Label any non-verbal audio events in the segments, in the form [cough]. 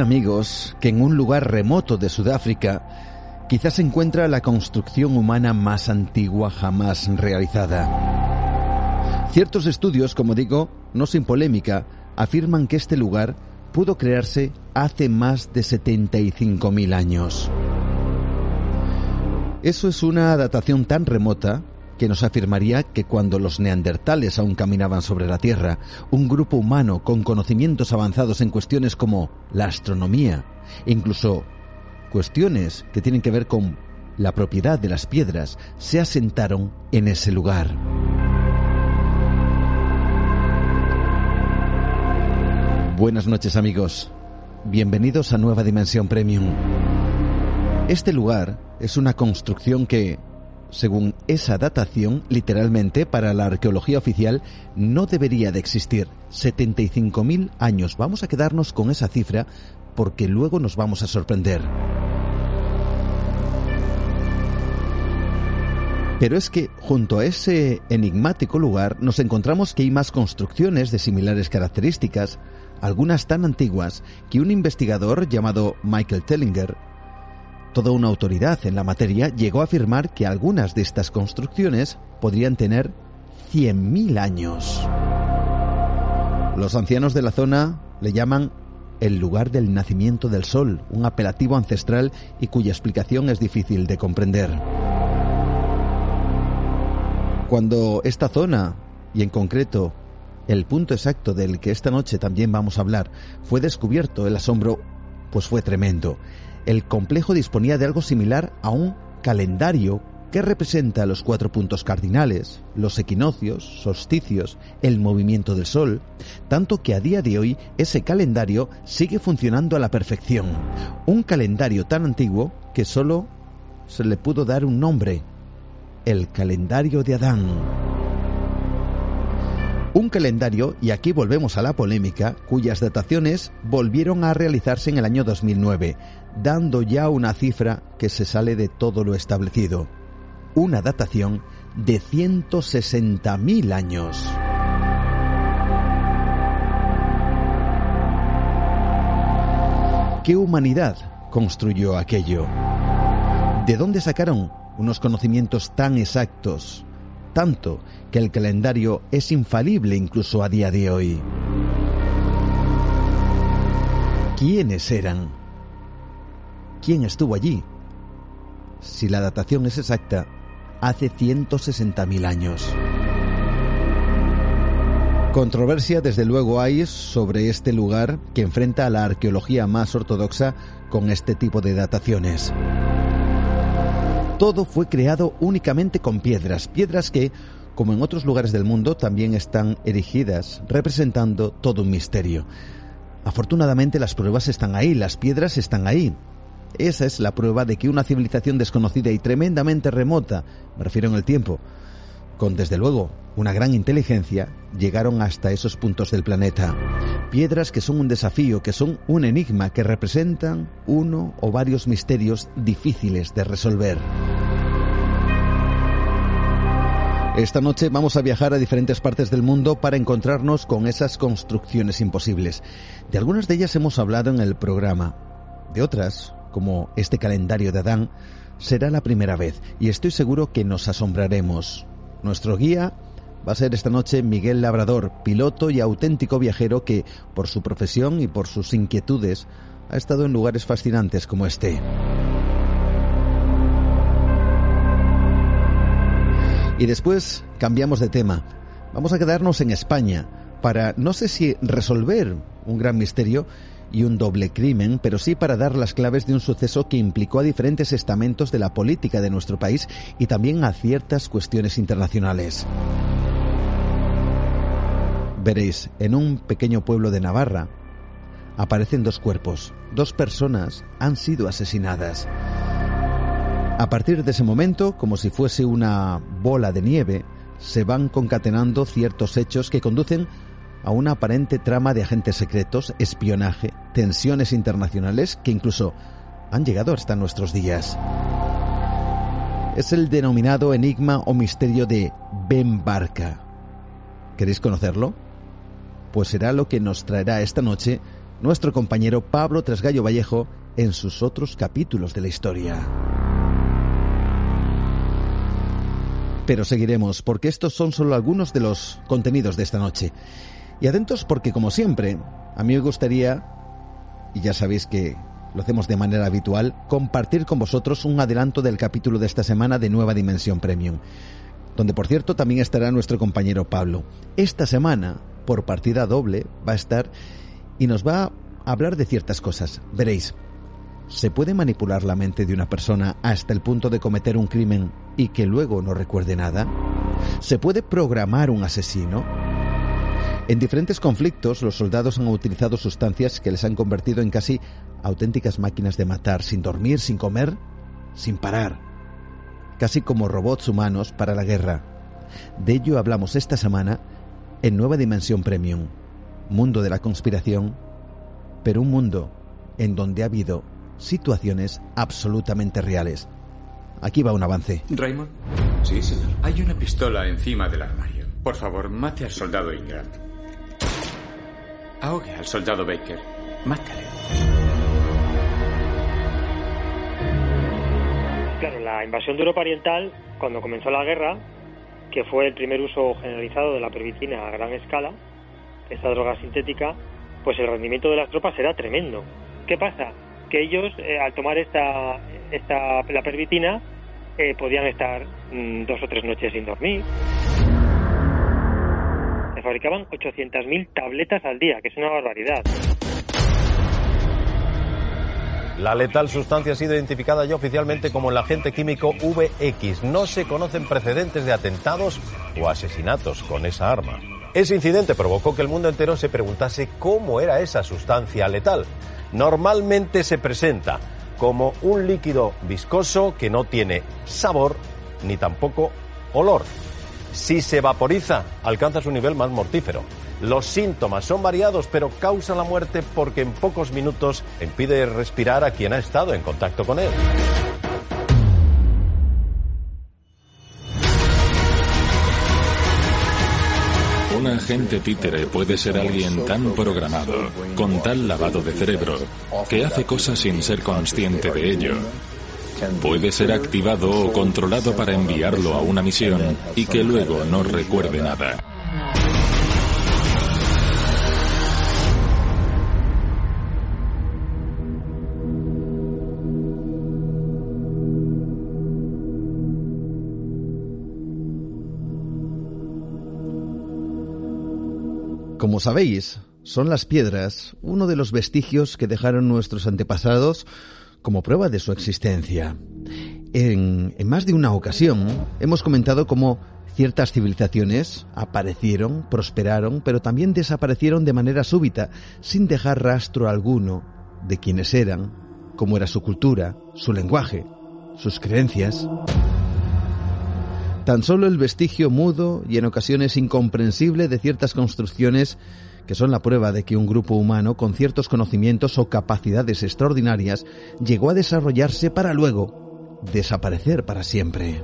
Amigos que en un lugar remoto de Sudáfrica quizás se encuentra la construcción humana más antigua jamás realizada. Ciertos estudios, como digo, no sin polémica, afirman que este lugar pudo crearse hace más de 75.000 años. Eso es una datación tan remota que nos afirmaría que cuando los neandertales aún caminaban sobre la Tierra, un grupo humano con conocimientos avanzados en cuestiones como la astronomía, incluso cuestiones que tienen que ver con la propiedad de las piedras, se asentaron en ese lugar. Buenas noches amigos, bienvenidos a Nueva Dimensión Premium. Este lugar es una construcción que según esa datación, literalmente para la arqueología oficial, no debería de existir. 75.000 años. Vamos a quedarnos con esa cifra porque luego nos vamos a sorprender. Pero es que junto a ese enigmático lugar nos encontramos que hay más construcciones de similares características, algunas tan antiguas que un investigador llamado Michael Tellinger Toda una autoridad en la materia llegó a afirmar que algunas de estas construcciones podrían tener 100.000 años. Los ancianos de la zona le llaman el lugar del nacimiento del sol, un apelativo ancestral y cuya explicación es difícil de comprender. Cuando esta zona, y en concreto el punto exacto del que esta noche también vamos a hablar, fue descubierto, el asombro pues fue tremendo el complejo disponía de algo similar a un calendario que representa los cuatro puntos cardinales, los equinoccios, solsticios, el movimiento del Sol, tanto que a día de hoy ese calendario sigue funcionando a la perfección. Un calendario tan antiguo que solo se le pudo dar un nombre, el calendario de Adán. Un calendario, y aquí volvemos a la polémica, cuyas dataciones volvieron a realizarse en el año 2009, dando ya una cifra que se sale de todo lo establecido. Una datación de 160.000 años. ¿Qué humanidad construyó aquello? ¿De dónde sacaron unos conocimientos tan exactos tanto que el calendario es infalible incluso a día de hoy. ¿Quiénes eran? ¿Quién estuvo allí? Si la datación es exacta, hace 160.000 años. Controversia desde luego hay sobre este lugar que enfrenta a la arqueología más ortodoxa con este tipo de dataciones todo fue creado únicamente con piedras, piedras que, como en otros lugares del mundo, también están erigidas, representando todo un misterio. Afortunadamente las pruebas están ahí, las piedras están ahí. Esa es la prueba de que una civilización desconocida y tremendamente remota, me refiero en el tiempo, con desde luego una gran inteligencia, llegaron hasta esos puntos del planeta. Piedras que son un desafío, que son un enigma, que representan uno o varios misterios difíciles de resolver. Esta noche vamos a viajar a diferentes partes del mundo para encontrarnos con esas construcciones imposibles. De algunas de ellas hemos hablado en el programa. De otras, como este calendario de Adán, será la primera vez y estoy seguro que nos asombraremos. Nuestro guía va a ser esta noche Miguel Labrador, piloto y auténtico viajero que, por su profesión y por sus inquietudes, ha estado en lugares fascinantes como este. Y después cambiamos de tema. Vamos a quedarnos en España para, no sé si resolver un gran misterio, y un doble crimen, pero sí para dar las claves de un suceso que implicó a diferentes estamentos de la política de nuestro país y también a ciertas cuestiones internacionales. Veréis, en un pequeño pueblo de Navarra aparecen dos cuerpos. Dos personas han sido asesinadas. A partir de ese momento, como si fuese una bola de nieve, se van concatenando ciertos hechos que conducen a una aparente trama de agentes secretos, espionaje, tensiones internacionales que incluso han llegado hasta nuestros días. Es el denominado enigma o misterio de Ben Barca. ¿Queréis conocerlo? Pues será lo que nos traerá esta noche nuestro compañero Pablo Trasgallo Vallejo en sus otros capítulos de la historia. Pero seguiremos porque estos son solo algunos de los contenidos de esta noche. Y atentos porque, como siempre, a mí me gustaría, y ya sabéis que lo hacemos de manera habitual, compartir con vosotros un adelanto del capítulo de esta semana de Nueva Dimensión Premium, donde por cierto también estará nuestro compañero Pablo. Esta semana, por partida doble, va a estar y nos va a hablar de ciertas cosas. Veréis, ¿se puede manipular la mente de una persona hasta el punto de cometer un crimen y que luego no recuerde nada? ¿Se puede programar un asesino? En diferentes conflictos, los soldados han utilizado sustancias que les han convertido en casi auténticas máquinas de matar, sin dormir, sin comer, sin parar, casi como robots humanos para la guerra. De ello hablamos esta semana en Nueva Dimensión Premium, mundo de la conspiración, pero un mundo en donde ha habido situaciones absolutamente reales. Aquí va un avance. Raymond. Sí, señor. Hay una pistola encima del armario. Por favor, mate al soldado Ingram. Ahogue al soldado Baker. Mátale. Claro, la invasión de Europa Oriental, cuando comenzó la guerra, que fue el primer uso generalizado de la pervitina a gran escala, esta droga sintética, pues el rendimiento de las tropas era tremendo. ¿Qué pasa? Que ellos, eh, al tomar esta, esta la pervitina, eh, podían estar mm, dos o tres noches sin dormir. Fabricaban 800.000 tabletas al día, que es una barbaridad. La letal sustancia ha sido identificada ya oficialmente como el agente químico VX. No se conocen precedentes de atentados o asesinatos con esa arma. Ese incidente provocó que el mundo entero se preguntase cómo era esa sustancia letal. Normalmente se presenta como un líquido viscoso que no tiene sabor ni tampoco olor. Si se vaporiza, alcanza su nivel más mortífero. Los síntomas son variados, pero causa la muerte porque en pocos minutos impide respirar a quien ha estado en contacto con él. Un agente títere puede ser alguien tan programado, con tal lavado de cerebro, que hace cosas sin ser consciente de ello. Puede ser activado o controlado para enviarlo a una misión y que luego no recuerde nada. Como sabéis, son las piedras uno de los vestigios que dejaron nuestros antepasados como prueba de su existencia. En, más de una ocasión hemos comentado cómo ciertas civilizaciones aparecieron, prosperaron, pero también desaparecieron de manera súbita, sin dejar rastro alguno de quienes eran, cómo era su cultura, su lenguaje, sus creencias. Tan solo el vestigio mudo y en ocasiones incomprensible de ciertas construcciones que son la prueba de que un grupo humano con ciertos conocimientos o capacidades extraordinarias llegó a desarrollarse para luego desaparecer para siempre.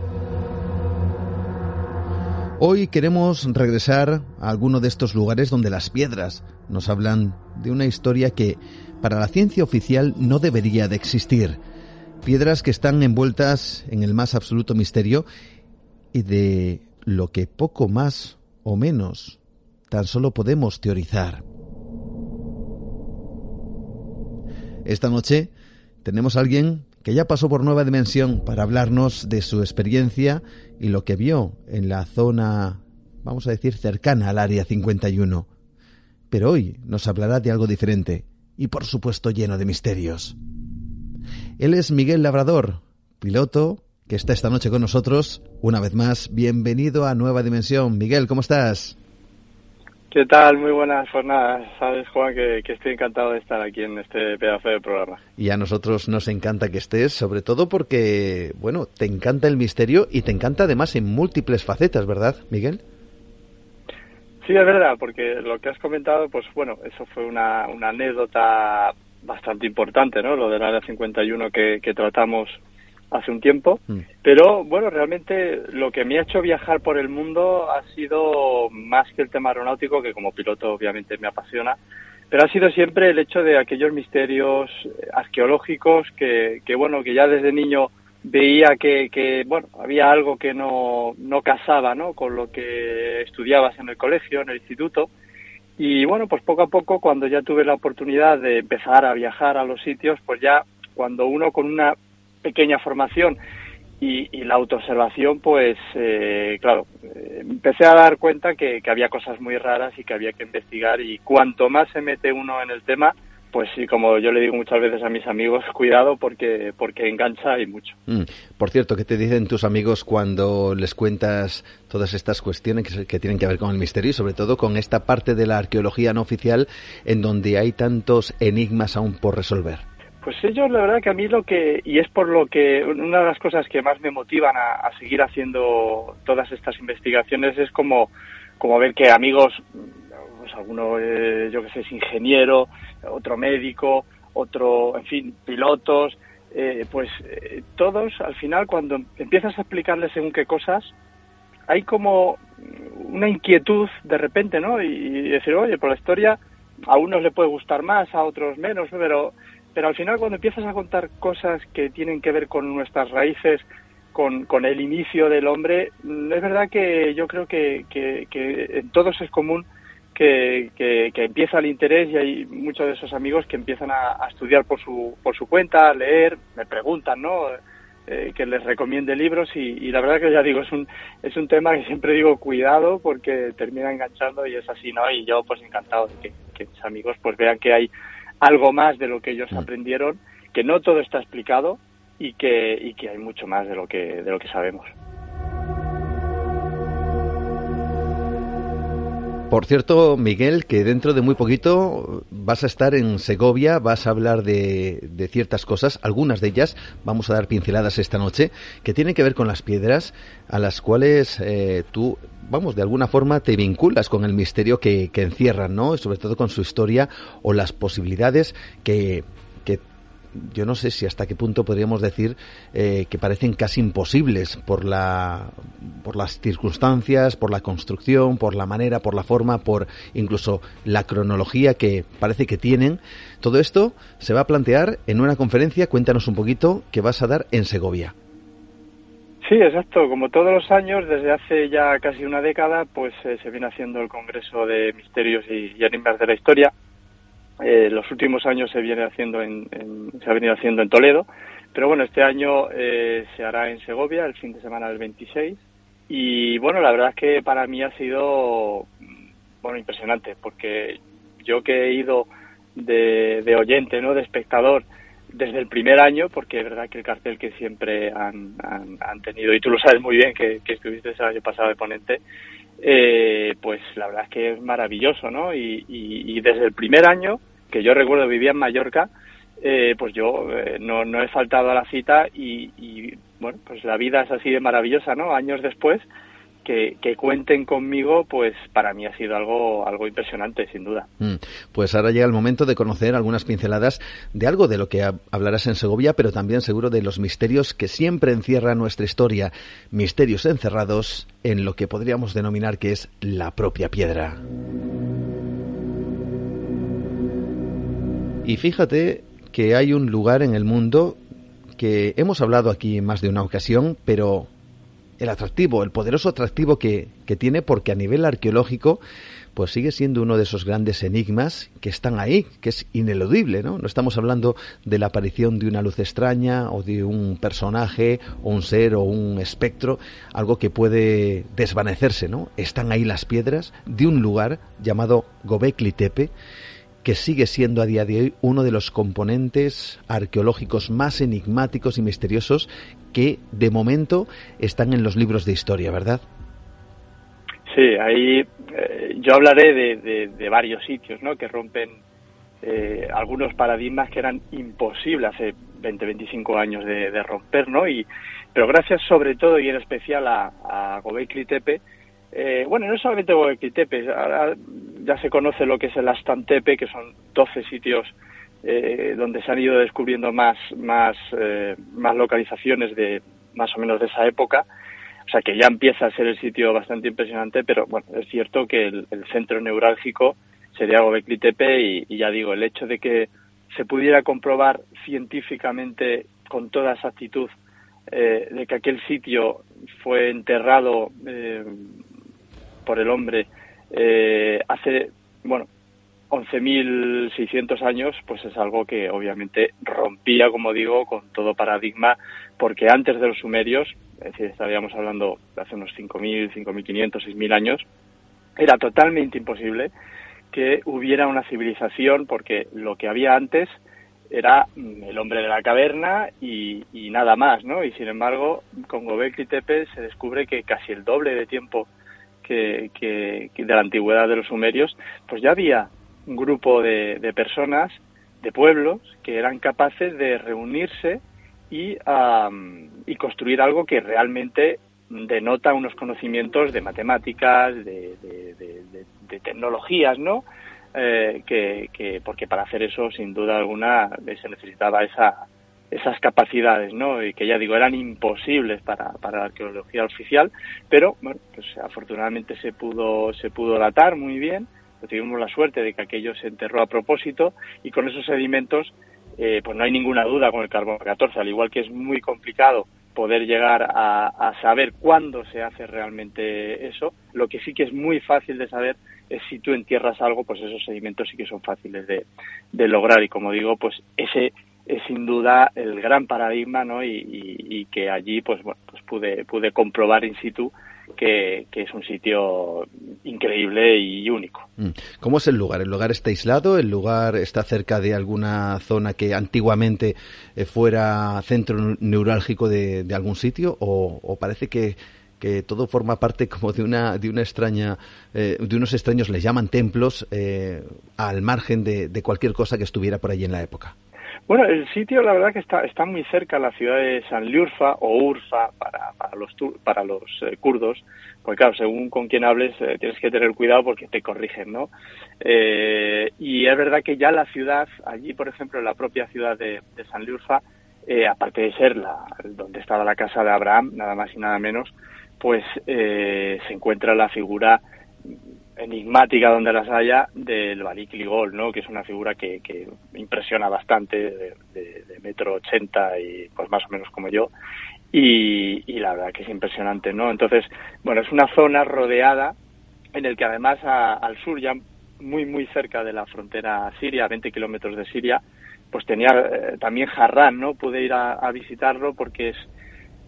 Hoy queremos regresar a alguno de estos lugares donde las piedras nos hablan de una historia que para la ciencia oficial no debería de existir. Piedras que están envueltas en el más absoluto misterio y de lo que poco más o menos tan solo podemos teorizar. Esta noche tenemos a alguien que ya pasó por Nueva Dimensión para hablarnos de su experiencia y lo que vio en la zona, vamos a decir, cercana al Área 51. Pero hoy nos hablará de algo diferente, y por supuesto lleno de misterios. Él es Miguel Labrador, piloto, que está esta noche con nosotros. Una vez más, bienvenido a Nueva Dimensión. Miguel, ¿cómo estás? ¿Qué tal? Muy buenas jornadas. Sabes, Juan, que, estoy encantado de estar aquí en este pedazo de programa. Y a nosotros nos encanta que estés, sobre todo porque, bueno, te encanta el misterio y te encanta además en múltiples facetas, ¿verdad, Miguel? Sí, es verdad, porque lo que has comentado, pues bueno, eso fue una, anécdota bastante importante, ¿no? Lo del área 51 que, que tratamos hace un tiempo, mm. pero bueno, realmente lo que me ha hecho viajar por el mundo ha sido más que el tema aeronáutico, que como piloto obviamente me apasiona, pero ha sido siempre el hecho de aquellos misterios arqueológicos que, que bueno, que ya desde niño veía que, que bueno, había algo que no, no casaba, ¿no? Con lo que estudiabas en el colegio, en el instituto, y bueno, pues poco a poco, cuando ya tuve la oportunidad de empezar a viajar a los sitios, pues ya cuando uno con una pequeña formación y, la autoobservación, pues eh, claro, eh, empecé a dar cuenta que, había cosas muy raras y que había que investigar y cuanto más se mete uno en el tema, pues sí, como yo le digo muchas veces a mis amigos, [laughs] cuidado porque, porque engancha y mucho. Mm. Por cierto, ¿qué te dicen tus amigos cuando les cuentas todas estas cuestiones que, que, tienen que ver con el misterio y sobre todo con esta parte de la arqueología no oficial en donde hay tantos enigmas aún por resolver? Pues ellos, la verdad que a mí lo que, y es por lo que una de las cosas que más me motivan a, seguir haciendo todas estas investigaciones es como, como ver que amigos, pues alguno, eh, yo que sé, es ingeniero, otro médico, otro, en fin, pilotos, eh, pues eh, todos al final cuando empiezas a explicarles según qué cosas, hay como una inquietud de repente, ¿no? Y, y decir, oye, por la historia a unos le puede gustar más, a otros menos, pero pero al final cuando empiezas a contar cosas que tienen que ver con nuestras raíces, con, el inicio del hombre, mm, es verdad que yo creo que, que, en todos es común que, que, empieza el interés y hay muchos de esos amigos que empiezan a, estudiar por su, por su cuenta, a leer, me preguntan, ¿no? Eh, que les recomiende libros y, la verdad que ya digo, es un, es un tema que siempre digo cuidado porque termina enganchando y es así, ¿no? Y yo pues encantado de que, que mis amigos pues vean que hay algo más de lo que ellos mm. aprendieron, que no todo está explicado y que, y que hay mucho más de lo que, de lo que sabemos. Por cierto, Miguel, que dentro de muy poquito vas a estar en Segovia, vas a hablar de, de, ciertas cosas, algunas de ellas vamos a dar pinceladas esta noche, que tienen que ver con las piedras a las cuales eh, tú, vamos, de alguna forma te vinculas con el misterio que, que encierran, ¿no? Sobre todo con su historia o las posibilidades que, que yo no sé si hasta qué punto podríamos decir eh, que parecen casi imposibles por la por las circunstancias, por la construcción, por la manera, por la forma, por incluso la cronología que parece que tienen. Todo esto se va a plantear en una conferencia, cuéntanos un poquito, que vas a dar en Segovia. Sí, exacto. Como todos los años, desde hace ya casi una década, pues eh, se viene haciendo el Congreso de Misterios y, y de la Historia, eh, los últimos años se viene haciendo en, se ha venido haciendo en Toledo, pero bueno, este año eh, se hará en Segovia el fin de semana del 26 y bueno, la verdad es que para mí ha sido bueno impresionante porque yo que he ido de, de oyente, no, de espectador desde el primer año, porque es verdad que el cartel que siempre han, han, tenido, y tú lo sabes muy bien que, que estuviste el año pasado de ponente, eh, pues la verdad es que es maravilloso, ¿no? Y, y, desde el primer año, que yo recuerdo vivía en Mallorca, eh, pues yo eh, no, no he faltado a la cita y, bueno, pues la vida es así de maravillosa, ¿no? Años después, que, cuenten conmigo, pues para mí ha sido algo, algo impresionante, sin duda. Mm. Pues ahora llega el momento de conocer algunas pinceladas de algo de lo que hablarás en Segovia, pero también seguro de los misterios que siempre encierra nuestra historia, misterios encerrados en lo que podríamos denominar que es la propia piedra. Y fíjate que hay un lugar en el mundo que hemos hablado aquí en más de una ocasión, pero el atractivo, el poderoso atractivo que, que, tiene, porque a nivel arqueológico, pues sigue siendo uno de esos grandes enigmas que están ahí, que es ineludible, ¿no? No estamos hablando de la aparición de una luz extraña o de un personaje o un ser o un espectro, algo que puede desvanecerse, ¿no? Están ahí las piedras de un lugar llamado Gobekli Tepe, que sigue siendo a día de hoy uno de los componentes arqueológicos más enigmáticos y misteriosos que de momento están en los libros de historia, ¿verdad? Sí, ahí eh, yo hablaré de, varios sitios ¿no? que rompen eh, algunos paradigmas que eran imposibles hace 20, 25 años de, romper, ¿no? Y, pero gracias sobre todo y en especial a, a Gobekli Tepe, eh, bueno, no solamente Gobekli Tepe, ya se conoce lo que es el Astantepe, que son 12 sitios eh, donde se han ido descubriendo más, más, eh, más localizaciones de más o menos de esa época. O sea que ya empieza a ser el sitio bastante impresionante, pero bueno, es cierto que el, centro neurálgico sería Gobekli Tepe y, ya digo, el hecho de que se pudiera comprobar científicamente con toda exactitud eh, de que aquel sitio fue enterrado eh, por el hombre eh, hace, bueno, 11.600 años, pues es algo que obviamente rompía, como digo, con todo paradigma, porque antes de los sumerios, es decir, estaríamos hablando de hace unos 5.000, 5.500, 6.000 años, era totalmente imposible que hubiera una civilización, porque lo que había antes era el hombre de la caverna y, nada más, ¿no? Y sin embargo, con Gobekli Tepe se descubre que casi el doble de tiempo que, de la antigüedad de los sumerios, pues ya había un grupo de, personas, de pueblos, que eran capaces de reunirse y, y construir algo que realmente denota unos conocimientos de matemáticas, de, de tecnologías, ¿no? Eh, que, porque para hacer eso sin duda alguna se necesitaba esa, esas capacidades, ¿no? Y que ya digo eran imposibles para, para la arqueología oficial, pero bueno, pues afortunadamente se pudo se pudo datar muy bien, tuvimos la suerte de que aquello se enterró a propósito y con esos sedimentos eh, pues no hay ninguna duda con el carbono 14, al igual que es muy complicado poder llegar a, saber cuándo se hace realmente eso. Lo que sí que es muy fácil de saber es si tú entierras algo, pues esos sedimentos sí que son fáciles de, lograr. Y como digo, pues ese es sin duda el gran paradigma, ¿no? Y, que allí, pues bueno, pues pude, pude comprobar in situ que, es un sitio increíble y único. Mm. ¿Cómo es el lugar? ¿El lugar está aislado? ¿El lugar está cerca de alguna zona que antiguamente eh, fuera centro neurálgico de, algún sitio? ¿O, parece que, todo forma parte como de una, de una extraña, eh, de unos extraños, les llaman templos, eh, al margen de, de cualquier cosa que estuviera por allí en la época? Bueno, el sitio la verdad que está, está muy cerca a la ciudad de Sanliurfa o Urfa para, para los, para los eh, kurdos, porque claro, según con quién hables eh, tienes que tener cuidado porque te corrigen, ¿no? Eh, y es verdad que ya la ciudad, allí por ejemplo en la propia ciudad de, de Sanliurfa, aparte de ser la, donde estaba la casa de Abraham, nada más y nada menos, pues se encuentra la figura enigmática donde las haya del Balik Ligol, ¿no? que es una figura que, que impresiona bastante, de, metro ochenta y pues más o menos como yo, y, la verdad que es impresionante, ¿no? Entonces, bueno, es una zona rodeada en el que además al sur, ya muy muy cerca de la frontera siria, a 20 kilómetros de Siria, pues tenía eh, también Harran, ¿no? Pude ir a visitarlo porque es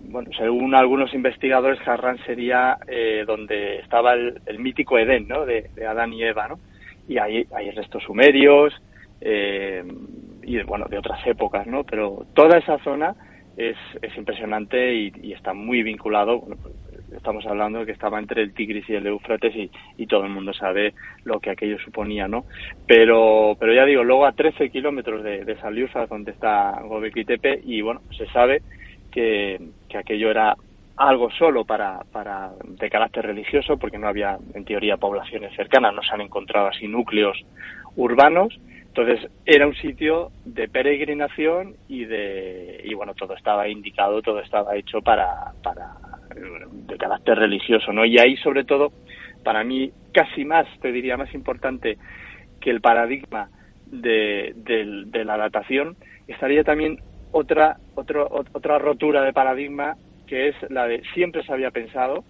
bueno, según algunos investigadores, Harran sería eh, donde estaba el, mítico Edén, ¿no? De, Adán y Eva, ¿no? Y hay, hay restos sumerios eh, y, bueno, de otras épocas, ¿no? Pero toda esa zona es, es impresionante y, está muy vinculado, pues, estamos hablando que estaba entre el Tigris y el Éufrates y, y, todo el mundo sabe lo que aquello suponía, ¿no? Pero, pero ya digo, luego a 13 kilómetros de, de Saliusa, donde está Gobekli Tepe, y bueno, se sabe que, aquello era algo solo para, para de carácter religioso porque no había en teoría poblaciones cercanas no se han encontrado así núcleos urbanos. Entonces era un sitio de peregrinación y de y bueno todo estaba indicado todo estaba hecho para para de carácter religioso no y ahí sobre todo para mí casi más te diría más importante que el paradigma de, de la datación estaría también otra, otra rotura de paradigma que es la de siempre se había pensado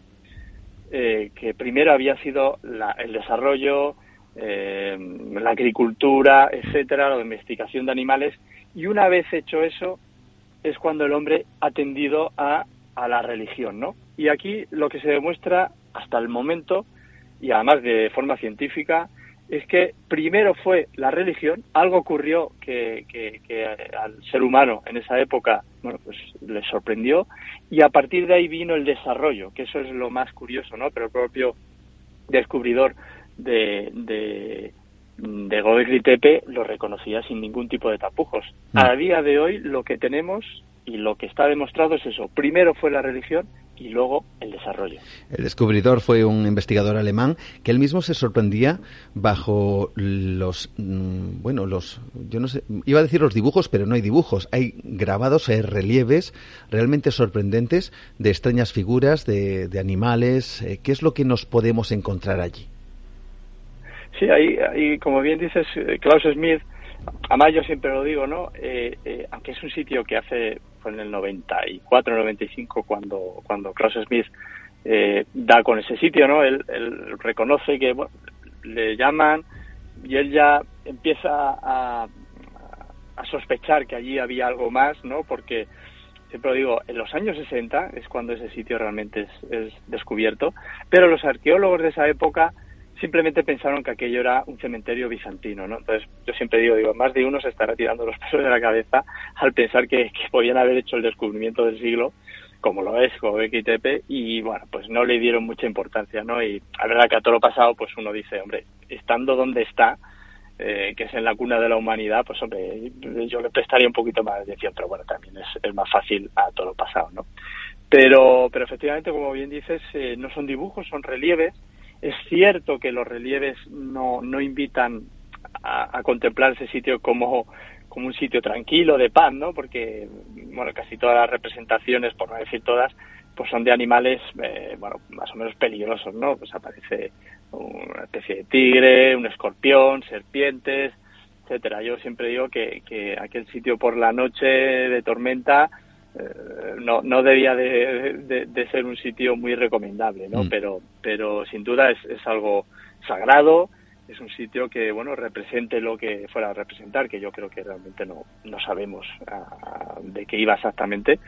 eh, que primero había sido el desarrollo, eh, la agricultura, etcétera, la domesticación de animales, y una vez hecho eso es cuando el hombre ha tendido a, a la religión, ¿no? Y aquí lo que se demuestra hasta el momento, y además de forma científica, es que primero fue la religión, algo ocurrió que, al ser humano en esa época, bueno, pues le sorprendió, y a partir de ahí vino el desarrollo, que eso es lo más curioso, ¿no? Pero el propio descubridor de, de, de Tepe lo reconocía sin ningún tipo de tapujos. Mm. A día de hoy lo que tenemos y lo que está demostrado es eso. Primero fue la religión y luego el desarrollo. El descubridor fue un investigador alemán que él mismo se sorprendía bajo los, mm, bueno, los, yo no sé, iba a decir los dibujos, pero no hay dibujos. Hay grabados, hay relieves realmente sorprendentes de extrañas figuras, de, animales. Eh, ¿Qué es lo que nos podemos encontrar allí? Sí, ahí, ahí como bien dices, eh, Klaus Smith, además yo siempre lo digo, ¿no? Eh, aunque es un sitio que hace fue en el 94, 95 cuando, cuando Klaus Smith eh, da con ese sitio, ¿no? Él, reconoce que le llaman y él ya empieza a, a, sospechar que allí había algo más, ¿no? Porque siempre digo, en los años 60 es cuando ese sitio realmente es, es descubierto, pero los arqueólogos de esa época simplemente pensaron que aquello era un cementerio bizantino, ¿no? Entonces, yo siempre digo, digo, más de uno se estará tirando los pesos de la cabeza al pensar que, podían haber hecho el descubrimiento del siglo, como lo es Gobekli Tepe, y bueno, pues no le dieron mucha importancia, ¿no? Y a verdad que a todo lo pasado, pues uno dice, hombre, estando donde está, eh, que es en la cuna de la humanidad, pues hombre, yo le prestaría un poquito más de atención, pero bueno, también es, más fácil a todo lo pasado, ¿no? Pero, pero efectivamente, como bien dices, eh, no son dibujos, son relieves, es cierto que los relieves no, no invitan a, contemplar ese sitio como, como un sitio tranquilo, de paz, ¿no? Porque, bueno, casi todas las representaciones, por no decir todas, pues son de animales, eh, bueno, más o menos peligrosos, ¿no? Pues aparece una especie de tigre, un escorpión, serpientes, etcétera. Yo siempre digo que, que aquel sitio por la noche de tormenta eh, no, no debía de, ser un sitio muy recomendable, ¿no? Mm. Pero, pero sin duda es, es algo sagrado, es un sitio que, bueno, represente lo que fuera a representar, que yo creo que realmente no, no sabemos de qué iba exactamente,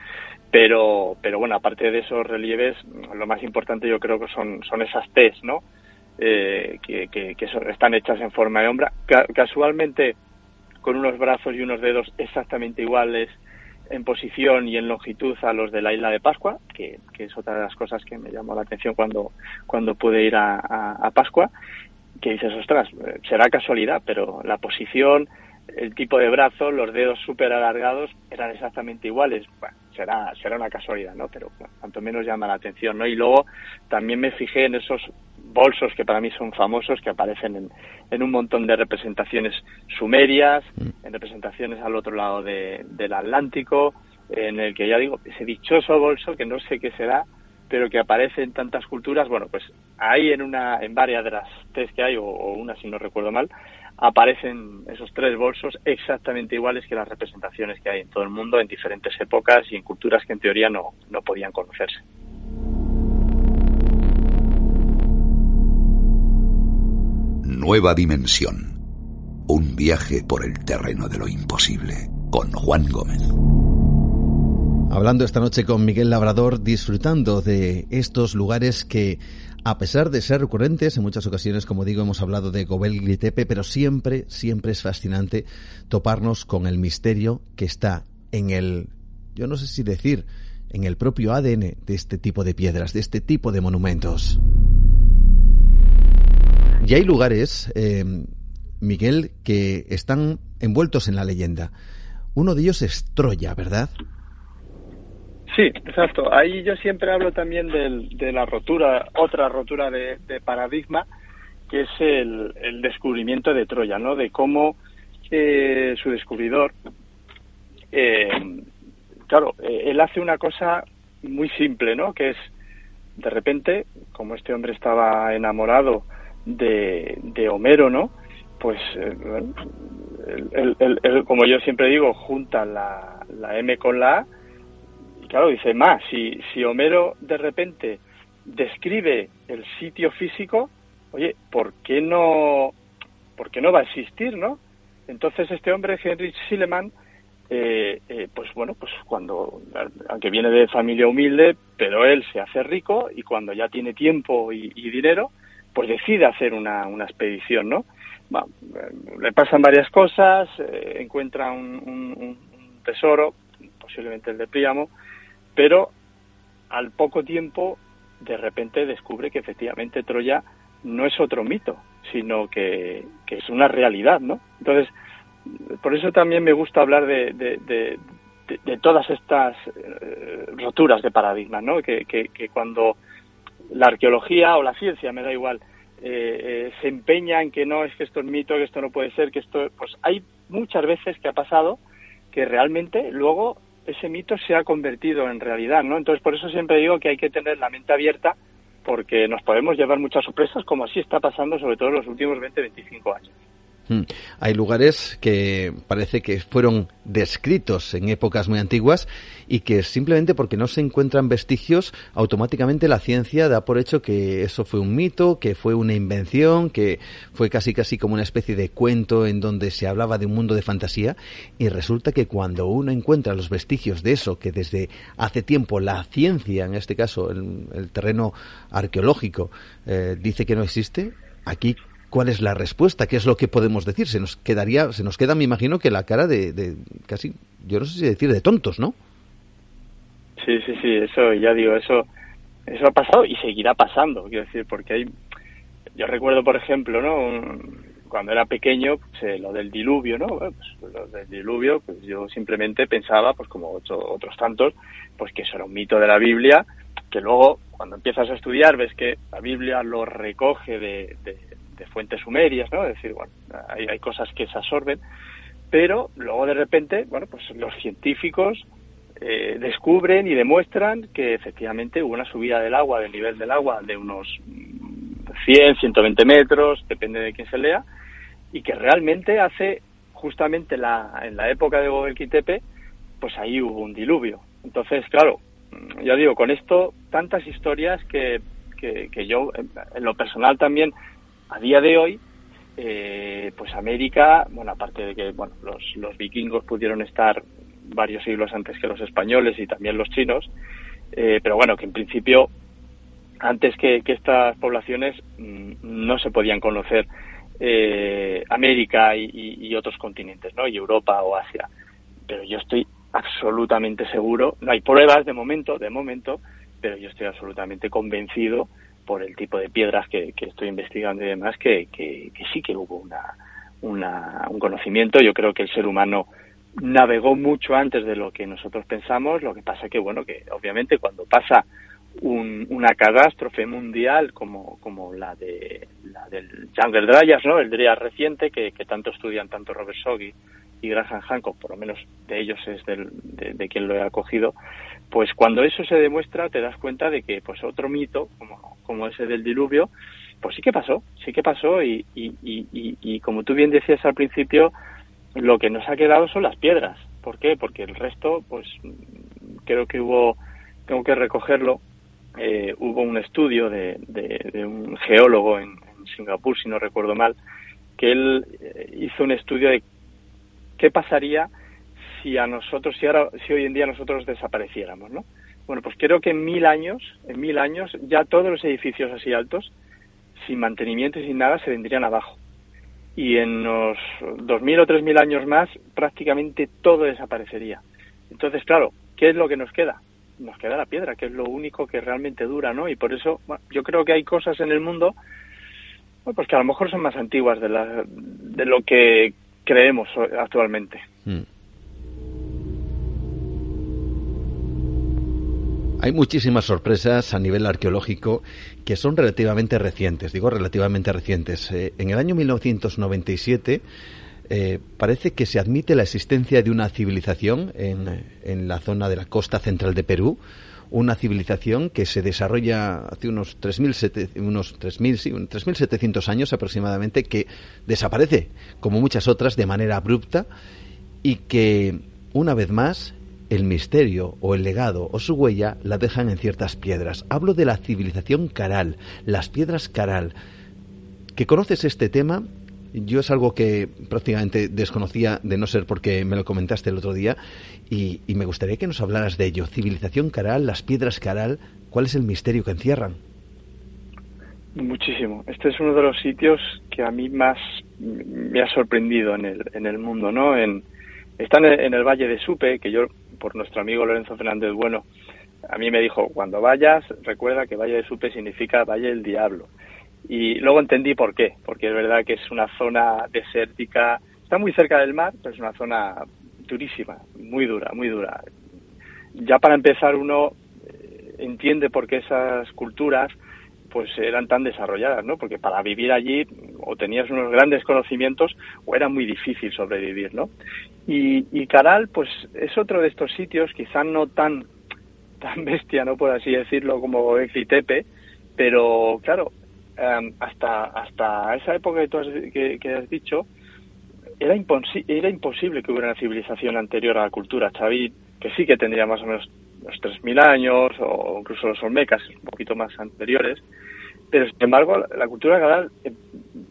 pero, pero bueno, aparte de esos relieves, lo más importante yo creo que son, son esas T's, ¿no? Eh, que, que, están hechas en forma de hombra, casualmente con unos brazos y unos dedos exactamente iguales en posición y en longitud a los de la isla de Pascua, que, es otra de las cosas que me llamó la atención cuando, cuando pude ir a, a, Pascua, que dices, ostras, será casualidad, pero la posición, el tipo de brazo, los dedos súper alargados eran exactamente iguales. Bueno, será, será una casualidad, ¿no? Pero cuanto menos llama la atención, ¿no? Y luego también me fijé en esos bolsos que para mí son famosos, que aparecen en, en un montón de representaciones sumerias, mm. en representaciones al otro lado del Atlántico, en el que ya digo, ese dichoso bolso que no sé qué será, pero que aparece en tantas culturas, bueno, pues ahí en una, en varias de las tres que hay, o, una si no recuerdo mal, aparecen esos tres bolsos exactamente iguales que las representaciones que hay en todo el mundo en diferentes épocas y en culturas que en teoría no, no podían conocerse. Nueva Dimensión. Un viaje por el terreno de lo imposible con Juan Gómez. Hablando esta noche con Miguel Labrador, disfrutando de estos lugares que, a pesar de ser recurrentes, en muchas ocasiones, como digo, hemos hablado de Gobel Glitepe, pero siempre, siempre es fascinante toparnos con el misterio que está en el, yo no sé si decir, en el propio ADN de este tipo de piedras, de este tipo de monumentos. Y hay lugares, eh, Miguel, que están envueltos en la leyenda. Uno de ellos es Troya, ¿verdad? Sí, exacto. Ahí yo siempre hablo también de la rotura, otra rotura de, paradigma, que es el, descubrimiento de Troya, ¿no? De cómo eh, su descubridor, eh, claro, él hace una cosa muy simple, ¿no? Que es, de repente, como este hombre estaba enamorado de, Homero, ¿no? Pues, eh, como yo siempre digo, junta la, la M con la A y claro, dice más, si, Homero de repente describe el sitio físico, oye, ¿por qué no, por qué no va a existir, no? Entonces este hombre, Henry Silleman, eh, eh, pues bueno, pues cuando, aunque viene de familia humilde, pero él se hace rico y cuando ya tiene tiempo y dinero, pues decide hacer una, una expedición, ¿no? le pasan varias cosas, eh, encuentra un, tesoro, posiblemente el de Príamo, pero al poco tiempo de repente descubre que efectivamente Troya no es otro mito, sino que, es una realidad, ¿no? Entonces, por eso también me gusta hablar de, de, todas estas eh, roturas de paradigmas, ¿no? Que, que, cuando la arqueología o la ciencia, me da igual, eh, eh, se empeña en que no, es que esto es mito, que esto no puede ser, que esto... Pues hay muchas veces que ha pasado que realmente luego ese mito se ha convertido en realidad, ¿no? Entonces, por eso siempre digo que hay que tener la mente abierta porque nos podemos llevar muchas sorpresas, como así está pasando sobre todo en los últimos 20-25 años. Mm. Hay lugares que parece que fueron descritos en épocas muy antiguas y que simplemente porque no se encuentran vestigios, automáticamente la ciencia da por hecho que eso fue un mito, que fue una invención, que fue casi casi como una especie de cuento en donde se hablaba de un mundo de fantasía y resulta que cuando uno encuentra los vestigios de eso que desde hace tiempo la ciencia, en este caso el, terreno arqueológico, eh, dice que no existe, aquí cuál es la respuesta, qué es lo que podemos decir. Se nos quedaría, se nos queda, me imagino, que la cara de, casi, yo no sé si decir de tontos, ¿no? Sí, sí, sí, eso, ya digo, eso, eso ha pasado y seguirá pasando, quiero decir, porque hay, yo recuerdo, por ejemplo, ¿no? cuando era pequeño, pues, eh, lo del diluvio, ¿no? pues, lo del diluvio, pues yo simplemente pensaba, pues como otros tantos, pues que eso era un mito de la Biblia, que luego, cuando empiezas a estudiar, ves que la Biblia lo recoge de, de fuentes sumerias, ¿no? Es decir, bueno, hay, hay cosas que se absorben, pero luego de repente, bueno, pues los científicos eh, descubren y demuestran que efectivamente hubo una subida del agua, del nivel del agua, de unos 100, 120 metros, depende de quién se lea, y que realmente hace justamente la, en la época de Gobekli Tepe, pues ahí hubo un diluvio. Entonces, claro, ya digo, con esto tantas historias que, que yo, en lo personal también, a día de hoy, eh, pues América, bueno, aparte de que bueno, los, vikingos pudieron estar varios siglos antes que los españoles y también los chinos, eh, pero bueno, que en principio, antes que, estas poblaciones mm, no se podían conocer eh, América y, otros continentes, ¿no? Y Europa o Asia. Pero yo estoy absolutamente seguro, no hay pruebas de momento, de momento, pero yo estoy absolutamente convencido por el tipo de piedras que, estoy investigando y demás, que, sí que hubo una, un conocimiento. Yo creo que el ser humano navegó mucho antes de lo que nosotros pensamos. Lo que pasa que, bueno, que obviamente cuando pasa una catástrofe mundial como, como la de la del Jungle Dryas, ¿no? El Dryas reciente que, tanto estudian tanto Robert Soggy y Graham Hancock, por lo menos de ellos es del, de, quien lo he acogido, pues cuando eso se demuestra te das cuenta de que pues otro mito como, como ese del diluvio, pues sí que pasó, sí que pasó y, y, y, y, como tú bien decías al principio, lo que nos ha quedado son las piedras. ¿Por qué? Porque el resto, pues creo que hubo, tengo que recogerlo, eh, hubo un estudio de, de, un geólogo en, Singapur, si no recuerdo mal, que él eh, hizo un estudio de qué pasaría si a nosotros, si ahora, si hoy en día nosotros desapareciéramos, ¿no? Bueno, pues creo que en mil años, en mil años, ya todos los edificios así altos, sin mantenimiento y sin nada, se vendrían abajo. Y en unos dos mil o tres mil años más, prácticamente todo desaparecería. Entonces, claro, ¿qué es lo que nos queda? Nos queda la piedra, que es lo único que realmente dura, ¿no? Y por eso, yo creo que hay cosas en el mundo, pues que a lo mejor son más antiguas de, de lo que creemos actualmente. Hmm. Hay muchísimas sorpresas a nivel arqueológico que son relativamente recientes, digo relativamente recientes. Eh, en el año 1997 eh, parece que se admite la existencia de una civilización en, en la zona de la costa central de Perú, una civilización que se desarrolla hace unos 3.700 unos 3.000, sí, 3.700 años aproximadamente, que desaparece, como muchas otras, de manera abrupta y que, una vez más, el misterio o el legado o su huella la dejan en ciertas piedras. Hablo de la civilización Caral, las piedras Caral. ¿Que conoces este tema? Yo es algo que prácticamente desconocía, de no ser porque me lo comentaste el otro día, y, me gustaría que nos hablaras de ello. Civilización Caral, las piedras Caral, ¿cuál es el misterio que encierran? Muchísimo. Este es uno de los sitios que a mí más me ha sorprendido en el, en el mundo, ¿no? En, están en el Valle de Supe, que yo, por nuestro amigo Lorenzo Fernández Bueno, a mí me dijo, cuando vayas, recuerda que Valle de Supe significa Valle del Diablo. Y luego entendí por qué, porque es verdad que es una zona desértica, está muy cerca del mar, pero es una zona durísima, muy dura, muy dura. Ya para empezar uno eh, entiende por qué esas culturas pues eran tan desarrolladas, ¿no? Porque para vivir allí o tenías unos grandes conocimientos o era muy difícil sobrevivir, ¿no? Y, y Caral, pues es otro de estos sitios, quizá no tan tan [laughs] bestia, no por así decirlo, como Exitepe, pero claro, em, hasta hasta esa época que tú has, que, has dicho, era, era imposible que hubiera una civilización anterior a la cultura Xavi, que sí que tendría más o menos los 3.000 años o incluso los olmecas, un poquito más anteriores, pero sin embargo la cultura gadal em,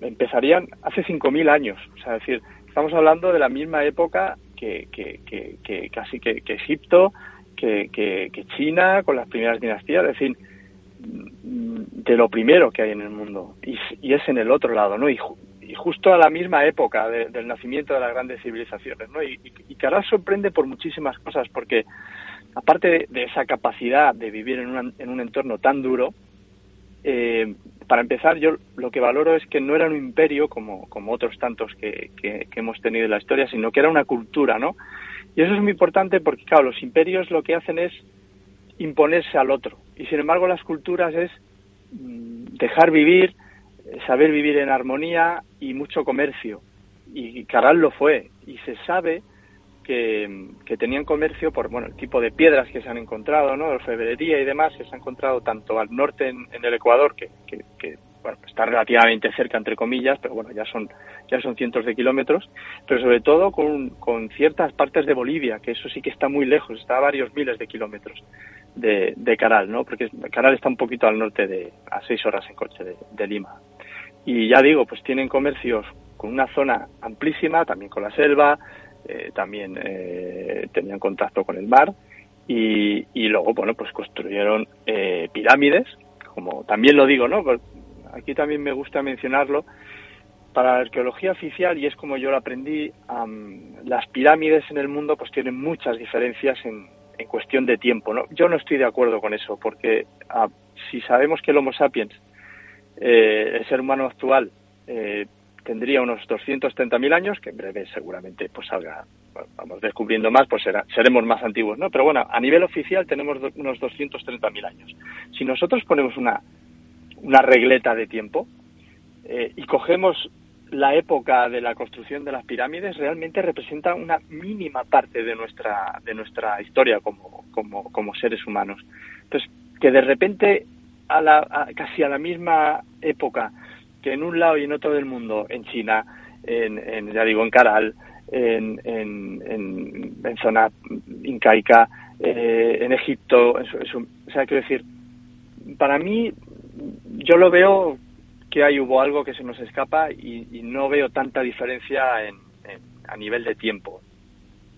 empezarían hace 5.000 años, o sea, es decir, estamos hablando de la misma época que, casi que, Egipto, que, China con las primeras dinastías, es decir, de lo primero que hay en el mundo y, es en el otro lado, ¿no? Y, justo a la misma época del nacimiento de las grandes civilizaciones, ¿no? Y, y, sorprende por muchísimas cosas porque aparte de, esa capacidad de vivir en, en un entorno tan duro, eh, para empezar, yo lo que valoro es que no era un imperio como, otros tantos que, que, hemos tenido en la historia, sino que era una cultura, ¿no? Y eso es muy importante porque, claro, los imperios lo que hacen es imponerse al otro. Y sin embargo, las culturas es mm, dejar vivir, saber vivir en armonía y mucho comercio. Y Caral lo fue. Y se sabe que, tenían comercio por bueno el tipo de piedras que se han encontrado, ¿no? Orfebrería y demás que se ha encontrado tanto al norte en, el Ecuador, que, bueno, está relativamente cerca entre comillas, pero bueno, ya son ya son cientos de kilómetros, pero sobre todo con, con ciertas partes de Bolivia, que eso sí que está muy lejos, está a varios miles de kilómetros de, de Caral, ¿no? Porque Caral está un poquito al norte de, a seis horas en coche de, Lima. Y ya digo, pues tienen comercios con una zona amplísima, también con la selva, eh, también eh, tenían contacto con el mar y, y luego, bueno, pues construyeron eh, pirámides, como también lo digo, ¿no? Pues aquí también me gusta mencionarlo, para la arqueología oficial, y es como yo lo aprendí, las pirámides en el mundo pues tienen muchas diferencias en, en, cuestión de tiempo. ¿no? Yo no estoy de acuerdo con eso, porque ah, si sabemos que el Homo sapiens, eh, el ser humano actual, eh, tendría unos 230.000 años, que en breve seguramente pues salga, vamos descubriendo más, pues será, seremos más antiguos, ¿no? Pero bueno, a nivel oficial tenemos unos 230.000 años. Si nosotros ponemos una, una regleta de tiempo eh, y cogemos la época de la construcción de las pirámides realmente representa una mínima parte de nuestra de nuestra historia como, como, como seres humanos. Entonces, que de repente a la, casi a la misma época que en un lado y en otro del mundo, en China, en, ya digo, en Caral, en, en, en, zona incaica, eh, en Egipto, o sea, quiero decir, para mí yo lo veo que ahí hubo algo que se nos escapa y, no veo tanta diferencia en, a nivel de tiempo.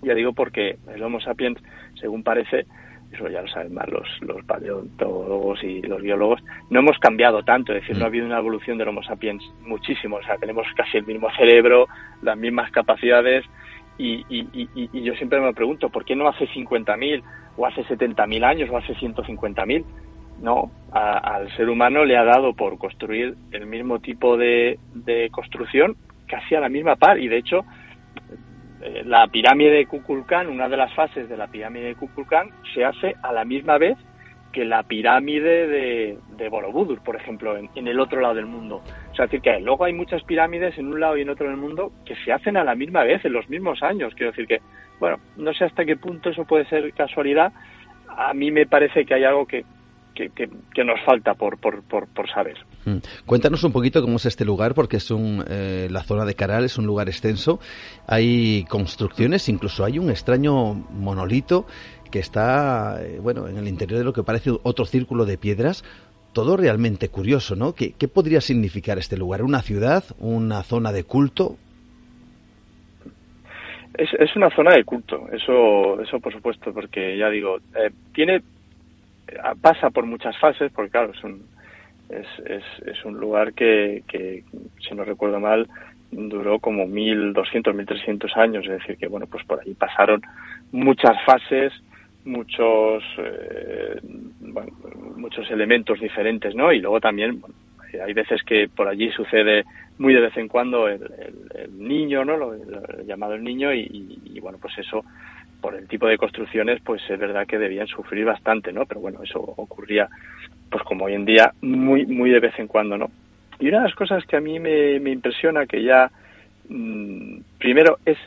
Ya digo porque el Homo sapiens, según parece, eso ya lo saben más los, los paleontólogos y los biólogos, no hemos cambiado tanto, es decir, no ha mm. habido una evolución del Homo sapiens muchísimo, o sea, tenemos casi el mismo cerebro, las mismas capacidades, y, y yo siempre me pregunto, ¿por qué no hace 50.000 o hace 70.000 años o hace 150.000? no al ser humano le ha dado por construir el mismo tipo de, construcción casi a la misma par y de hecho eh, la pirámide de Kukulcán, una de las fases de la pirámide de Kukulcán se hace a la misma vez que la pirámide de, de Borobudur, por ejemplo, en, el otro lado del mundo. O sea, decir que luego hay muchas pirámides en un lado y en otro del mundo que se hacen a la misma vez, en los mismos años. Quiero decir que, bueno, no sé hasta qué punto eso puede ser casualidad. A mí me parece que hay algo que, que, nos falta por, por, por, saber. Mm. Cuéntanos un poquito cómo es este lugar, porque es un, eh, la zona de Caral es un lugar extenso. Hay construcciones, incluso hay un extraño monolito que está, eh, bueno, en el interior de lo que parece otro círculo de piedras. Todo realmente curioso, ¿no? ¿Qué, qué podría significar este lugar? ¿Una ciudad? ¿Una zona de culto? Es, es, una zona de culto, eso, eso por supuesto, porque ya digo, eh, tiene pasa por muchas fases, porque claro, es un, es, un lugar que, que, si no recuerdo mal, duró como 1200, 1300 años, es decir, que bueno, pues por ahí pasaron muchas fases, muchos eh, muchos elementos diferentes, ¿no? Y luego también hay veces que por allí sucede muy de vez en cuando el, niño, ¿no? Lo, llamado el niño y, bueno, pues eso por el tipo de construcciones, pues es verdad que debían sufrir bastante, ¿no? Pero bueno, eso ocurría, pues como hoy en día, muy muy de vez en cuando, ¿no? Y una de las cosas que a mí me, impresiona que ya mm, primero es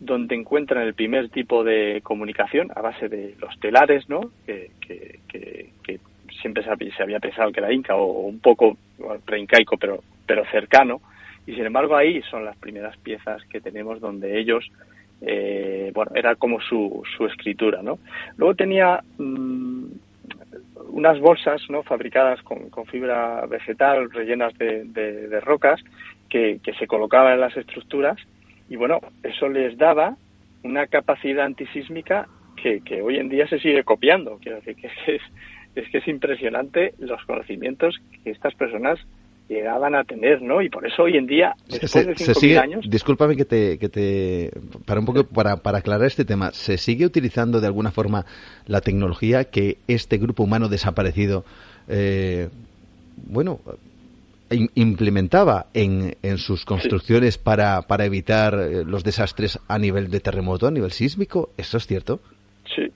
donde encuentran el primer tipo de comunicación a base de los telares, ¿no? Que, que, que, siempre se había pensado que era inca o un poco preincaico, pero, pero cercano. Y sin embargo ahí son las primeras piezas que tenemos donde ellos, eh, bueno, era como su, su escritura, ¿no? Luego tenía mm, unas bolsas, ¿no? Fabricadas con, fibra vegetal, rellenas de, de, rocas, que, que se colocaban en las estructuras y bueno, eso les daba una capacidad antisísmica que, que hoy en día se sigue copiando. Quiero decir que es, es que es impresionante los conocimientos que estas personas llegaban a tener, ¿no? Y por eso hoy en día, después de cinco años... Discúlpame que te, que te... Para un poco, para, para aclarar este tema, ¿se sigue utilizando de alguna forma la tecnología que este grupo humano desaparecido, eh, bueno, implementaba en, en sus construcciones para, para evitar eh, los desastres a nivel de terremoto, a nivel sísmico. ¿Eso es cierto? Sí,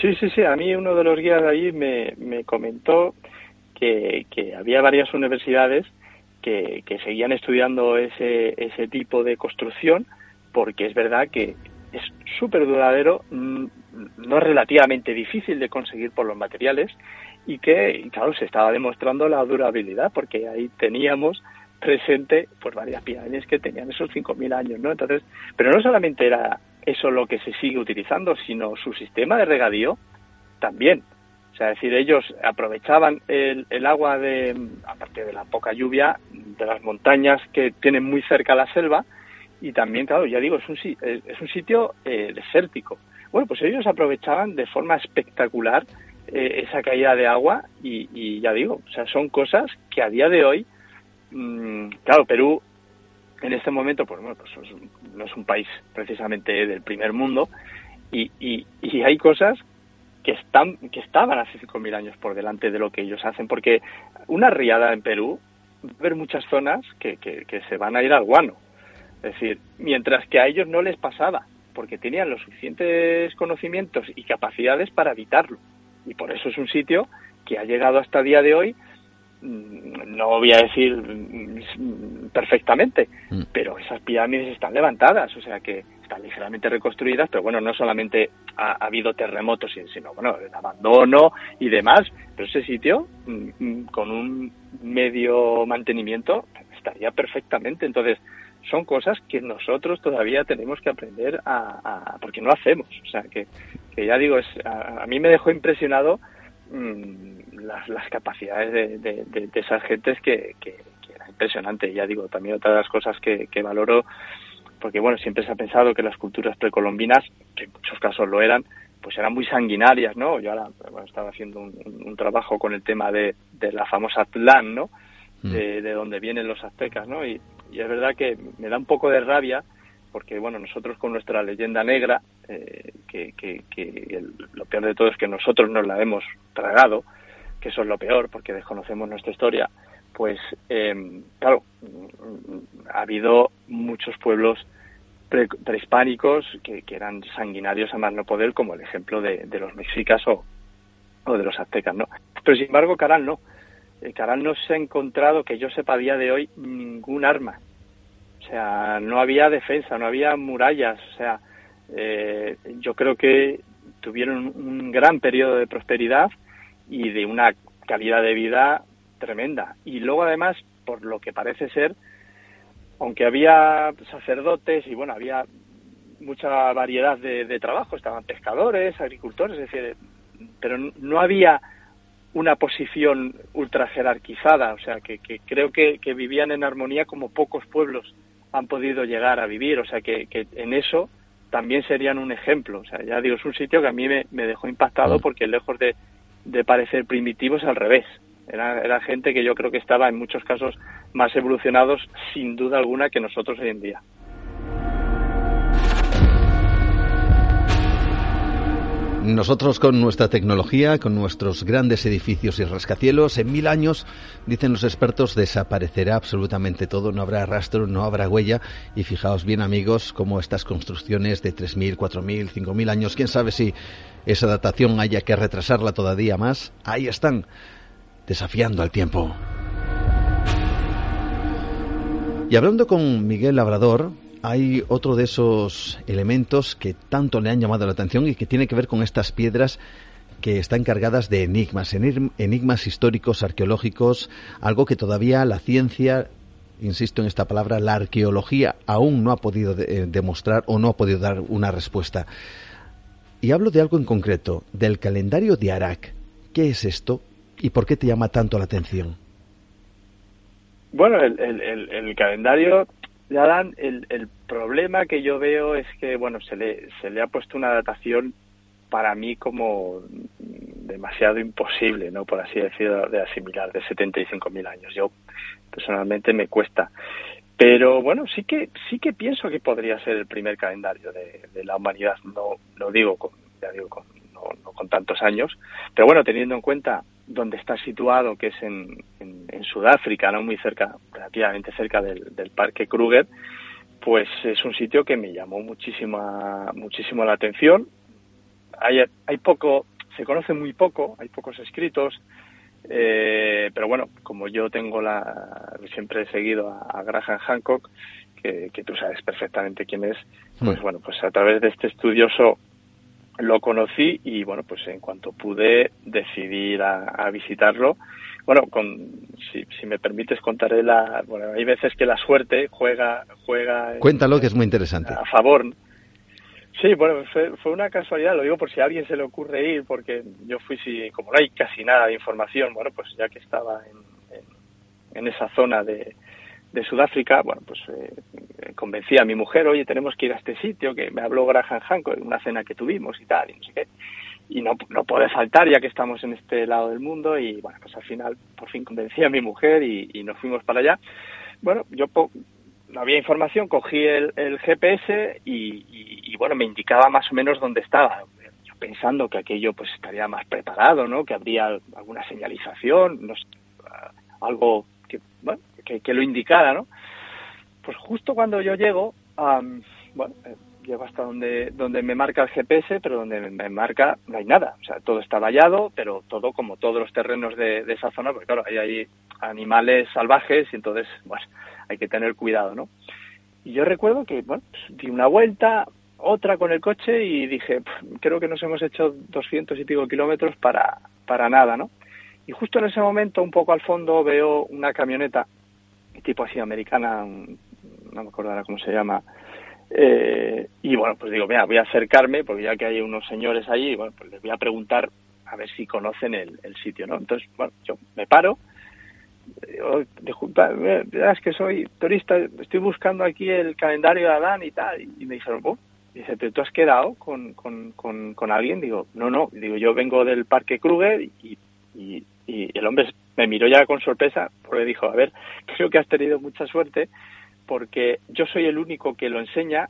sí, sí, sí. A mí uno de los guías de ahí me, me comentó que, había varias universidades que, seguían estudiando ese, ese tipo de construcción porque es verdad que es súper duradero, mm, no relativamente difícil de conseguir por los materiales y que, claro, se estaba demostrando la durabilidad, porque ahí teníamos presente pues varias pirámides que tenían esos 5.000 años, ¿no? Entonces, pero no solamente era eso lo que se sigue utilizando, sino su sistema de regadío también. Sea, es decir, ellos aprovechaban el, el agua de, aparte de la poca lluvia, de las montañas que tienen muy cerca la selva, y también, claro, ya digo, es un, es un sitio eh, desértico. Bueno, pues ellos aprovechaban de forma espectacular eh, esa caída de agua y, ya digo, o sea, son cosas que a día de hoy, mm, claro, Perú en este momento, pues bueno, pues no es un país precisamente del primer mundo y, y, hay cosas que están que estaban hace 5.000 años por delante de lo que ellos hacen, porque una riada en Perú, va a haber muchas zonas que, que, que se van a ir al guano. Es decir, mientras que a ellos no les pasaba, porque tenían los suficientes conocimientos y capacidades para evitarlo y por eso es un sitio que ha llegado hasta el día de hoy no voy a decir mm, perfectamente, mm. pero esas pirámides están levantadas, o sea que están ligeramente reconstruidas, pero bueno, no solamente ha, habido terremotos, sino bueno, el abandono y demás, pero ese sitio con un medio mantenimiento estaría perfectamente. Entonces, son cosas que nosotros todavía tenemos que aprender a, porque no hacemos, o sea que que ya digo, es, a, mí me dejó impresionado mm, las, capacidades de, esas gentes que, que, era impresionante. Ya digo, también otra de las cosas que, valoro, porque bueno, siempre se ha pensado que las culturas precolombinas, que en muchos casos lo eran, pues eran muy sanguinarias, ¿no? Yo ahora estaba haciendo un, trabajo con el tema de, la famosa Atlán, ¿no? Mm. De, de donde vienen los aztecas, ¿no? Y, y es verdad que me da un poco de rabia porque bueno, nosotros con nuestra leyenda negra, eh, que, que, lo peor de todo es que nosotros nos la hemos tragado, que eso es lo peor, porque desconocemos nuestra historia, pues eh, claro, ha habido muchos pueblos prehispánicos que, eran sanguinarios a más no poder, como el ejemplo de, los mexicas o, o, de los aztecas, ¿no? Pero sin embargo, Caral no. Eh, Caral no se ha encontrado, que yo sepa a día de hoy, ningún arma o sea, no había defensa, no había murallas. O sea, eh, yo creo que tuvieron un gran periodo de prosperidad y de una calidad de vida tremenda. Y luego, además, por lo que parece ser, aunque había sacerdotes y bueno, había mucha variedad de, trabajo, estaban pescadores, agricultores, es decir, pero no había una posición ultra jerarquizada, o sea, que, creo que, vivían en armonía como pocos pueblos han podido llegar a vivir, o sea que, que en eso también serían un ejemplo. O sea, ya digo, es un sitio que a mí me, dejó impactado porque lejos de, de, parecer primitivo es al revés. Era, era gente que yo creo que estaba en muchos casos más evolucionados, sin duda alguna, que nosotros hoy en día. Nosotros con nuestra tecnología, con nuestros grandes edificios y rascacielos, en mil años, dicen los expertos, desaparecerá absolutamente todo, no habrá rastro, no habrá huella. Y fijaos bien amigos, cómo estas construcciones de 3.000, 4.000, 5.000 años, quién sabe si esa datación haya que retrasarla todavía más, ahí están, desafiando al tiempo. Y hablando con Miguel Labrador, hay otro de esos elementos que tanto le han llamado la atención y que tiene que ver con estas piedras que están cargadas de enigmas, enigmas históricos, arqueológicos, algo que todavía la ciencia, insisto en esta palabra, la arqueología aún no ha podido eh, demostrar o no ha podido dar una respuesta. Y hablo de algo en concreto, del calendario de Arak. ¿Qué es esto y por qué te llama tanto la atención? Bueno, el, calendario Adán, el, el, problema que yo veo es que, bueno, se le, se le ha puesto una datación para mí como demasiado imposible, ¿no? Por así decirlo, de asimilar, de 75.000 años. Yo, personalmente, me cuesta. Pero bueno, sí que sí que pienso que podría ser el primer calendario de, de la humanidad. No, no digo con, ya digo con, no con tantos años, pero bueno, teniendo en cuenta donde está situado, que es en, en, Sudáfrica, no muy cerca, relativamente cerca del, del, Parque Kruger, pues es un sitio que me llamó muchísima, muchísimo la atención. Hay, hay poco, se conoce muy poco, hay pocos escritos, eh, pero bueno, como yo tengo la, siempre he seguido a, a Graham Hancock, que, que, tú sabes perfectamente quién es, pues mm. bueno, pues a través de este estudioso lo conocí y bueno, pues en cuanto pude decidir a, visitarlo, bueno, con, si, si, me permites contaré la, bueno, hay veces que la suerte juega, juega. Cuéntalo que es muy interesante. A favor. Sí, bueno, fue, fue, una casualidad, lo digo por si a alguien se le ocurre ir, porque yo fui, si, como no hay casi nada de información, bueno, pues ya que estaba en, en, en esa zona de, de Sudáfrica, bueno, pues eh, convencí a mi mujer, oye, tenemos que ir a este sitio, que me habló Graham Hancock en una cena que tuvimos y tal, y no sé qué. Y no, no puede faltar ya que estamos en este lado del mundo y bueno, pues al final por fin convencí a mi mujer y, nos fuimos para allá. Bueno, yo no había información, cogí el, el GPS y, bueno, me indicaba más o menos dónde estaba. Yo pensando que aquello pues estaría más preparado, ¿no? Que habría alguna señalización, no algo que, bueno, que, lo indicara, ¿no? Pues justo cuando yo llego, bueno, eh, llego hasta donde, donde me marca el GPS, pero donde me marca no hay nada. O sea, todo está vallado, pero todo como todos los terrenos de, esa zona, porque claro, ahí hay animales salvajes y entonces, bueno, hay que tener cuidado, ¿no? Y yo recuerdo que, bueno, pues, di una vuelta, otra con el coche y dije, creo que nos hemos hecho 200 y pico kilómetros para, para nada, ¿no? Y justo en ese momento, un poco al fondo, veo una camioneta tipo así americana, no me acuerdo cómo se llama. Eh, y bueno, pues digo, mira, voy a acercarme, porque ya que hay unos señores allí, bueno, pues les voy a preguntar a ver si conocen el, el sitio, ¿no? Entonces, bueno, yo me paro, disculpa, es que soy turista, estoy buscando aquí el calendario de Adán y tal, y me dijeron, oh, dice, pero tú has quedado con, con, con, con alguien, digo, no, no, digo, yo vengo del Parque Kruger y, y el hombre me miró ya con sorpresa porque dijo, a ver, [laughs] creo que has tenido mucha suerte porque yo soy el único que lo enseña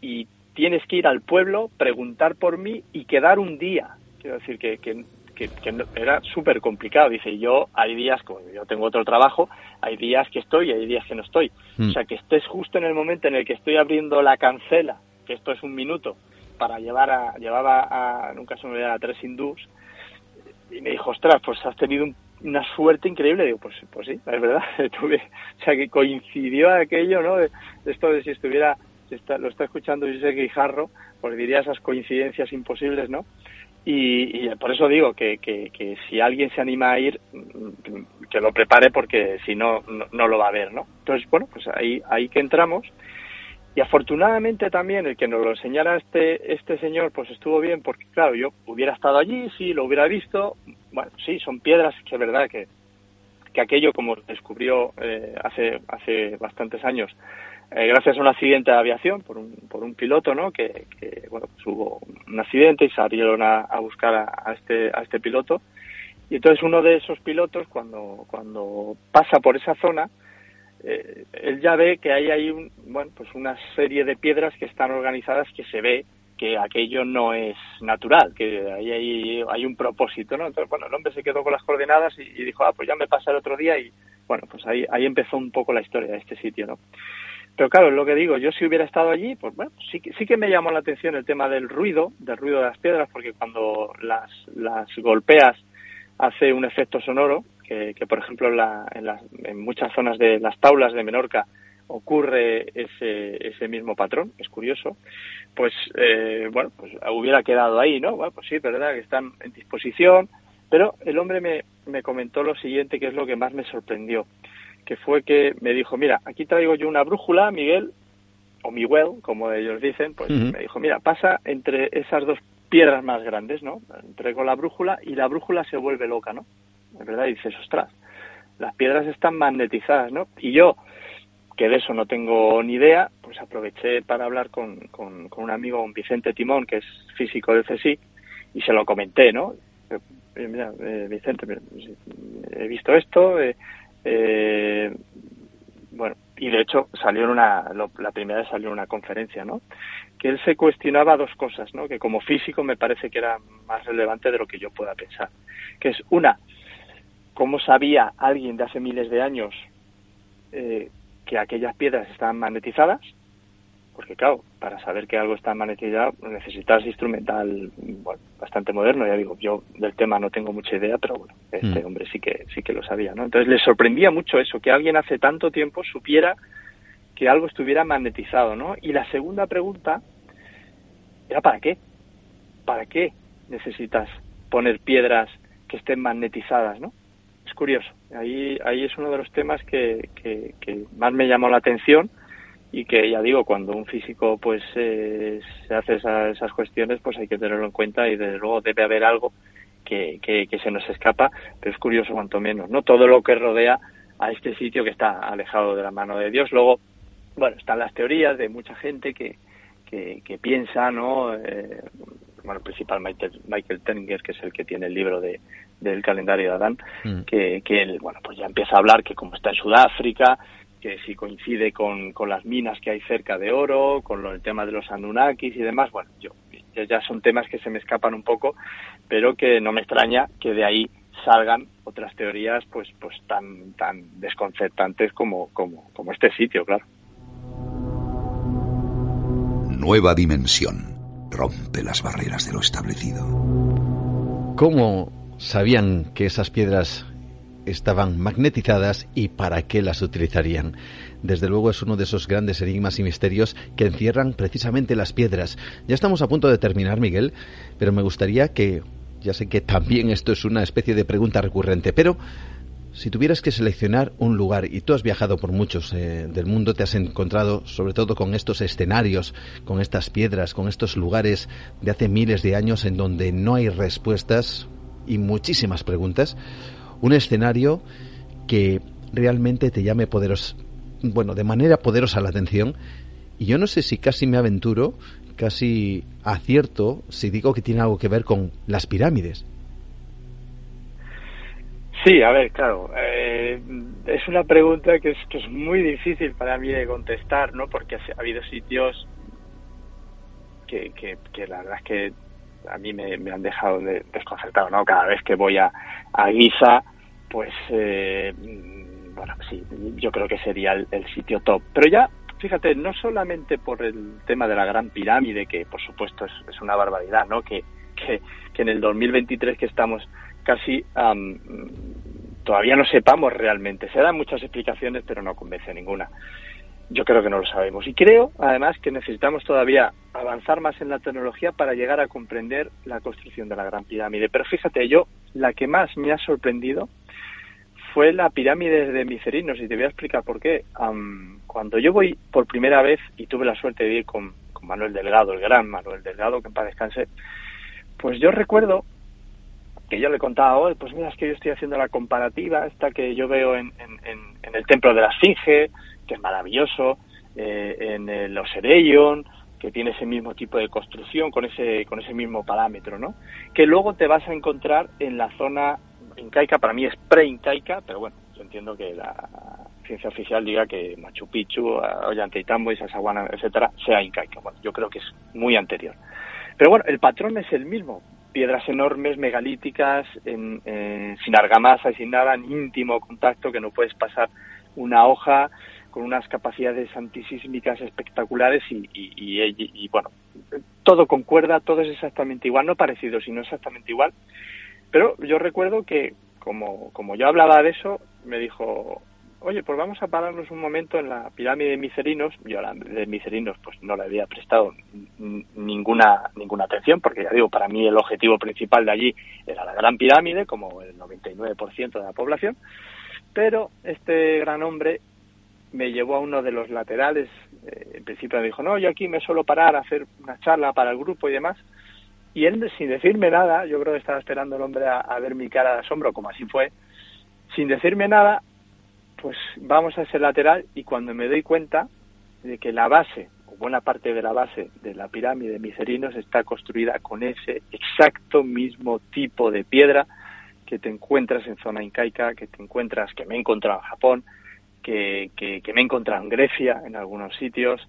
y tienes que ir al pueblo, preguntar por mí y quedar un día. Quiero decir que, que, que, era súper complicado. Dice, yo hay días, como yo tengo otro trabajo, hay días que estoy y hay días que no estoy. Mm. O sea, que estés justo en el momento en el que estoy abriendo la cancela, que esto es un minuto, para llevar a, llevaba a, nunca se me a tres hindús, y me dijo, ostras, pues has tenido una suerte increíble. Digo, pues, pues sí, es verdad. [laughs] Tuve, o sea, que coincidió aquello, ¿no? Esto de si estuviera, si está, lo está escuchando José Guijarro, pues diría esas coincidencias imposibles, ¿no? Y, y por eso digo que, que, que, si alguien se anima a ir, mm, que lo prepare porque si no, no, no lo va a ver, ¿no? Entonces, bueno, pues ahí, ahí que entramos y afortunadamente también el que nos lo enseñara este, este señor, pues estuvo bien, porque claro, yo hubiera estado allí, sí, lo hubiera visto. Bueno, sí, son piedras que es verdad que, que aquello, como descubrió eh, hace, hace bastantes años, eh, gracias a un accidente de aviación por un, por un piloto, ¿no? Que, que bueno, pues hubo un accidente y salieron a, a buscar a, a, este, a este piloto Y entonces uno de esos pilotos, cuando, cuando pasa por esa zona, eh, él ya ve que ahí hay un, bueno, pues una serie de piedras que están organizadas que se ve que aquello no es natural, que ahí hay, hay un propósito, ¿no? Entonces, bueno, el hombre se quedó con las coordenadas y, dijo, ah, pues ya me pasa el otro día y, bueno, pues ahí, ahí empezó un poco la historia de este sitio, ¿no? Pero claro, lo que digo, yo si hubiera estado allí, pues bueno, sí que, sí que me llamó la atención el tema del ruido, del ruido de las piedras, porque cuando las, las golpeas hace un efecto sonoro, que, que por ejemplo en, la, en, las, en muchas zonas de las taulas de Menorca ocurre ese, ese mismo patrón, es curioso, pues eh, bueno, pues hubiera quedado ahí, ¿no? Bueno, pues sí, verdad que están en disposición, pero el hombre me, me comentó lo siguiente, que es lo que más me sorprendió que fue que me dijo, mira, aquí traigo yo una brújula, Miguel, o Miguel, como ellos dicen, pues me dijo, mira, pasa entre esas dos piedras más grandes, ¿no? Traigo la brújula y la brújula se vuelve loca, ¿no? Verdad, y dices, ostras, las piedras están magnetizadas, ¿no? Y yo, que de eso no tengo ni idea, pues aproveché para hablar con, con, con un amigo, un Vicente Timón, que es físico del CSIC, y se lo comenté, ¿no? Eh, mira, eh, Vicente, he visto esto, eh, eh, bueno, y de hecho salió en una, la primera vez salió en una conferencia, ¿no? Que él se cuestionaba dos cosas, ¿no? Que como físico me parece que era más relevante de lo que yo pueda pensar. Que es una, ¿cómo sabía alguien de hace miles de años eh, que aquellas piedras estaban magnetizadas? porque claro, para saber que algo está magnetizado necesitas instrumental bueno, bastante moderno, ya digo, yo del tema no tengo mucha idea, pero bueno, este mm. hombre sí que sí que lo sabía, ¿no? Entonces le sorprendía mucho eso, que alguien hace tanto tiempo supiera que algo estuviera magnetizado, ¿no? Y la segunda pregunta era ¿para qué? ¿Para qué necesitas poner piedras que estén magnetizadas, ¿no? Curioso. Ahí ahí es uno de los temas que, que, que más me llamó la atención y que ya digo cuando un físico pues eh, se hace esas cuestiones pues hay que tenerlo en cuenta y desde luego debe haber algo que, que, se nos escapa pero es curioso cuanto menos no todo lo que rodea a este sitio que está alejado de la mano de Dios. Luego bueno están las teorías de mucha gente que que, piensa no eh, bueno principalmente Michael Tenninger que es el que tiene el libro de del calendario de Adán mm. que, que él bueno pues ya empieza a hablar que como está en Sudáfrica que si coincide con, con las minas que hay cerca de oro, con lo, el tema de los Anunnakis y demás, bueno, yo ya son temas que se me escapan un poco, pero que no me extraña que de ahí salgan otras teorías pues pues tan tan desconcertantes como como como este sitio, claro. Nueva dimensión rompe las barreras de lo establecido. ¿Cómo sabían que esas piedras estaban magnetizadas y para qué las utilizarían. Desde luego es uno de esos grandes enigmas y misterios que encierran precisamente las piedras. Ya estamos a punto de terminar, Miguel, pero me gustaría que, ya sé que también esto es una especie de pregunta recurrente, pero si tuvieras que seleccionar un lugar, y tú has viajado por muchos eh, del mundo, te has encontrado sobre todo con estos escenarios, con estas piedras, con estos lugares de hace miles de años en donde no hay respuestas y muchísimas preguntas, un escenario que realmente te llame poderos, bueno, de manera poderosa la atención. Y yo no sé si casi me aventuro, casi acierto, si digo que tiene algo que ver con las pirámides. Sí, a ver, claro, eh, es una pregunta que es, que es muy difícil para mí de contestar, ¿no? Porque ha habido sitios que, que, que la verdad es que a mí me, han dejado desconcertado, ¿no? Cada vez que voy a, a Guisa, pues, eh, bueno, sí, yo creo que sería el, sitio top. Pero ya, fíjate, no solamente por el tema de la Gran Pirámide, que por supuesto es, una barbaridad, ¿no? Que, que, que, en el 2023 que estamos casi todavía no sepamos realmente. Se dan muchas explicaciones, pero no convence ninguna. Yo creo que no lo sabemos. Y creo, además, que necesitamos todavía avanzar más en la tecnología para llegar a comprender la construcción de la Gran Pirámide. Pero fíjate, yo, la que más me ha sorprendido fue la pirámide de Micerinos, y te voy a explicar por qué. cuando yo voy por primera vez, y tuve la suerte de ir con, Manuel Delgado, el gran Manuel Delgado, que en paz descanse, pues yo recuerdo que yo le contaba hoy, pues mira, es que yo estoy haciendo la comparativa, esta que yo veo en, en el templo de la Esfinge, que es maravilloso, eh, en el Osereion, que tiene ese mismo tipo de construcción, con ese, con ese mismo parámetro, ¿no? Que luego te vas a encontrar en la zona incaica, para mí es pre-incaica, pero bueno, yo entiendo que la ciencia oficial diga que Machu Picchu, Ollantaytambo y etcétera, sea incaica. Bueno, yo creo que es muy anterior. Pero bueno, el patrón es el mismo. Piedras enormes, megalíticas, en, sin argamasa y sin nada, en íntimo contacto, que no puedes pasar una hoja con unas capacidades antisísmicas espectaculares y, y, y, bueno, todo concuerda, todo es exactamente igual, no parecido, sino exactamente igual. Pero yo recuerdo que como, como yo hablaba de eso, me dijo, oye, pues vamos a pararnos un momento en la pirámide de Micerinos. Yo la de Micerinos pues no le había prestado ninguna, ninguna atención, porque ya digo, para mí el objetivo principal de allí era la gran pirámide, como el 99% de la población. Pero este gran hombre me llevó a uno de los laterales. Eh, en principio me dijo, no, yo aquí me suelo parar a hacer una charla para el grupo y demás. Y él, sin decirme nada, yo creo que estaba esperando el hombre a, ver mi cara de asombro, como así fue, sin decirme nada, pues vamos a ese lateral y cuando me doy cuenta de que la base, o buena parte de la base de la pirámide de Micerinos está construida con ese exacto mismo tipo de piedra que te encuentras en zona incaica, que te encuentras, que me he encontrado en Japón, que, me he encontrado en Grecia, en algunos sitios,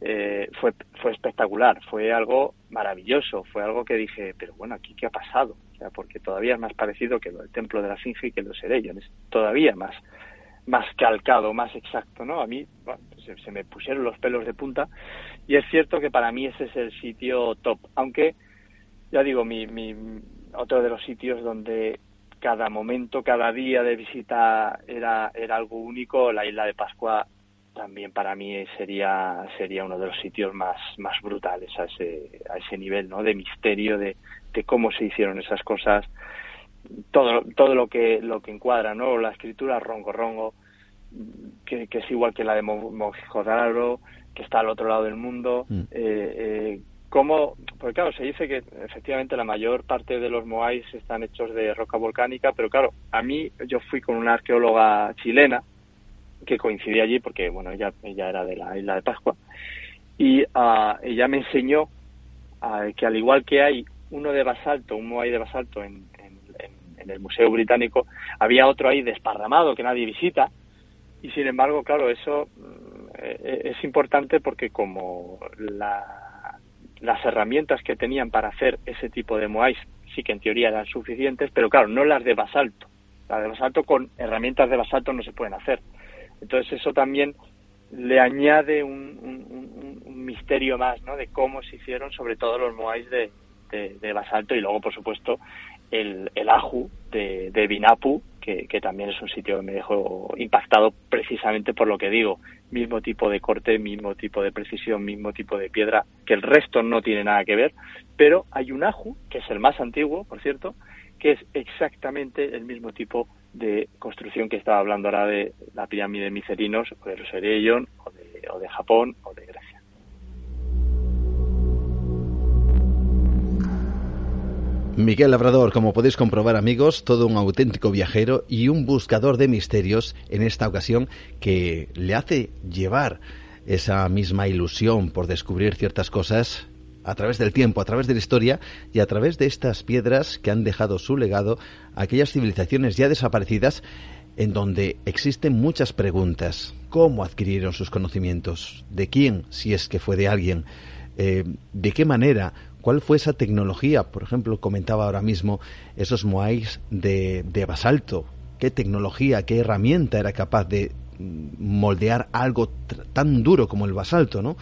eh, fue, fue espectacular, fue algo maravilloso, fue algo que dije, pero bueno, aquí qué ha pasado, o sea, porque todavía es más parecido que el templo de la Finge y que los Sereyón, es todavía más, más calcado, más exacto, ¿no? A mí pues se, me pusieron los pelos de punta y es cierto que para mí ese es el sitio top, aunque ya digo, mi, mi otro de los sitios donde cada momento, cada día de visita era, era algo único. La isla de Pascua también para mí sería, sería uno de los sitios más, más brutales a ese, a ese nivel, ¿no? De misterio, de, de cómo se hicieron esas cosas, todo, todo lo que, lo que encuadra, ¿no? La escritura rongo rongo, que, que es igual que la de Mohenjo-Daro, que está al otro lado del mundo, mm. eh, eh, cómo, porque claro, se dice que efectivamente la mayor parte de los moais están hechos de roca volcánica, pero claro, a mí yo fui con una arqueóloga chilena que coincidí allí porque, bueno, ella, ella era de la isla de Pascua y uh, ella me enseñó uh, que al igual que hay uno de basalto, un moai de basalto en, en, el Museo Británico, había otro ahí desparramado que nadie visita y sin embargo, claro, eso mm, e, e, es importante porque como la las herramientas que tenían para hacer ese tipo de moais sí que en teoría eran suficientes, pero claro, no las de basalto. Las de basalto con herramientas de basalto no se pueden hacer. Entonces eso también le añade un, misterio más, ¿no? De cómo se hicieron, sobre todo los moais de, de, basalto y luego, por supuesto, el, el aju de, de Binapu, que, también es un sitio que me dejó impactado precisamente por lo que digo, mismo tipo de corte, mismo tipo de precisión, mismo tipo de piedra, que el resto no tiene nada que ver, pero hay un aju, que es el más antiguo, por cierto, que es exactamente el mismo tipo de construcción que estaba hablando ahora de la pirámide de Micerinos, o de los o de, o de Japón, o de Grecia. Miguel Labrador, como podéis comprobar amigos, todo un auténtico viajero y un buscador de misterios en esta ocasión que le hace llevar esa misma ilusión por descubrir ciertas cosas a través del tiempo, a través de la historia y a través de estas piedras que han dejado su legado a aquellas civilizaciones ya desaparecidas en donde existen muchas preguntas. ¿Cómo adquirieron sus conocimientos? ¿De quién? Si es que fue de alguien. Eh, ¿De qué manera? ¿Cuál fue esa tecnología? Por ejemplo, comentaba ahora mismo esos moais de, basalto. ¿Qué tecnología, qué herramienta era capaz de mm, moldear algo tan duro como el basalto, ¿no?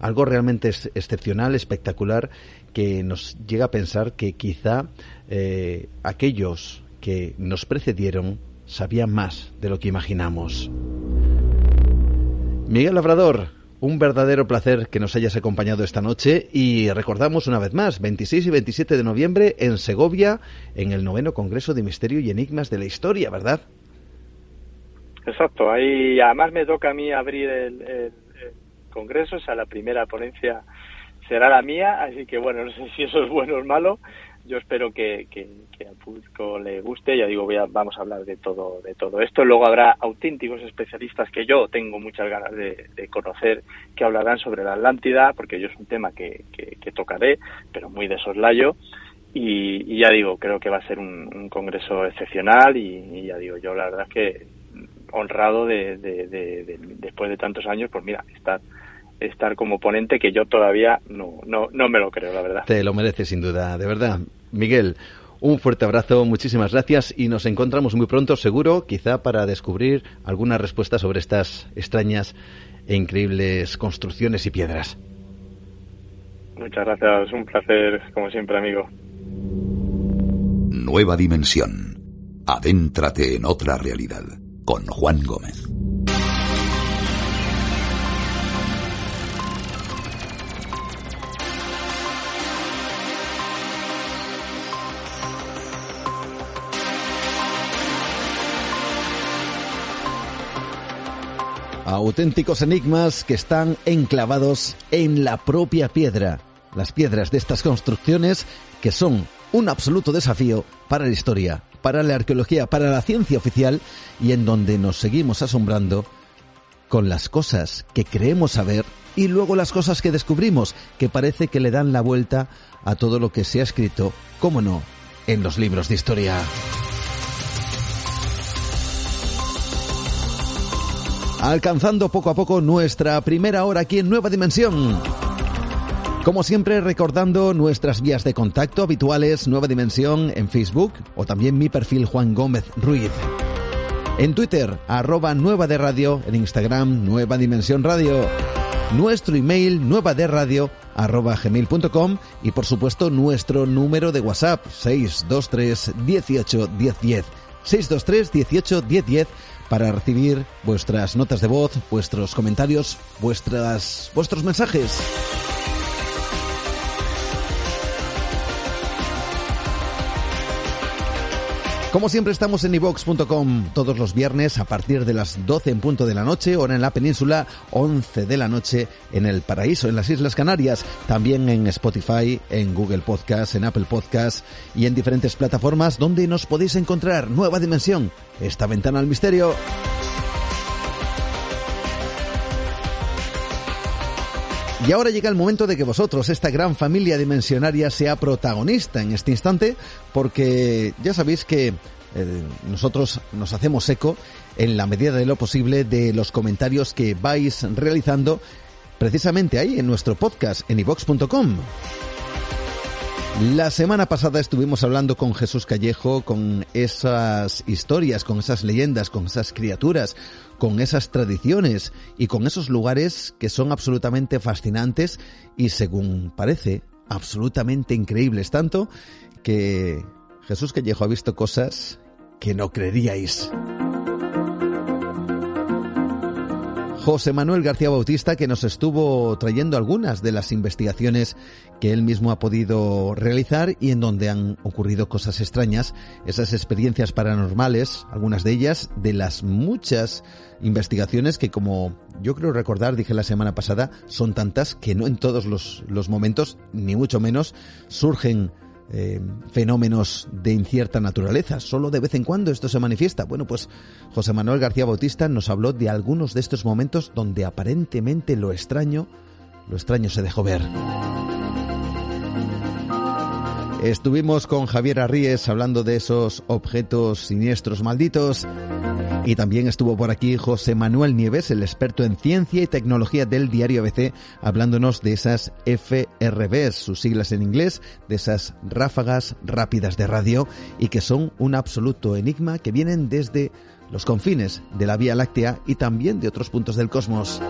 Algo realmente excepcional, espectacular, que nos llega a pensar que quizá eh, aquellos que nos precedieron sabían más de lo que imaginamos. Miguel Labrador, un verdadero placer que nos hayas acompañado esta noche y recordamos una vez más, 26 y 27 de noviembre en Segovia, en el noveno Congreso de Misterio y Enigmas de la Historia, ¿verdad? Exacto, ahí además me toca a mí abrir el, Congreso, o sea, la primera ponencia será la mía, así que bueno, no sé si eso es bueno o malo, yo espero que, que, al público le guste. Ya digo, voy a, vamos a hablar de todo, de todo esto. Luego habrá auténticos especialistas que yo tengo muchas ganas de, conocer que hablarán sobre la Atlántida, porque yo es un tema que, que, tocaré, pero muy de soslayo. y, ya digo, creo que va a ser un, congreso excepcional y, ya digo, yo la verdad es que honrado de, después de tantos años, pues mira, estar estar como ponente que yo todavía no, no, no me lo creo, la verdad. Te lo merece sin duda, de verdad. Miguel, un fuerte abrazo, muchísimas gracias y nos encontramos muy pronto, seguro, quizá para descubrir alguna respuesta sobre estas extrañas e increíbles construcciones y piedras. Muchas gracias, un placer, como siempre, amigo. Nueva dimensión. Adéntrate en otra realidad con Juan Gómez. Auténticos enigmas que están enclavados en la propia piedra. Las piedras de estas construcciones que son un absoluto desafío para la historia, para la arqueología, para la ciencia oficial y en donde nos seguimos asombrando con las cosas que creemos saber y luego las cosas que descubrimos que parece que le dan la vuelta a todo lo que se ha escrito, cómo no, en los libros de historia. Alcanzando poco a poco nuestra primera hora aquí en Nueva Dimensión. Como siempre, recordando nuestras vías de contacto habituales, Nueva Dimensión en Facebook o también mi perfil Juan Gómez Ruiz. En Twitter, arroba Nueva de Radio, en Instagram, Nueva Dimensión Radio. Nuestro email, nueva de radio, arroba gmail.com y por supuesto nuestro número de WhatsApp, 623 18 1010. 623 18 1010 para recibir vuestras notas de voz, vuestros comentarios, vuestras, vuestros mensajes. Como siempre estamos en ivox.com todos los viernes a partir de las 12 en punto de la noche, hora en la península, 11 de la noche en el paraíso, en las Islas Canarias, también en Spotify, en Google Podcast, en Apple Podcast y en diferentes plataformas donde nos podéis encontrar Nueva Dimensión, esta ventana al misterio. Y ahora llega el momento de que vosotros, esta gran familia dimensionaria, sea protagonista en este instante, porque ya sabéis que eh, nosotros nos hacemos eco en la medida de lo posible de los comentarios que vais realizando precisamente ahí en nuestro podcast en ivox.com. La semana pasada estuvimos hablando con Jesús Callejo, con esas historias, con esas leyendas, con esas criaturas, con esas tradiciones y con esos lugares que son absolutamente fascinantes y según parece absolutamente increíbles, tanto que Jesús Callejo ha visto cosas que no creeríais. José Manuel García Bautista, que nos estuvo trayendo algunas de las investigaciones que él mismo ha podido realizar y en donde han ocurrido cosas extrañas, esas experiencias paranormales, algunas de ellas, de las muchas investigaciones que, como yo creo recordar, dije la semana pasada, son tantas que no en todos los, los momentos, ni mucho menos, surgen eh, fenómenos de incierta naturaleza. Solo de vez en cuando esto se manifiesta. Bueno, pues José Manuel García Bautista nos habló de algunos de estos momentos donde aparentemente lo extraño, lo extraño se dejó ver. Estuvimos con Javier Arríes hablando de esos objetos siniestros malditos. Y también estuvo por aquí José Manuel Nieves, el experto en ciencia y tecnología del diario ABC, hablándonos de esas FRBs, sus siglas en inglés, de esas ráfagas rápidas de radio y que son un absoluto enigma que vienen desde los confines de la Vía Láctea y también de otros puntos del cosmos.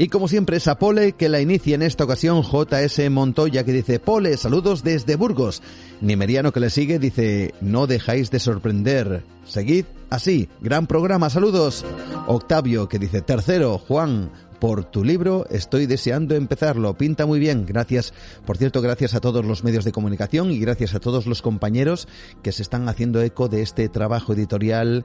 Y como siempre es a Pole que la inicia en esta ocasión JS Montoya que dice Pole, saludos desde Burgos. Nimeriano que le sigue dice no dejáis de sorprender. Seguid así, gran programa, saludos. Octavio que dice tercero, Juan, por tu libro. Estoy deseando empezarlo. Pinta muy bien. Gracias. Por cierto, gracias a todos los medios de comunicación y gracias a todos los compañeros que se están haciendo eco de este trabajo editorial.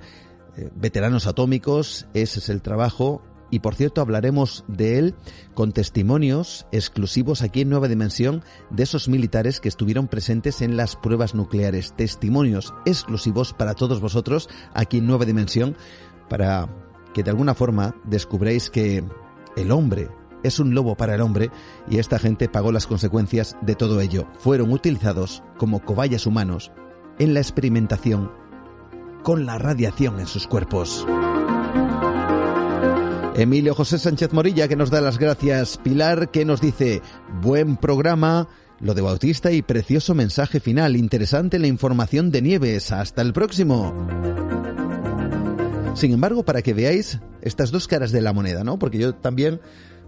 Eh, veteranos atómicos, ese es el trabajo y por cierto hablaremos de él con testimonios exclusivos aquí en Nueva Dimensión de esos militares que estuvieron presentes en las pruebas nucleares. Testimonios exclusivos para todos vosotros aquí en Nueva Dimensión para que de alguna forma descubréis que el hombre es un lobo para el hombre y esta gente pagó las consecuencias de todo ello. Fueron utilizados como cobayas humanos en la experimentación con la radiación en sus cuerpos. Emilio José Sánchez Morilla que nos da las gracias. Pilar que nos dice, buen programa, lo de Bautista y precioso mensaje final. Interesante la información de Nieves. Hasta el próximo. Sin embargo, para que veáis estas dos caras de la moneda, ¿no? Porque yo también,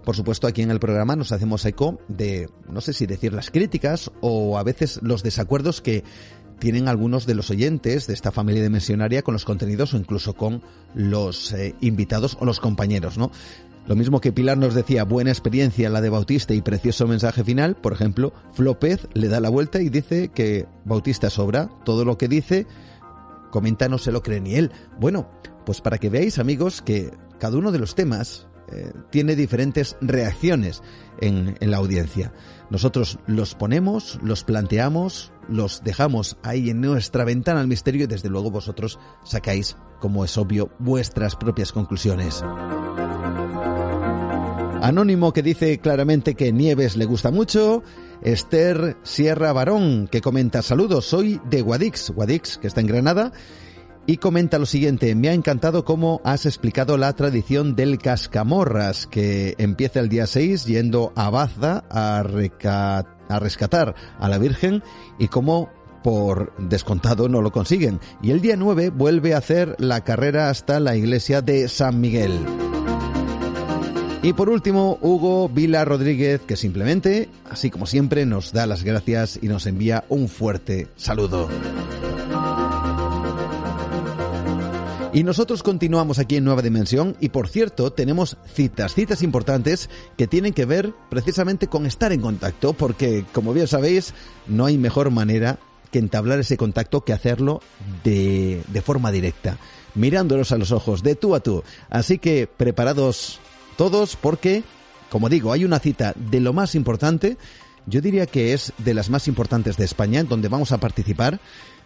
por supuesto, aquí en el programa nos hacemos eco de, no sé si decir las críticas o a veces los desacuerdos que tienen algunos de los oyentes de esta familia dimensionaria con los contenidos o incluso con los eh, invitados o los compañeros, ¿no? Lo mismo que Pilar nos decía, buena experiencia la de Bautista y precioso mensaje final, por ejemplo, Flopez le da la vuelta y dice que Bautista sobra, todo lo que dice, comenta no se lo cree ni él. Bueno, pues para que veáis amigos que cada uno de los temas eh, tiene diferentes reacciones en la audiencia. Nosotros los ponemos, los planteamos, los dejamos ahí en nuestra ventana al misterio y desde luego vosotros sacáis, como es obvio, vuestras propias conclusiones. Anónimo que dice claramente que Nieves le gusta mucho. Esther Sierra Barón que comenta saludos, soy de Guadix, Guadix que está en Granada. Y comenta lo siguiente, me ha encantado cómo has explicado la tradición del cascamorras, que empieza el día 6 yendo a Baza a, a rescatar a la Virgen y cómo por descontado no lo consiguen. Y el día 9 vuelve a hacer la carrera hasta la iglesia de San Miguel. Y por último, Hugo Vila Rodríguez, que simplemente, así como siempre, nos da las gracias y nos envía un fuerte saludo. Y nosotros continuamos aquí en Nueva Dimensión y por cierto tenemos citas, citas importantes que tienen que ver precisamente con estar en contacto porque como bien sabéis no hay mejor manera que entablar ese contacto que hacerlo de, de forma directa, mirándolos a los ojos, de tú a tú. Así que preparados todos porque, como digo, hay una cita de lo más importante, yo diría que es de las más importantes de España, en donde vamos a participar,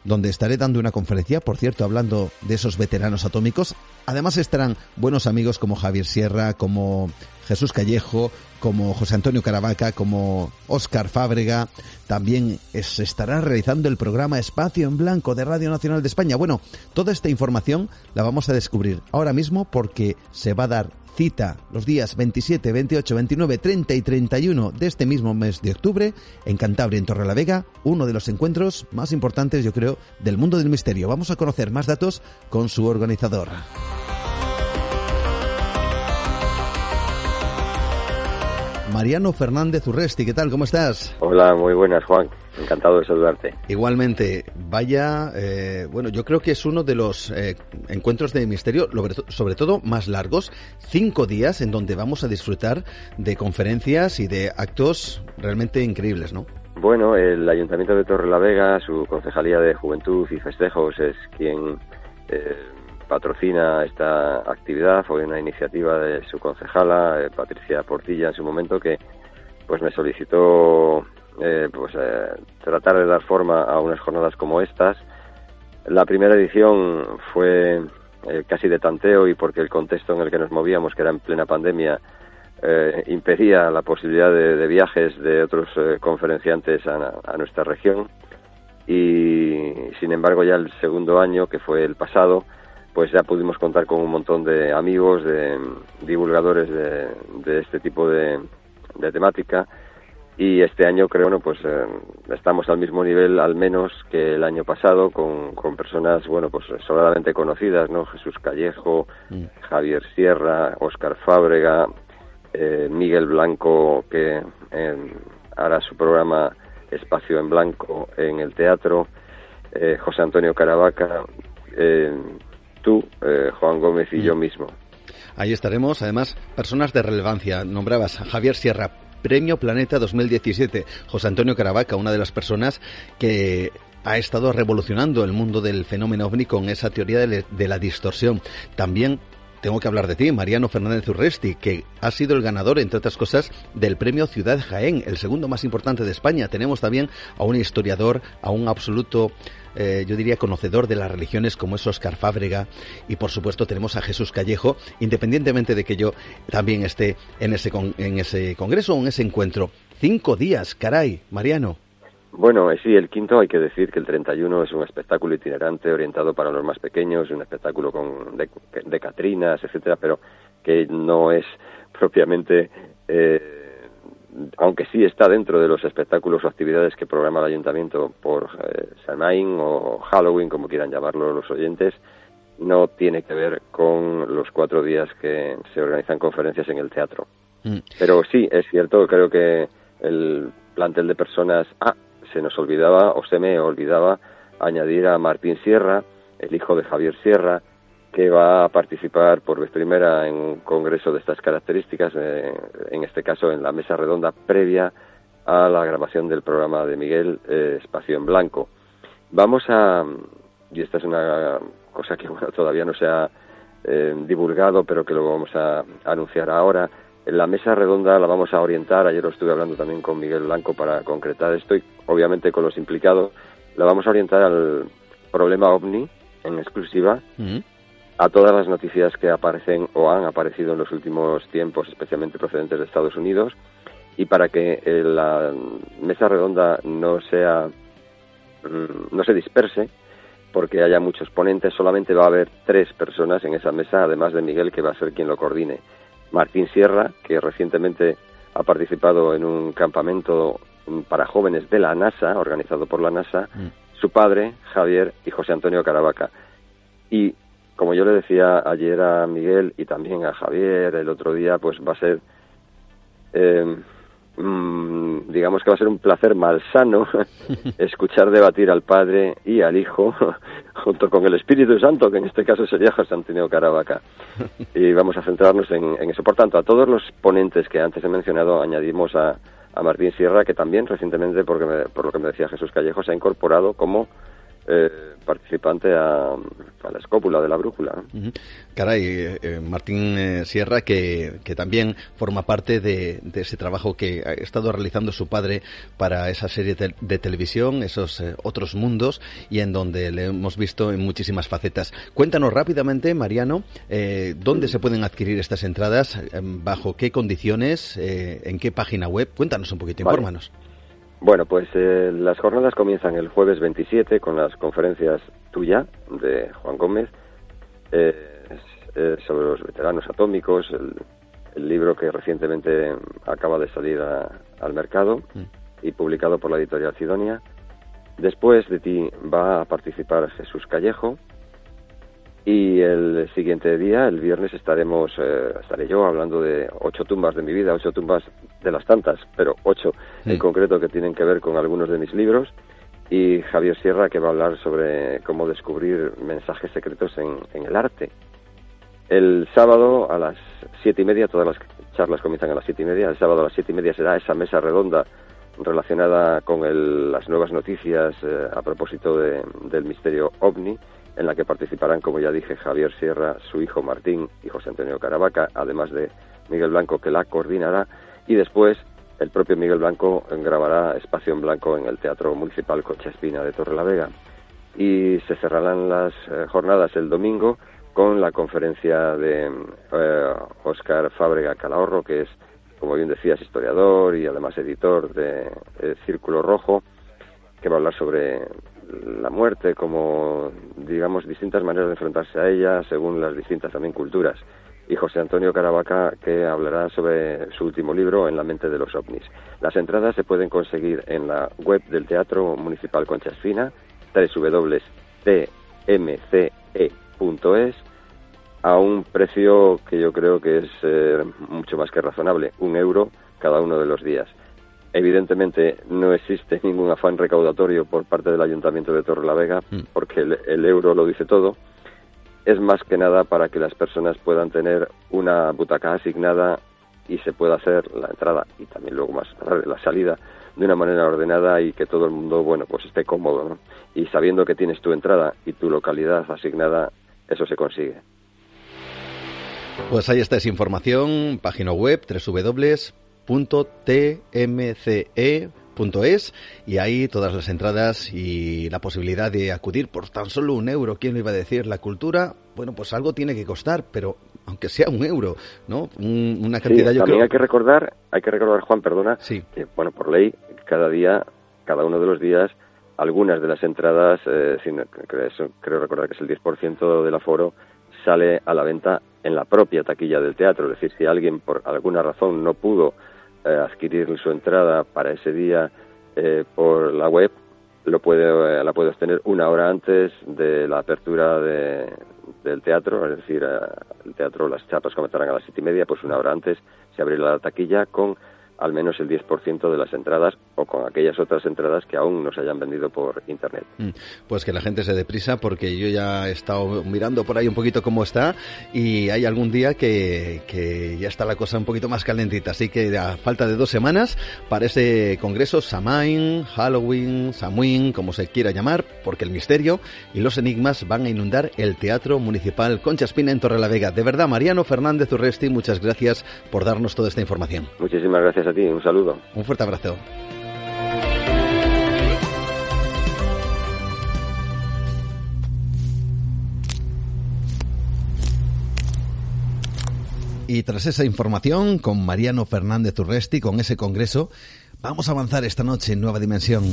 donde estaré dando una conferencia, por cierto, hablando de esos veteranos atómicos. Además estarán buenos amigos como Javier Sierra, como Jesús Callejo, como José Antonio Caravaca, como Óscar Fábrega. También se estará realizando el programa Espacio en Blanco de Radio Nacional de España. Bueno, toda esta información la vamos a descubrir ahora mismo porque se va a dar cita los días 27, 28, 29, 30 y 31 de este mismo mes de octubre en Cantabria, en Torrelavega, uno de los encuentros más importantes, yo creo, del mundo del misterio. Vamos a conocer más datos con su organizador. Mariano Fernández Urresti, ¿qué tal? ¿Cómo estás? Hola, muy buenas, Juan. Encantado de saludarte. Igualmente, vaya, eh, bueno, yo creo que es uno de los eh, encuentros de misterio, sobre todo más largos, cinco días en donde vamos a disfrutar de conferencias y de actos realmente increíbles, ¿no? Bueno, el Ayuntamiento de Torrelavega, su Concejalía de Juventud y Festejos es quien eh, patrocina esta actividad. Fue una iniciativa de su concejala, eh, Patricia Portilla, en su momento, que pues me solicitó eh, pues eh, tratar de dar forma a unas jornadas como estas. La primera edición fue casi de tanteo y porque el contexto en el que nos movíamos, que era en plena pandemia, impedía la posibilidad de, viajes de otros conferenciantes a, a, nuestra región. Y sin embargo, ya el segundo año, que fue el pasado, pues ya pudimos contar con un montón de amigos, de divulgadores de, este tipo de, temática y este año creo bueno pues eh, estamos al mismo nivel al menos que el año pasado con, con personas bueno pues sobradamente conocidas no Jesús Callejo mm. Javier Sierra Óscar Fábrega eh, Miguel Blanco que eh, hará su programa Espacio en Blanco en el teatro José Antonio Caravaca tú, eh, Juan Gómez y yo mm. mismo. Ahí estaremos, además, personas de relevancia. Nombrabas a Javier Sierra, Premio Planeta 2017. José Antonio Caravaca, una de las personas que ha estado revolucionando el mundo del fenómeno ovni con esa teoría de, la distorsión. También tengo que hablar de ti, Mariano Fernández Urresti, que ha sido el ganador, entre otras cosas, del premio Ciudad Jaén, el segundo más importante de España. Tenemos también a un historiador, a un absoluto eh, yo diría, conocedor de las religiones como es Oscar Fábrega y por supuesto tenemos a Jesús Callejo, independientemente de que yo también esté en ese, en ese congreso o en ese encuentro. Cinco días, caray, Mariano. Bueno, eh, sí, el quinto hay que decir que el 31 es un espectáculo itinerante orientado para los más pequeños, un espectáculo con de, Catrinas, etcétera, pero que no es propiamente, eh, aunque sí está dentro de los espectáculos o actividades que programa el ayuntamiento por eh, o Halloween, como quieran llamarlo los oyentes, no tiene que ver con los cuatro días que se organizan conferencias en el teatro. Mm. Pero sí, es cierto, creo que el plantel de personas... Ah, se nos olvidaba o se me olvidaba añadir a Martín Sierra, el hijo de Javier Sierra, que va a participar por vez primera en un congreso de estas características, eh, en este caso en la mesa redonda previa a la grabación del programa de Miguel eh, Espacio en Blanco. Vamos a, y esta es una cosa que [laughs] bueno, todavía no se ha eh, divulgado, pero que lo vamos a anunciar ahora, la mesa redonda la vamos a orientar, ayer lo estuve hablando también con Miguel Blanco para concretar esto y obviamente con los implicados, la vamos a orientar al problema ovni en exclusiva. A todas las noticias que aparecen o han aparecido en los últimos tiempos, especialmente procedentes de Estados Unidos, y para que eh, la mesa redonda no sea mm, no se disperse, porque haya muchos ponentes, solamente va a haber tres personas en esa mesa, además de Miguel, que va a ser quien lo coordine. Martín Sierra, que recientemente ha participado en un campamento para jóvenes de la NASA, organizado por la NASA, mm. su padre, Javier, y José Antonio Caravaca. Y como yo le decía ayer a Miguel y también a Javier el otro día, pues va a ser eh, Mm, digamos que va a ser un placer malsano [laughs] escuchar debatir al Padre y al Hijo [laughs] junto con el Espíritu Santo, que en este caso sería José Antonio Caravaca. [laughs] Y vamos a centrarnos en, eso. Por tanto, a todos los ponentes que antes he mencionado, añadimos a, a Martín Sierra, que también recientemente, porque por lo que me decía Jesús Callejo, se ha incorporado como eh, participante a, la escópula de la brújula. Caray, eh, eh, Martín Sierra, que, que, también forma parte de, ese trabajo que ha estado realizando su padre para esa serie de, televisión, esos otros mundos, y en donde le hemos visto en muchísimas facetas. Cuéntanos rápidamente, Mariano, dónde se pueden adquirir estas entradas, bajo qué condiciones, en qué página web. Cuéntanos un poquito, infórmanos. Bueno, pues eh, las jornadas comienzan el jueves 27 con las conferencias tuya de Juan Gómez eh, sobre los veteranos atómicos, el, libro que recientemente acaba de salir al mercado mm. y publicado por la editorial Sidonia. Después de ti va a participar Jesús Callejo, y el siguiente día, el viernes, estaremos, eh, estaré yo hablando de ocho tumbas de mi vida, ocho tumbas de las tantas, pero ocho en concreto que tienen que ver con algunos de mis libros. Y Javier Sierra que va a hablar sobre cómo descubrir mensajes secretos en, en el arte. El sábado a las siete y media, todas las charlas comienzan a las siete y media, el sábado a las siete y media será esa mesa redonda relacionada con el, las nuevas noticias eh, a propósito de, del misterio ovni en la que participarán, como ya dije, Javier Sierra, su hijo Martín y José Antonio Caravaca, además de Miguel Blanco, que la coordinará, y después el propio Miguel Blanco grabará Espacio en Blanco en el Teatro Municipal Concha Espina de Torrelavega. Y se cerrarán las eh, jornadas el domingo con la conferencia de Oscar eh, Fábrega Calahorro, que es, como bien decías, historiador y además editor de Círculo Rojo, que va a hablar sobre la muerte como, digamos, distintas maneras de enfrentarse a ella según las distintas también culturas. Y José Antonio Caravaca, que hablará sobre su último libro, En la mente de los ovnis. Las entradas se pueden conseguir en la web del Teatro Municipal Conchas Fina, www.tmce.es, a un precio que yo creo que es eh, mucho más que razonable, un euro cada uno de los días. Evidentemente no existe ningún afán recaudatorio por parte del Ayuntamiento de Torrelavega, mm. porque el, euro lo dice todo. Es más que nada para que las personas puedan tener una butaca asignada y se pueda hacer la entrada y también luego más tarde la salida de una manera ordenada y que todo el mundo, bueno, pues esté cómodo, Y sabiendo que tienes tu entrada y tu localidad asignada, eso se consigue. Pues ahí está esa información, página web www.tmce.es y ahí todas las entradas y la posibilidad de acudir por tan solo un euro. ¿Quién lo iba a decir? La cultura, bueno, pues algo tiene que costar, pero aunque sea un euro, ¿no? una cantidad sí, yo también creo... hay que recordar, hay que recordar, Juan, perdona, Sí. que, bueno, por ley, cada día, cada uno de los días, algunas de las entradas, eh, si no- creo, creo recordar que es el 10% del aforo, sale a la venta en la propia taquilla del teatro. Es decir, si alguien por alguna razón no pudo adquirir su entrada para ese día eh, por la web, lo puede, eh, la puede obtener una hora antes de la apertura de- del teatro, es decir, eh, el teatro, las chapas comenzarán a las siete y media, pues una hora antes se abrirá la taquilla con al menos el 10% de las entradas o con aquellas otras entradas que aún no se hayan vendido por internet. Mm, Pues que la gente se deprisa porque yo ya he estado mirando por ahí un poquito cómo está y hay algún día que, que ya está la cosa un poquito más calentita. Así que a falta de dos semanas para ese congreso Samain, Halloween, Samhain, como se quiera llamar, porque el misterio y los enigmas van a inundar el Teatro Municipal Concha Espina en Torrelavega. De verdad, Mariano Fernández Urresti, muchas gracias por darnos toda esta información. Muchísimas gracias a un saludo. Un fuerte abrazo. Y tras esa información, con Mariano Fernández Urresti, con ese congreso, vamos a avanzar esta noche en Nueva Dimensión.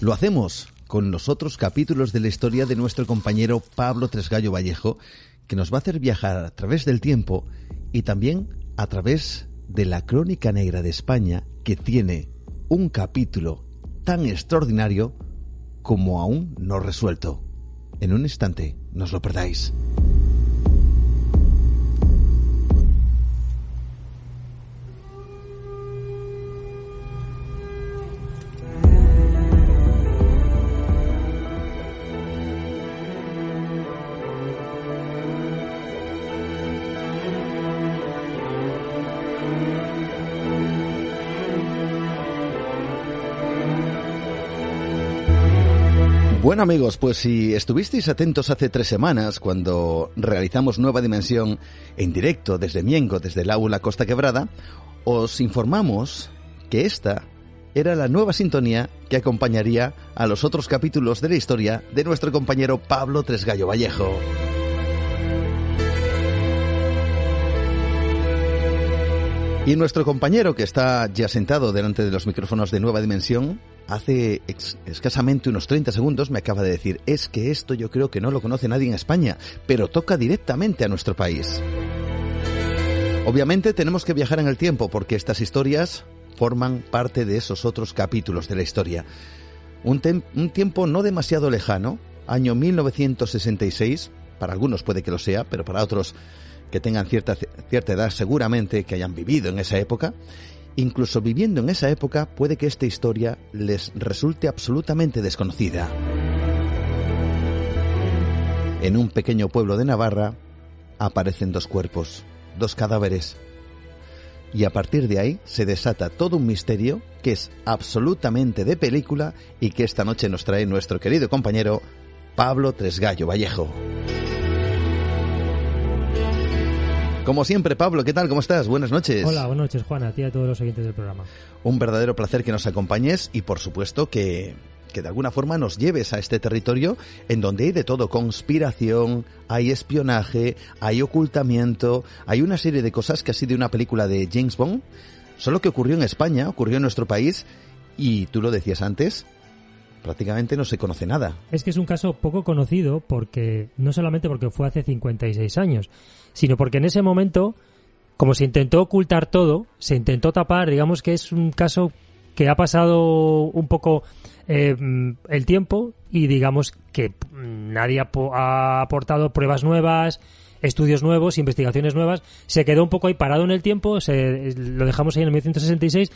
Lo hacemos con los otros capítulos de la historia de nuestro compañero Pablo Tresgallo Vallejo, que nos va a hacer viajar a través del tiempo y también a través de la crónica negra de España, que tiene un capítulo tan extraordinario como aún no resuelto. En un instante, no os lo perdáis. Amigos, pues si estuvisteis atentos hace tres semanas cuando realizamos Nueva Dimensión en directo desde Miengo, desde el aula Costa Quebrada, os informamos que esta era la nueva sintonía que acompañaría a los otros capítulos de la historia de nuestro compañero Pablo Tresgallo Vallejo. Y nuestro compañero que está ya sentado delante de los micrófonos de Nueva Dimensión, hace escasamente unos 30 segundos me acaba de decir, es que esto yo creo que no lo conoce nadie en España, pero toca directamente a nuestro país. Obviamente tenemos que viajar en el tiempo porque estas historias forman parte de esos otros capítulos de la historia. Un, un tiempo no demasiado lejano, año 1966, para algunos puede que lo sea, pero para otros que tengan cierta, cierta edad seguramente que hayan vivido en esa época, incluso viviendo en esa época puede que esta historia les resulte absolutamente desconocida. En un pequeño pueblo de Navarra aparecen dos cuerpos, dos cadáveres. Y a partir de ahí se desata todo un misterio que es absolutamente de película y que esta noche nos trae nuestro querido compañero Pablo Tresgallo Vallejo. Como siempre, Pablo, ¿qué tal? ¿Cómo estás? Buenas noches. Hola, buenas noches, Juan, a ti y a todos los oyentes del programa. Un verdadero placer que nos acompañes y, por supuesto, que, que de alguna forma nos lleves a este territorio en donde hay de todo, conspiración, hay espionaje, hay ocultamiento, hay una serie de cosas que ha sido una película de James Bond, solo que ocurrió en España, ocurrió en nuestro país y tú lo decías antes, prácticamente no se conoce nada. Es que es un caso poco conocido porque no solamente porque fue hace 56 años, sino porque en ese momento, como se intentó ocultar todo, se intentó tapar, digamos que es un caso que ha pasado un poco eh, el tiempo y digamos que mm, nadie ha, po- ha aportado pruebas nuevas, estudios nuevos, investigaciones nuevas, se quedó un poco ahí parado en el tiempo, se, lo dejamos ahí en el 1966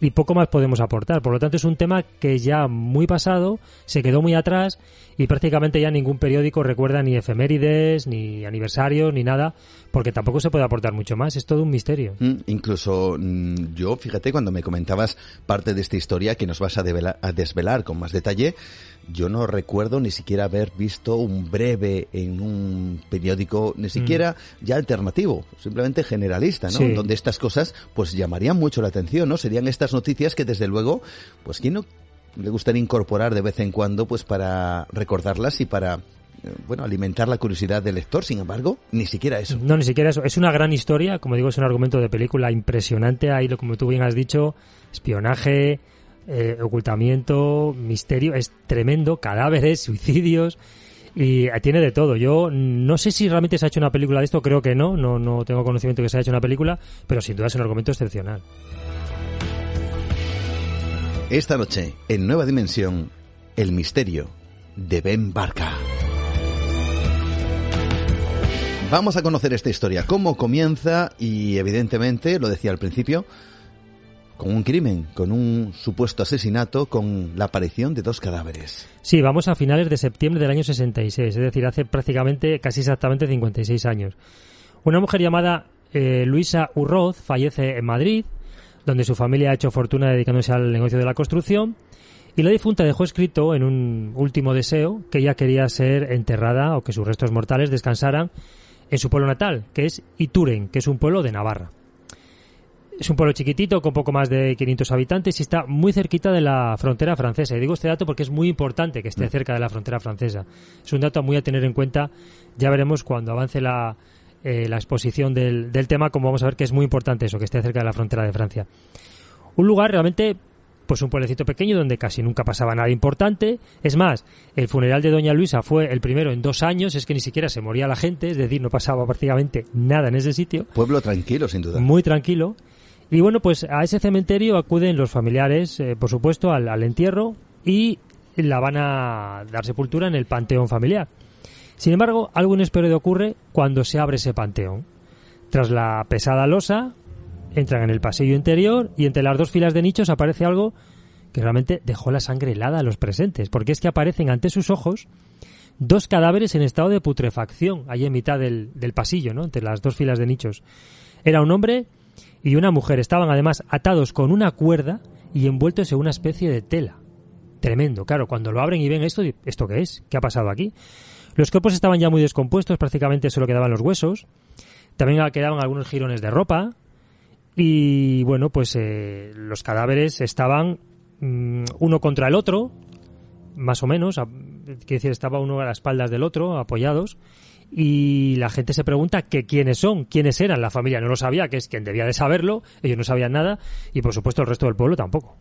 y poco más podemos aportar. Por lo tanto, es un tema que ya muy pasado, se quedó muy atrás y prácticamente ya ningún periódico recuerda ni efemérides, ni aniversarios, ni nada, porque tampoco se puede aportar mucho más. Es todo un misterio. Mm, incluso mm, yo, fíjate, cuando me comentabas parte de esta historia que nos vas a, a desvelar con más detalle, yo no recuerdo ni siquiera haber visto un breve en un periódico, ni siquiera mm. ya alternativo, simplemente generalista, ¿no? Donde estas cosas pues llamarían mucho la atención, ¿no? Serían estas noticias que desde luego, pues quién no le gustaría incorporar de vez en cuando pues para recordarlas y para eh, bueno, alimentar la curiosidad del lector, sin embargo, ni siquiera eso. No, ni siquiera eso. Es una gran historia, como digo, es un argumento de película impresionante, ahí, como tú bien has dicho, espionaje, eh, ocultamiento, misterio, es tremendo, cadáveres, [laughs] suicidios y eh, tiene de todo. Yo no sé si realmente se ha hecho una película de esto, creo que no, no, no tengo conocimiento de que se haya hecho una película, pero sin duda es un argumento excepcional. Esta noche, en Nueva Dimensión, el misterio de Ben Barca. Vamos a conocer esta historia, cómo comienza y evidentemente, lo decía al principio, con un crimen, con un supuesto asesinato, con la aparición de dos cadáveres. Sí, vamos a finales de septiembre del año 66, es decir, hace prácticamente, casi exactamente 56 años. Una mujer llamada eh, Luisa Urroz fallece en Madrid, donde su familia ha hecho fortuna dedicándose al negocio de la construcción, y la difunta dejó escrito en un último deseo que ella quería ser enterrada o que sus restos mortales descansaran en su pueblo natal, que es Ituren, que es un pueblo de Navarra. Es un pueblo chiquitito con poco más de 500 habitantes y está muy cerquita de la frontera francesa. Y digo este dato porque es muy importante que esté mm. cerca de la frontera francesa. Es un dato muy a tener en cuenta. Ya veremos cuando avance la, eh, la exposición del, del tema, como vamos a ver que es muy importante eso, que esté cerca de la frontera de Francia. Un lugar realmente pues un pueblecito pequeño donde casi nunca pasaba nada importante. Es más, el funeral de Doña Luisa fue el primero en dos años, es que ni siquiera se moría la gente, es decir, no pasaba prácticamente nada en ese sitio. Pueblo tranquilo, sin duda. Muy tranquilo. Y bueno, pues a ese cementerio acuden los familiares, eh, por supuesto, al, entierro y la van a dar sepultura en el panteón familiar. Sin embargo, algo inesperado ocurre cuando se abre ese panteón. Tras la pesada losa, entran en el pasillo interior y entre las dos filas de nichos aparece algo que realmente dejó la sangre helada a los presentes, porque es que aparecen ante sus ojos dos cadáveres en estado de putrefacción, ahí en mitad del, del pasillo, ¿no? entre las dos filas de nichos. Era un hombre y una mujer estaban además atados con una cuerda y envueltos en una especie de tela. Tremendo, claro, cuando lo abren y ven esto, ¿esto qué es? ¿Qué ha pasado aquí? Los cuerpos estaban ya muy descompuestos, prácticamente solo quedaban los huesos. También quedaban algunos jirones de ropa. Y bueno, pues eh, los cadáveres estaban mm, uno contra el otro, más o menos, quiere decir, estaba uno a las espaldas del otro, apoyados y la gente se pregunta que quiénes son, quiénes eran. La familia no lo sabía, que es quien debía de saberlo, ellos no sabían nada y por supuesto el resto del pueblo tampoco.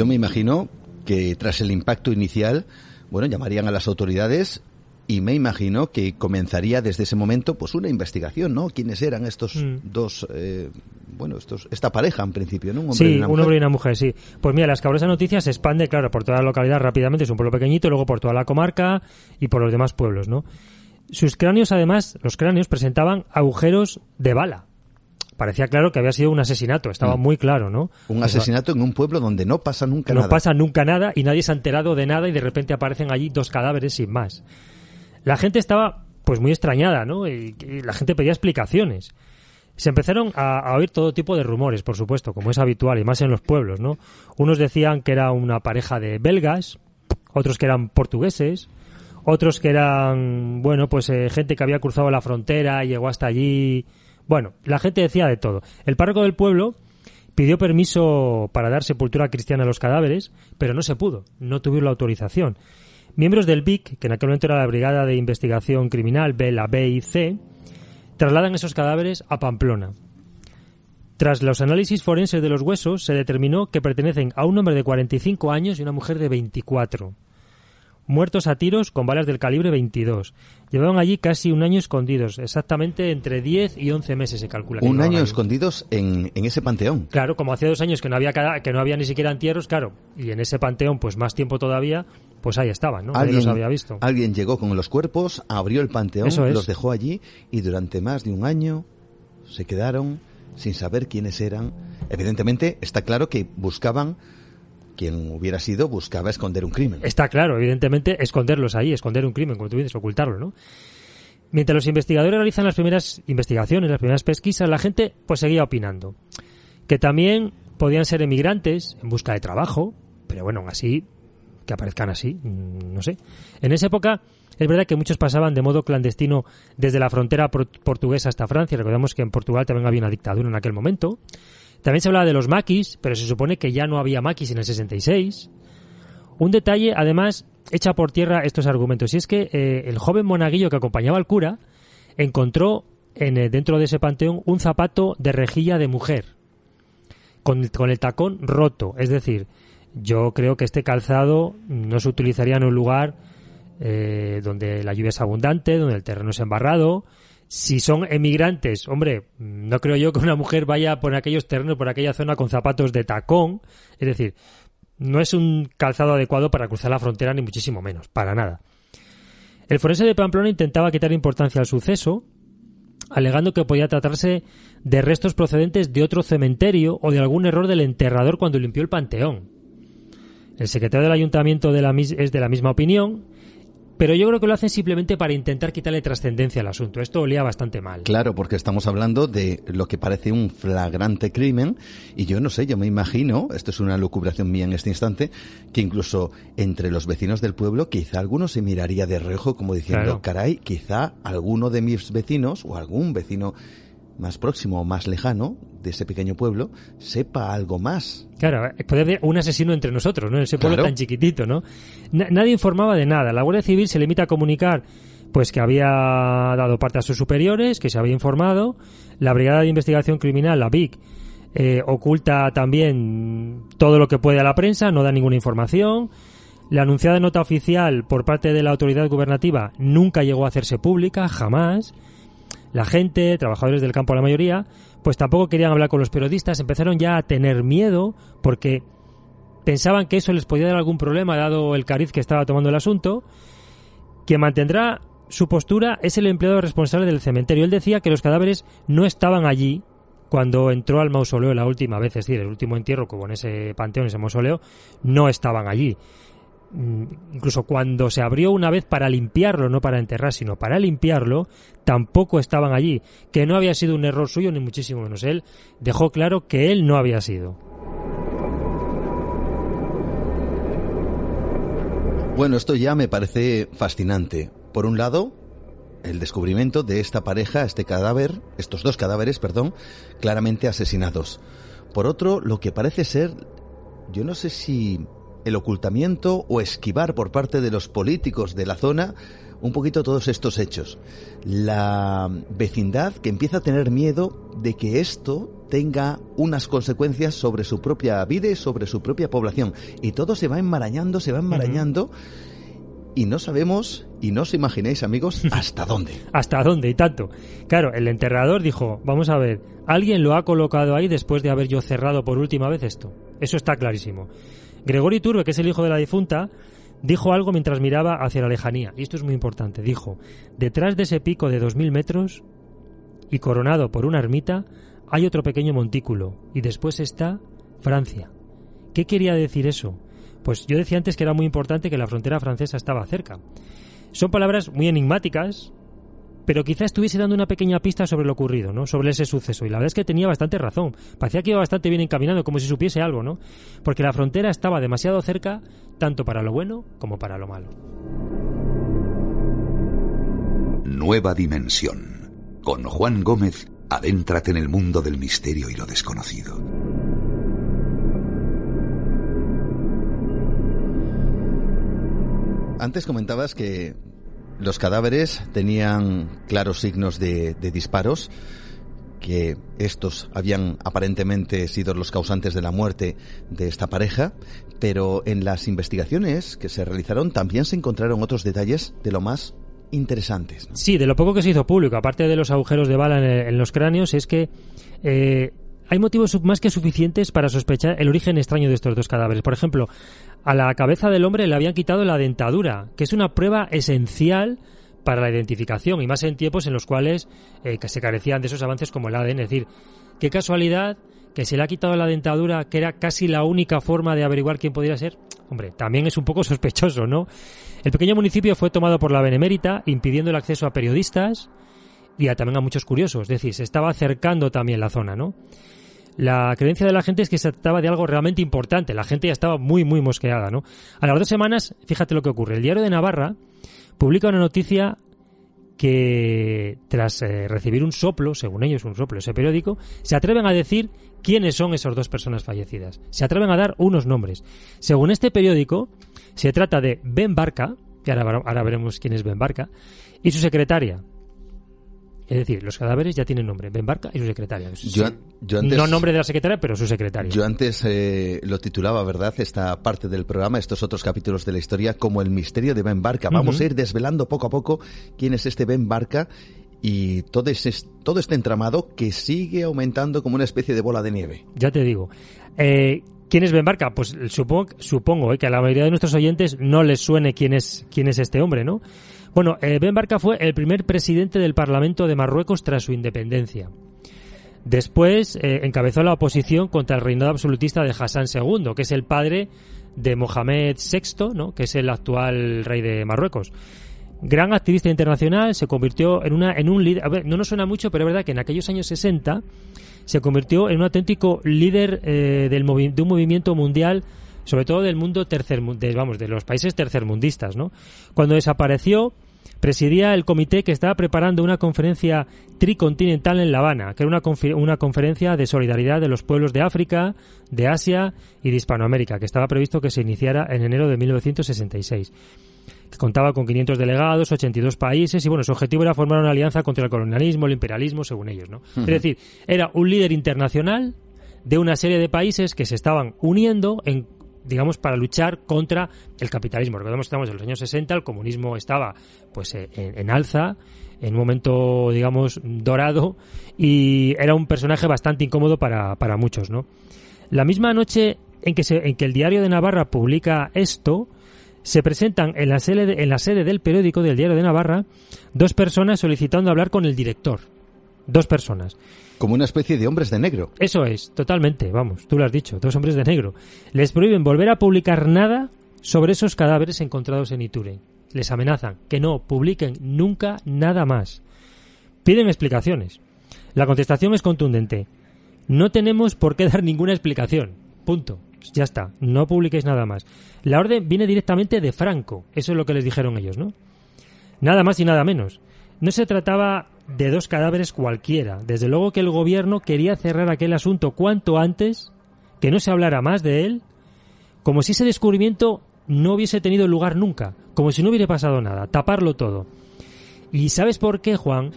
Yo me imagino que tras el impacto inicial, bueno, llamarían a las autoridades y me imagino que comenzaría desde ese momento pues una investigación, ¿no? ¿Quiénes eran estos mm. dos, eh, bueno, estos, esta pareja en principio, ¿no? Un hombre sí, y una un hombre y una mujer, sí. Pues mira, la escabrosa noticia se expande, claro, por toda la localidad rápidamente, es un pueblo pequeñito, luego por toda la comarca y por los demás pueblos, ¿no? Sus cráneos, además, los cráneos presentaban agujeros de bala. Parecía claro que había sido un asesinato, estaba mm. muy claro, ¿no? Un asesinato en un pueblo donde no pasa nunca nada. No pasa nunca nada y nadie se ha enterado de nada y de repente aparecen allí dos cadáveres sin más. La gente estaba pues muy extrañada, ¿no? Y, la gente pedía explicaciones. Se empezaron a, oír todo tipo de rumores, por supuesto, como es habitual, y más en los pueblos, ¿no? Unos decían que era una pareja de belgas, otros que eran portugueses, otros que eran, bueno, pues eh, gente que había cruzado la frontera y llegó hasta allí. Bueno, la gente decía de todo. El párroco del pueblo pidió permiso para dar sepultura cristiana a los cadáveres, pero no se pudo, no tuvieron la autorización. Miembros del BIC, que en aquel momento era la Brigada de Investigación Criminal, B, la B y C, trasladan esos cadáveres a Pamplona. Tras los análisis forenses de los huesos, se determinó que pertenecen a un hombre de 45 años y una mujer de 24. Muertos a tiros con balas del calibre 22. Llevaban allí casi un año escondidos, exactamente entre 10 y 11 meses se calcula. un año escondidos en, en, ese panteón. Claro, como hace dos años que no había que no había ni siquiera entierros, claro, y en ese panteón pues más tiempo todavía, pues ahí estaban, ¿no? Alguien los había visto. Alguien llegó con los cuerpos, abrió el panteón, los dejó allí y durante más de un año se quedaron sin saber quiénes eran. Evidentemente está claro que buscaban quien hubiera sido buscaba esconder un crimen. Está claro, evidentemente, esconderlos ahí, esconder un crimen, como tú dices, ocultarlo, ¿no? Mientras los investigadores realizan las primeras investigaciones, las primeras pesquisas, la gente pues seguía opinando que también podían ser emigrantes en busca de trabajo, pero bueno, así que aparezcan así, mm, no sé. En esa época es verdad que muchos pasaban de modo clandestino desde la frontera portuguesa hasta Francia. Recordemos que en Portugal también había una dictadura en aquel momento. También se hablaba de los maquis, pero se supone que ya no había maquis en el 66. Un detalle, además, echa por tierra estos argumentos, y es que eh, el joven monaguillo que acompañaba al cura encontró en, eh, dentro de ese panteón un zapato de rejilla de mujer, con, con el tacón roto. Es decir, yo creo que este calzado no se utilizaría en un lugar eh, donde la lluvia es abundante, donde el terreno es embarrado, si son emigrantes, hombre, no creo yo que una mujer vaya por aquellos terrenos, por aquella zona con zapatos de tacón. Es decir, no es un calzado adecuado para cruzar la frontera, ni muchísimo menos, para nada. El forense de Pamplona intentaba quitar importancia al suceso, alegando que podía tratarse de restos procedentes de otro cementerio o de algún error del enterrador cuando limpió el panteón. El secretario del ayuntamiento de la es de la misma opinión pero yo creo que lo hacen simplemente para intentar quitarle trascendencia al asunto. Esto olía bastante mal. Claro, porque estamos hablando de lo que parece un flagrante crimen y yo no sé, yo me imagino, esto es una lucubración mía en este instante, que incluso entre los vecinos del pueblo quizá alguno se miraría de reojo como diciendo, caray, quizá alguno de mis vecinos o algún vecino más próximo o más lejano de ese pequeño pueblo sepa algo más. Claro, puede haber un asesino entre nosotros, ¿no? En ese pueblo tan chiquitito, ¿no? nadie informaba de nada. La Guardia Civil se limita a comunicar pues que había dado parte a sus superiores, que se había informado. La Brigada de Investigación Criminal, la BIC, eh, oculta también todo lo que puede a la prensa, no da ninguna información. La anunciada nota oficial por parte de la autoridad gubernativa nunca llegó a hacerse pública, jamás. La gente, trabajadores del campo la mayoría, pues tampoco querían hablar con los periodistas, empezaron ya a tener miedo porque pensaban que eso les podía dar algún problema dado el cariz que estaba tomando el asunto. Quien mantendrá su postura es el empleado responsable del cementerio. Él decía que los cadáveres no estaban allí cuando entró al mausoleo la última vez, es decir, el último entierro hubo en ese panteón, ese mausoleo, no estaban allí. Mm, incluso cuando se abrió una vez para limpiarlo, no para enterrar, sino para limpiarlo, tampoco estaban allí, que no había sido un error suyo, ni muchísimo menos. Él dejó claro que él no había sido. Bueno, esto ya me parece fascinante. Por un lado, el descubrimiento de esta pareja, este cadáver, estos dos cadáveres, perdón, claramente asesinados. Por otro, lo que parece ser, yo no sé si el ocultamiento o esquivar por parte de los políticos de la zona un poquito todos estos hechos. La vecindad que empieza a tener miedo de que esto tenga unas consecuencias sobre su propia vida y sobre su propia población. Y todo se va enmarañando, se va enmarañando. Y no sabemos, y no os imaginéis, amigos, [laughs] hasta dónde. hasta dónde y tanto. Claro, el enterrador dijo, vamos a ver, alguien lo ha colocado ahí después de haber yo cerrado por última vez esto. Eso está clarísimo. Gregorio Turbe, que es el hijo de la difunta, dijo algo mientras miraba hacia la lejanía, y esto es muy importante, dijo, detrás de ese pico de dos mil metros y coronado por una ermita, hay otro pequeño montículo, y después está Francia. ¿Qué quería decir eso? Pues yo decía antes que era muy importante que la frontera francesa estaba cerca. Son palabras muy enigmáticas, pero quizá estuviese dando una pequeña pista sobre lo ocurrido, ¿no? Sobre ese suceso. Y la verdad es que tenía bastante razón. Parecía que iba bastante bien encaminado, como si supiese algo, ¿no? Porque la frontera estaba demasiado cerca, tanto para lo bueno como para lo malo. Nueva dimensión. Con Juan Gómez, adéntrate en el mundo del misterio y lo desconocido. Antes comentabas que los cadáveres tenían claros signos de, disparos. que estos habían aparentemente sido los causantes de la muerte de esta pareja, pero en las investigaciones que se realizaron también se encontraron otros detalles de lo más interesantes. Sí, de lo poco que se hizo público, aparte de los agujeros de bala en, los cráneos, es que eh, hay motivos más que suficientes para sospechar el origen extraño de estos dos cadáveres. Por ejemplo, a la cabeza del hombre le habían quitado la dentadura, que es una prueba esencial para la identificación y más en tiempos en los cuales eh, se carecían de esos avances como el ADN. Es decir, qué casualidad que se le ha quitado la dentadura, que era casi la única forma de averiguar quién podría ser. Hombre, también es un poco [laughs] sospechoso, ¿no? El pequeño municipio fue tomado por la Benemérita, impidiendo el acceso a periodistas y también a muchos curiosos. Es decir, se estaba acercando también la zona, ¿no? La creencia de la gente es que se trataba de algo realmente importante. La gente ya estaba muy, muy mosqueada, ¿no? A las dos semanas, fíjate lo que ocurre. El diario de Navarra publica una noticia que tras eh, recibir un soplo, según ellos un soplo, ese periódico, se atreven a decir quiénes son esas dos personas fallecidas. Se atreven a dar unos nombres. Según este periódico, se trata de Ben Barca, que ahora, ahora veremos quién es Ben Barca, y su secretaria, es decir, los cadáveres ya tienen nombre, Ben Barca y su secretaria. no nombre de la secretaria, pero su secretaria. Yo antes eh, lo titulaba, ¿verdad? Esta parte del programa, estos otros capítulos de la historia, como el misterio de Ben Barca. Vamos a ir desvelando poco a poco quién es este Ben Barca y todo, ese, todo este entramado que sigue aumentando como una especie de bola de nieve. Ya te digo. Eh, ¿Quién es Ben Barca? Pues supongo, supongo eh, que a la mayoría de nuestros oyentes no les suene quién es, quién es este hombre, ¿no? Bueno, eh, Ben Barca fue el primer presidente del Parlamento de Marruecos tras su independencia. Después eh, encabezó la oposición contra el reinado absolutista de Hassan II, que es el padre de Mohamed VI, ¿no? que es el actual rey de Marruecos. Gran activista internacional, se convirtió en, una, en un líder. A ver, no nos suena mucho, pero es verdad que en aquellos años 60 se convirtió en un auténtico líder eh, del de un movimiento mundial sobre todo del mundo tercer, vamos, de los países tercermundistas, ¿no? Cuando desapareció, presidía el comité que estaba preparando una conferencia tricontinental en La Habana, que era una, una conferencia de solidaridad de los pueblos de África, de Asia y de Hispanoamérica, que estaba previsto que se iniciara en enero de 1966 que contaba con 500 delegados, 82 países y bueno, su objetivo era formar una alianza contra el colonialismo, el imperialismo, según ellos, ¿no? Es decir, era un líder internacional de una serie de países que se estaban uniendo en digamos, para luchar contra el capitalismo. Recordemos que estamos en los años 60, el comunismo estaba pues eh, en, alza, en un momento, digamos, dorado, y era un personaje bastante incómodo para, para muchos, ¿no? La misma noche en que, se, en que el diario de Navarra publica esto, se presentan en la, sede, en la sede del periódico del diario de Navarra dos personas solicitando hablar con el director. Dos personas. Como una especie de hombres de negro. Eso es, totalmente, vamos, tú lo has dicho, dos hombres de negro. Les prohíben volver a publicar nada sobre esos cadáveres encontrados en Iture. Les amenazan que no publiquen nunca nada más. Piden explicaciones. La contestación es contundente. No tenemos por qué dar ninguna explicación. Punto. Ya está. No publiquéis nada más. La orden viene directamente de Franco. Eso es lo que les dijeron ellos, ¿no? Nada más y nada menos. No se trataba de dos cadáveres cualquiera. Desde luego que el gobierno quería cerrar aquel asunto cuanto antes, que no se hablara más de él, como si ese descubrimiento no hubiese tenido lugar nunca, como si no hubiera pasado nada, taparlo todo. ¿Y sabes por qué, Juan?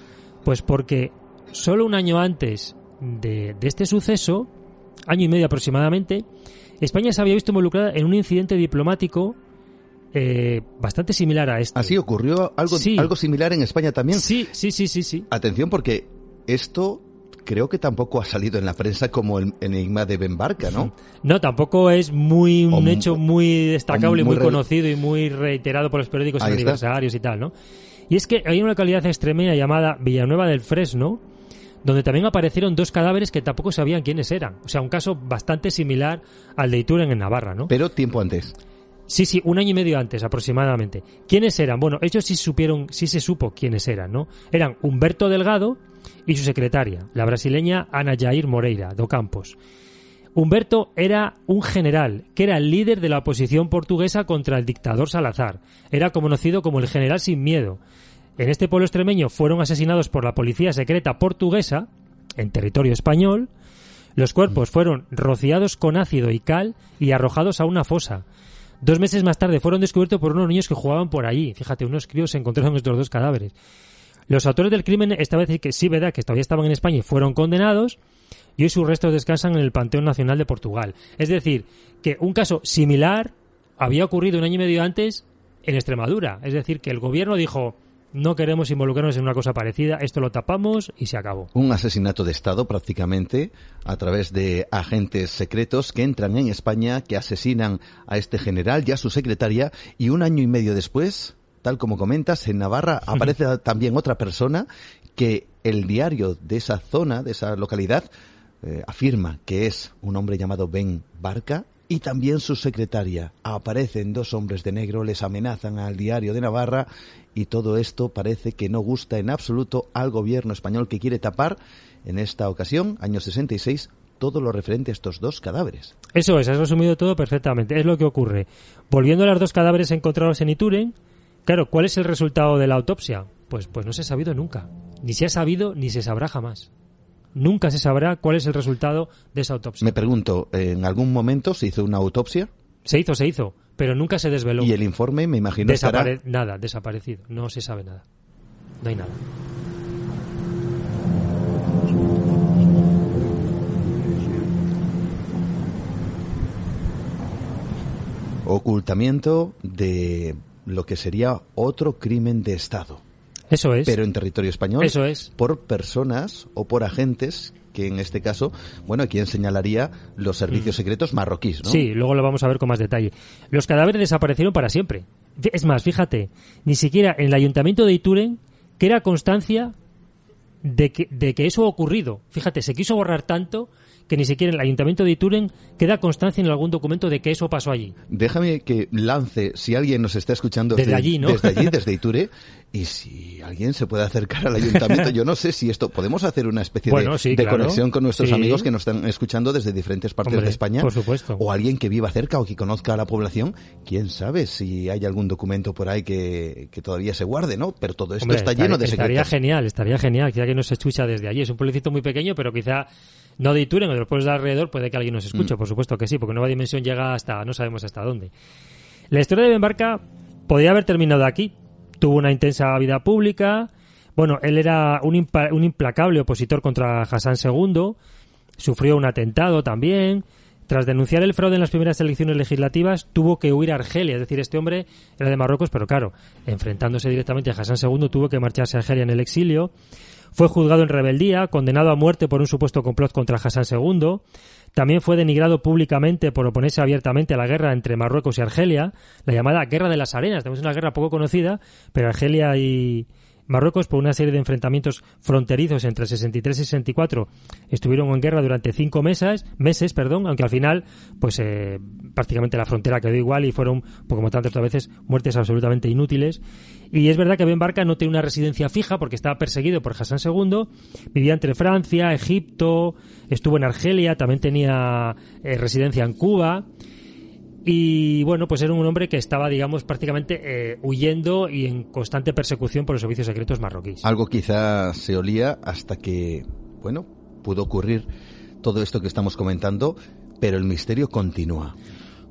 Pues porque solo un año antes de, de este suceso, año y medio aproximadamente, España se había visto involucrada en un incidente diplomático eh, bastante similar a este. ¿Así ocurrió algo, algo similar en España también? Sí, sí, sí, sí, sí. Atención porque esto creo que tampoco ha salido en la prensa como el enigma de Ben Barca, ¿no? No, tampoco es muy un hecho muy destacable, muy, muy conocido y muy reiterado por los periódicos aniversarios y tal, ¿no? Y es que hay una localidad extremeña llamada Villanueva del Fresno, donde también aparecieron dos cadáveres que tampoco sabían quiénes eran. O sea, un caso bastante similar al de Ituren en Navarra, ¿no? Pero tiempo antes. Sí, sí, un año y medio antes aproximadamente. ¿Quiénes eran? Bueno, ellos sí supieron, sí se supo quiénes eran, ¿no? Eran Humberto Delgado y su secretaria, la brasileña Ana Jair Moreira, do Campos. Humberto era un general, que era el líder de la oposición portuguesa contra el dictador Salazar. Era conocido como el general sin miedo. En este pueblo extremeño fueron asesinados por la policía secreta portuguesa, en territorio español. Los cuerpos fueron rociados con ácido y cal y arrojados a una fosa. Dos meses más tarde fueron descubiertos por unos niños que jugaban por allí. Fíjate, unos críos se encontraron estos dos cadáveres. Los autores del crimen, esta vez que sí, verdad, que todavía estaban en España y fueron condenados, y hoy sus restos descansan en el Panteón Nacional de Portugal. Es decir, que un caso similar había ocurrido un año y medio antes en Extremadura. Es decir, que el gobierno dijo, no queremos involucrarnos en una cosa parecida, esto lo tapamos y se acabó. Un asesinato de Estado prácticamente a través de agentes secretos que entran en España, que asesinan a este general y a su secretaria y un año y medio después, tal como comentas, en Navarra aparece también otra persona que el diario de esa zona, de esa localidad, eh, afirma que es un hombre llamado Ben Barca y también su secretaria. Aparecen dos hombres de negro, les amenazan al diario de Navarra y todo esto parece que no gusta en absoluto al gobierno español que quiere tapar, en esta ocasión, año 66, todo lo referente a estos dos cadáveres. Eso es, has resumido todo perfectamente. Es lo que ocurre. Volviendo a los dos cadáveres encontrados en Ituren, claro, ¿cuál es el resultado de la autopsia? Pues, pues no se ha sabido nunca. Ni se ha sabido ni se sabrá jamás nunca se sabrá cuál es el resultado de esa autopsia. Me pregunto, ¿en algún momento se hizo una autopsia? Se hizo, se hizo, pero nunca se desveló. ¿Y el informe, me imagino, Desapare Nada, desaparecido. No se sabe nada. No hay nada. Ocultamiento de lo que sería otro crimen de Estado. Eso es. Pero en territorio español. Eso es. Por personas o por agentes que en este caso, bueno, aquí señalaría los servicios mm. secretos marroquíes, ¿no? Sí, luego lo vamos a ver con más detalle. Los cadáveres desaparecieron para siempre. Es más, fíjate, ni siquiera en el ayuntamiento de Ituren era constancia de que, de que eso ha ocurrido. Fíjate, se quiso borrar tanto que ni siquiera el ayuntamiento de Ituren queda constancia en algún documento de que eso pasó allí. Déjame que lance, si alguien nos está escuchando desde, allí, ¿no? desde allí, desde [laughs] Iture, y si alguien se puede acercar al ayuntamiento, yo no sé si esto, podemos hacer una especie de, conexión con nuestros amigos que nos están escuchando desde diferentes partes de España, por supuesto. o alguien que viva cerca o que conozca a la población, quién sabe si hay algún documento por ahí que, todavía se guarde, ¿no? Pero todo esto está lleno de secretos. Estaría genial, estaría genial que alguien nos escucha desde allí. Es un pueblecito muy pequeño, pero quizá no de Ituren o de los pueblos de alrededor, puede que alguien nos escuche, mm. por supuesto que sí, porque Nueva Dimensión llega hasta, no sabemos hasta dónde. La historia de Ben Barca podría haber terminado aquí. Tuvo una intensa vida pública. Bueno, él era un, un implacable opositor contra Hassan II. Sufrió un atentado también. Tras denunciar el fraude en las primeras elecciones legislativas, tuvo que huir a Argelia. Es decir, este hombre era de Marruecos, pero claro, enfrentándose directamente a Hassan II, tuvo que marcharse a Argelia en el exilio. Fue juzgado en rebeldía, condenado a muerte por un supuesto complot contra Hassan II. También fue denigrado públicamente por oponerse abiertamente a la guerra entre Marruecos y Argelia, la llamada Guerra de las Arenas. Tenemos una guerra poco conocida, pero Argelia y, Marruecos, por una serie de enfrentamientos fronterizos entre el 63 y 64, estuvieron en guerra durante cinco meses, meses perdón, aunque al final, pues eh, prácticamente la frontera quedó igual y fueron, pues, como tantas otras veces, muertes absolutamente inútiles. Y es verdad que Ben Barca no tiene una residencia fija porque estaba perseguido por Hassan II, vivía entre Francia, Egipto, estuvo en Argelia, también tenía eh, residencia en Cuba. Y bueno, pues era un hombre que estaba, digamos, prácticamente eh, huyendo y en constante persecución por los servicios secretos marroquíes. Algo quizá se olía hasta que, bueno, pudo ocurrir todo esto que estamos comentando, pero el misterio continúa.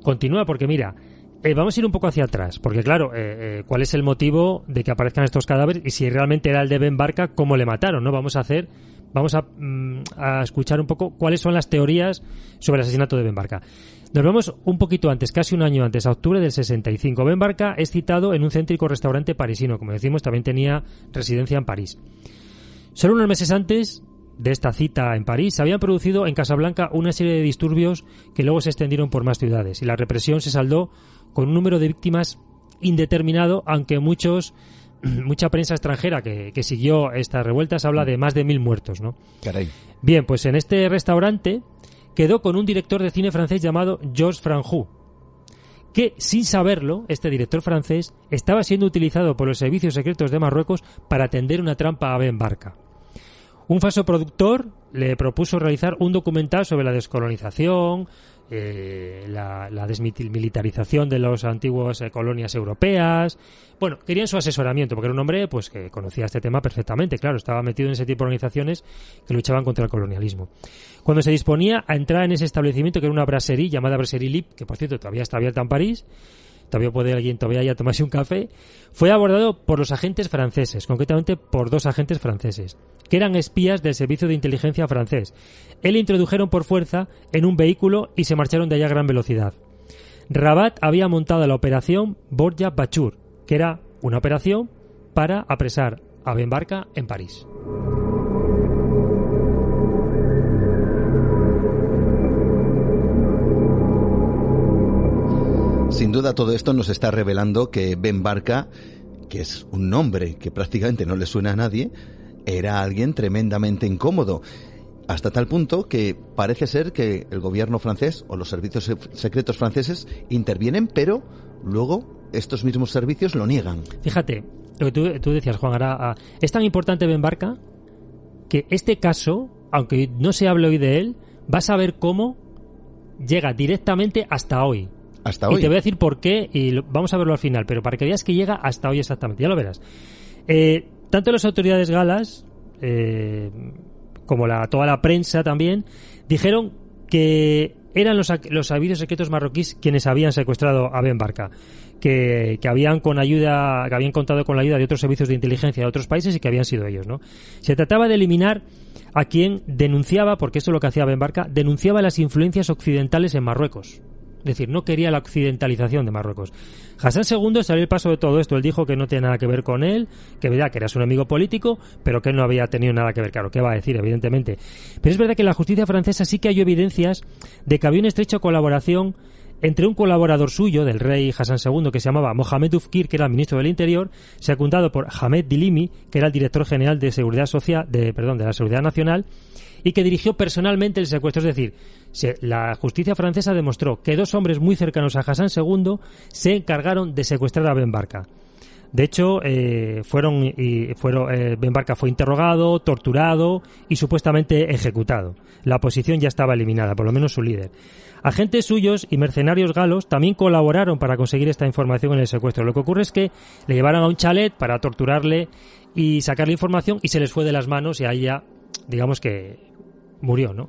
Continúa porque mira, eh, vamos a ir un poco hacia atrás, porque claro, eh, ¿cuál es el motivo de que aparezcan estos cadáveres y si realmente era el de Ben Barca, cómo le mataron? ¿No? Vamos a hacer, vamos a, mm, a escuchar un poco cuáles son las teorías sobre el asesinato de Ben Barca. Nos vemos un poquito antes, casi un año antes, a octubre del 65. Ben Barca es citado en un céntrico restaurante parisino. Como decimos, también tenía residencia en París. Solo unos meses antes de esta cita en París, se habían producido en Casablanca una serie de disturbios que luego se extendieron por más ciudades y la represión se saldó con un número de víctimas indeterminado, aunque muchos [clears throat] mucha prensa extranjera que, que, siguió estas revueltas habla de más de mil muertos, ¿no? Caray. Bien, pues en este restaurante quedó con un director de cine francés llamado Georges Franjou, que, sin saberlo, este director francés estaba siendo utilizado por los servicios secretos de Marruecos para tender una trampa a Ben Barca. Un falso productor le propuso realizar un documental sobre la descolonización, eh, la, desmilitarización de las antiguas eh, colonias europeas. Bueno, querían su asesoramiento, porque era un hombre pues, que conocía este tema perfectamente, claro, estaba metido en ese tipo de organizaciones que luchaban contra el colonialismo. Cuando se disponía a entrar en ese establecimiento, que era una brasserie llamada Brasserie Lip, que por cierto todavía está abierta en París, todavía puede alguien todavía ya tomarse un café, fue abordado por los agentes franceses, concretamente por dos agentes franceses, que eran espías del servicio de inteligencia francés. Él introdujeron por fuerza en un vehículo y se marcharon de allá a gran velocidad. Rabat había montado la operación Borja Bachur, que era una operación para apresar a Ben Barca en París. Sin duda todo esto nos está revelando que Ben Barca, que es un nombre que prácticamente no le suena a nadie, era alguien tremendamente incómodo. Hasta tal punto que parece ser que el gobierno francés o los servicios secretos franceses intervienen, pero luego estos mismos servicios lo niegan. Fíjate, lo que tú, decías, Juan, ahora, es tan importante Ben Barca que este caso, aunque no se hable hoy de él, vas a ver cómo llega directamente hasta hoy. Hasta hoy. Y te voy a decir por qué, y vamos a verlo al final, pero para que veas que llega hasta hoy exactamente, ya lo verás. Eh, tanto las autoridades galas eh, como la, toda la prensa también dijeron que eran los, los servicios secretos marroquíes quienes habían secuestrado a Ben Barca. Que, que, habían con ayuda, que habían contado con la ayuda de otros servicios de inteligencia de otros países y que habían sido ellos, ¿no? Se trataba de eliminar a quien denunciaba, porque esto es lo que hacía Ben Barca, denunciaba las influencias occidentales en Marruecos. Es decir, no quería la occidentalización de Marruecos. Hassan II salió el paso de todo esto. Él dijo que no tenía nada que ver con él, que verdad que era un amigo político, pero que él no había tenido nada que ver. Claro, ¿qué va a decir? Evidentemente. Pero es verdad que en la justicia francesa sí que hay evidencias de que había una estrecha colaboración entre un colaborador suyo, del rey Hassan II, que se llamaba Mohamed Ufkir, que era ministro del Interior, secundado por Hamed Dilimi, que era el director general de Seguridad Social, de, perdón, de la Seguridad Nacional, y que dirigió personalmente el secuestro. Es decir, la justicia francesa demostró que dos hombres muy cercanos a Hassan II se encargaron de secuestrar a Ben Barca. De hecho, eh, fueron y fueron eh, Ben Barca fue interrogado, torturado y supuestamente ejecutado. La oposición ya estaba eliminada, por lo menos su líder. Agentes suyos y mercenarios galos también colaboraron para conseguir esta información en el secuestro. Lo que ocurre es que le llevaron a un chalet para torturarle y sacarle información y se les fue de las manos y ahí ya, digamos que murió, ¿no?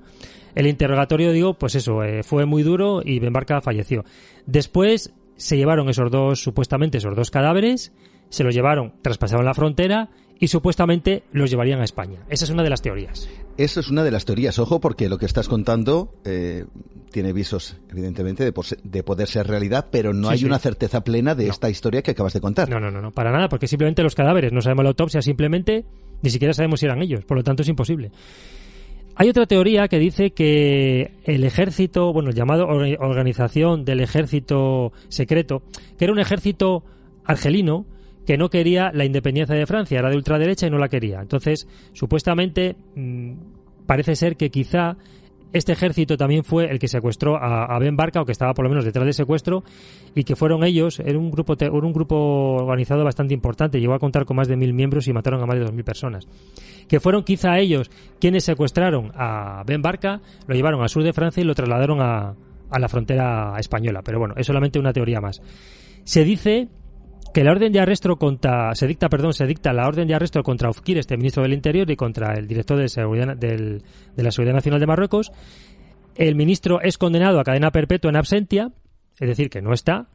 El interrogatorio, digo, pues eso, eh, fue muy duro y Ben Barca falleció. Después se llevaron esos dos, supuestamente esos dos cadáveres, se los llevaron, traspasaron la frontera y supuestamente los llevarían a España. Esa es una de las teorías. Esa es una de las teorías, ojo, porque lo que estás contando eh, tiene visos, evidentemente, de, poder ser realidad, pero no hay una certeza plena de esta historia que acabas de contar. No, no, no, no, para nada, porque simplemente los cadáveres, no sabemos la autopsia, simplemente ni siquiera sabemos si eran ellos, por lo tanto es imposible. Hay otra teoría que dice que el ejército, bueno, llamado organización del ejército secreto, que era un ejército argelino que no quería la independencia de Francia, era de ultraderecha y no la quería. Entonces, supuestamente, mm, parece ser que quizá este ejército también fue el que secuestró a, Ben Barca, o que estaba por lo menos detrás del secuestro, y que fueron ellos, era un grupo, un grupo organizado bastante importante, llegó a contar con más de mil miembros y mataron a más de dos mil personas. Que fueron quizá ellos quienes secuestraron a Ben Barca, lo llevaron al sur de Francia y lo trasladaron a, a la frontera española. Pero bueno, es solamente una teoría más. Se dice que la orden de arresto contra se dicta perdón se dicta la orden de arresto contra Ufkir este ministro del Interior y contra el director de seguridad de la seguridad nacional de Marruecos. El ministro es condenado a cadena perpetua en absentia es decir que no está.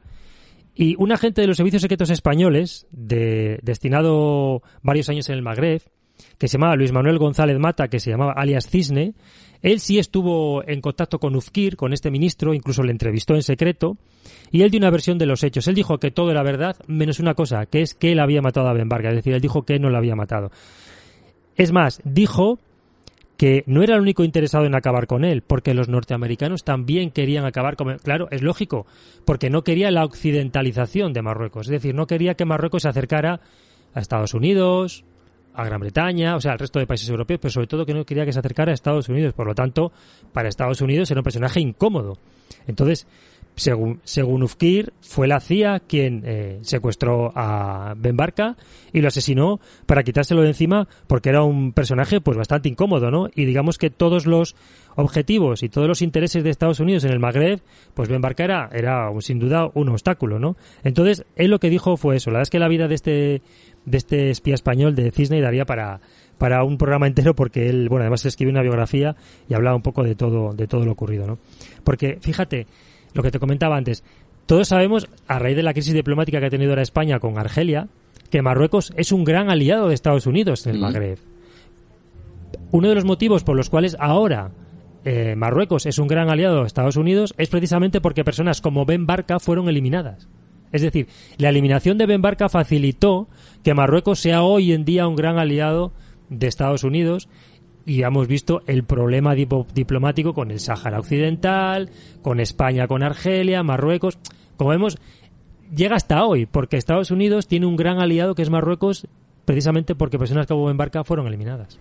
Y un agente de los servicios secretos españoles de, destinado varios años en el Magreb que se llamaba Luis Manuel González Mata que se llamaba alias Cisne él sí estuvo en contacto con Ufkir, con este ministro, incluso le entrevistó en secreto, y él dio una versión de los hechos. Él dijo que todo era verdad, menos una cosa, que es que él había matado a Ben Vargas, es decir, él dijo que no lo había matado. Es más, dijo que no era el único interesado en acabar con él, porque los norteamericanos también querían acabar con él. Claro, es lógico, porque no quería la occidentalización de Marruecos, es decir, no quería que Marruecos se acercara a Estados Unidos, a Gran Bretaña, o sea, al resto de países europeos, pero sobre todo que no quería que se acercara a Estados Unidos. Por lo tanto, para Estados Unidos era un personaje incómodo. Entonces, según, según Ufkir, fue la CIA quien eh, secuestró a Ben Barca y lo asesinó para quitárselo de encima porque era un personaje pues bastante incómodo, ¿no? Y digamos que todos los objetivos y todos los intereses de Estados Unidos en el Magreb, pues Ben Barca era, era sin duda un obstáculo, ¿no? Entonces, él lo que dijo fue eso. La verdad es que la vida de este de este espía español de Cisne daría para, para un programa entero porque él, bueno, además escribió una biografía y hablaba un poco de todo, de todo lo ocurrido, ¿no? Porque, fíjate, lo que te comentaba antes, Todos sabemos, a raíz de la crisis diplomática que ha tenido ahora España con Argelia, que Marruecos es un gran aliado de Estados Unidos en el Magreb. Uno de los motivos por los cuales ahora eh, Marruecos es un gran aliado de Estados Unidos es precisamente porque personas como Ben Barca fueron eliminadas. Es decir, la eliminación de Ben Barca facilitó que Marruecos sea hoy en día un gran aliado de Estados Unidos y hemos visto el problema diplomático con el Sáhara Occidental, con España, con Argelia, Marruecos. Como vemos, llega hasta hoy, porque Estados Unidos tiene un gran aliado que es Marruecos, precisamente porque personas como Ben Barca fueron eliminadas.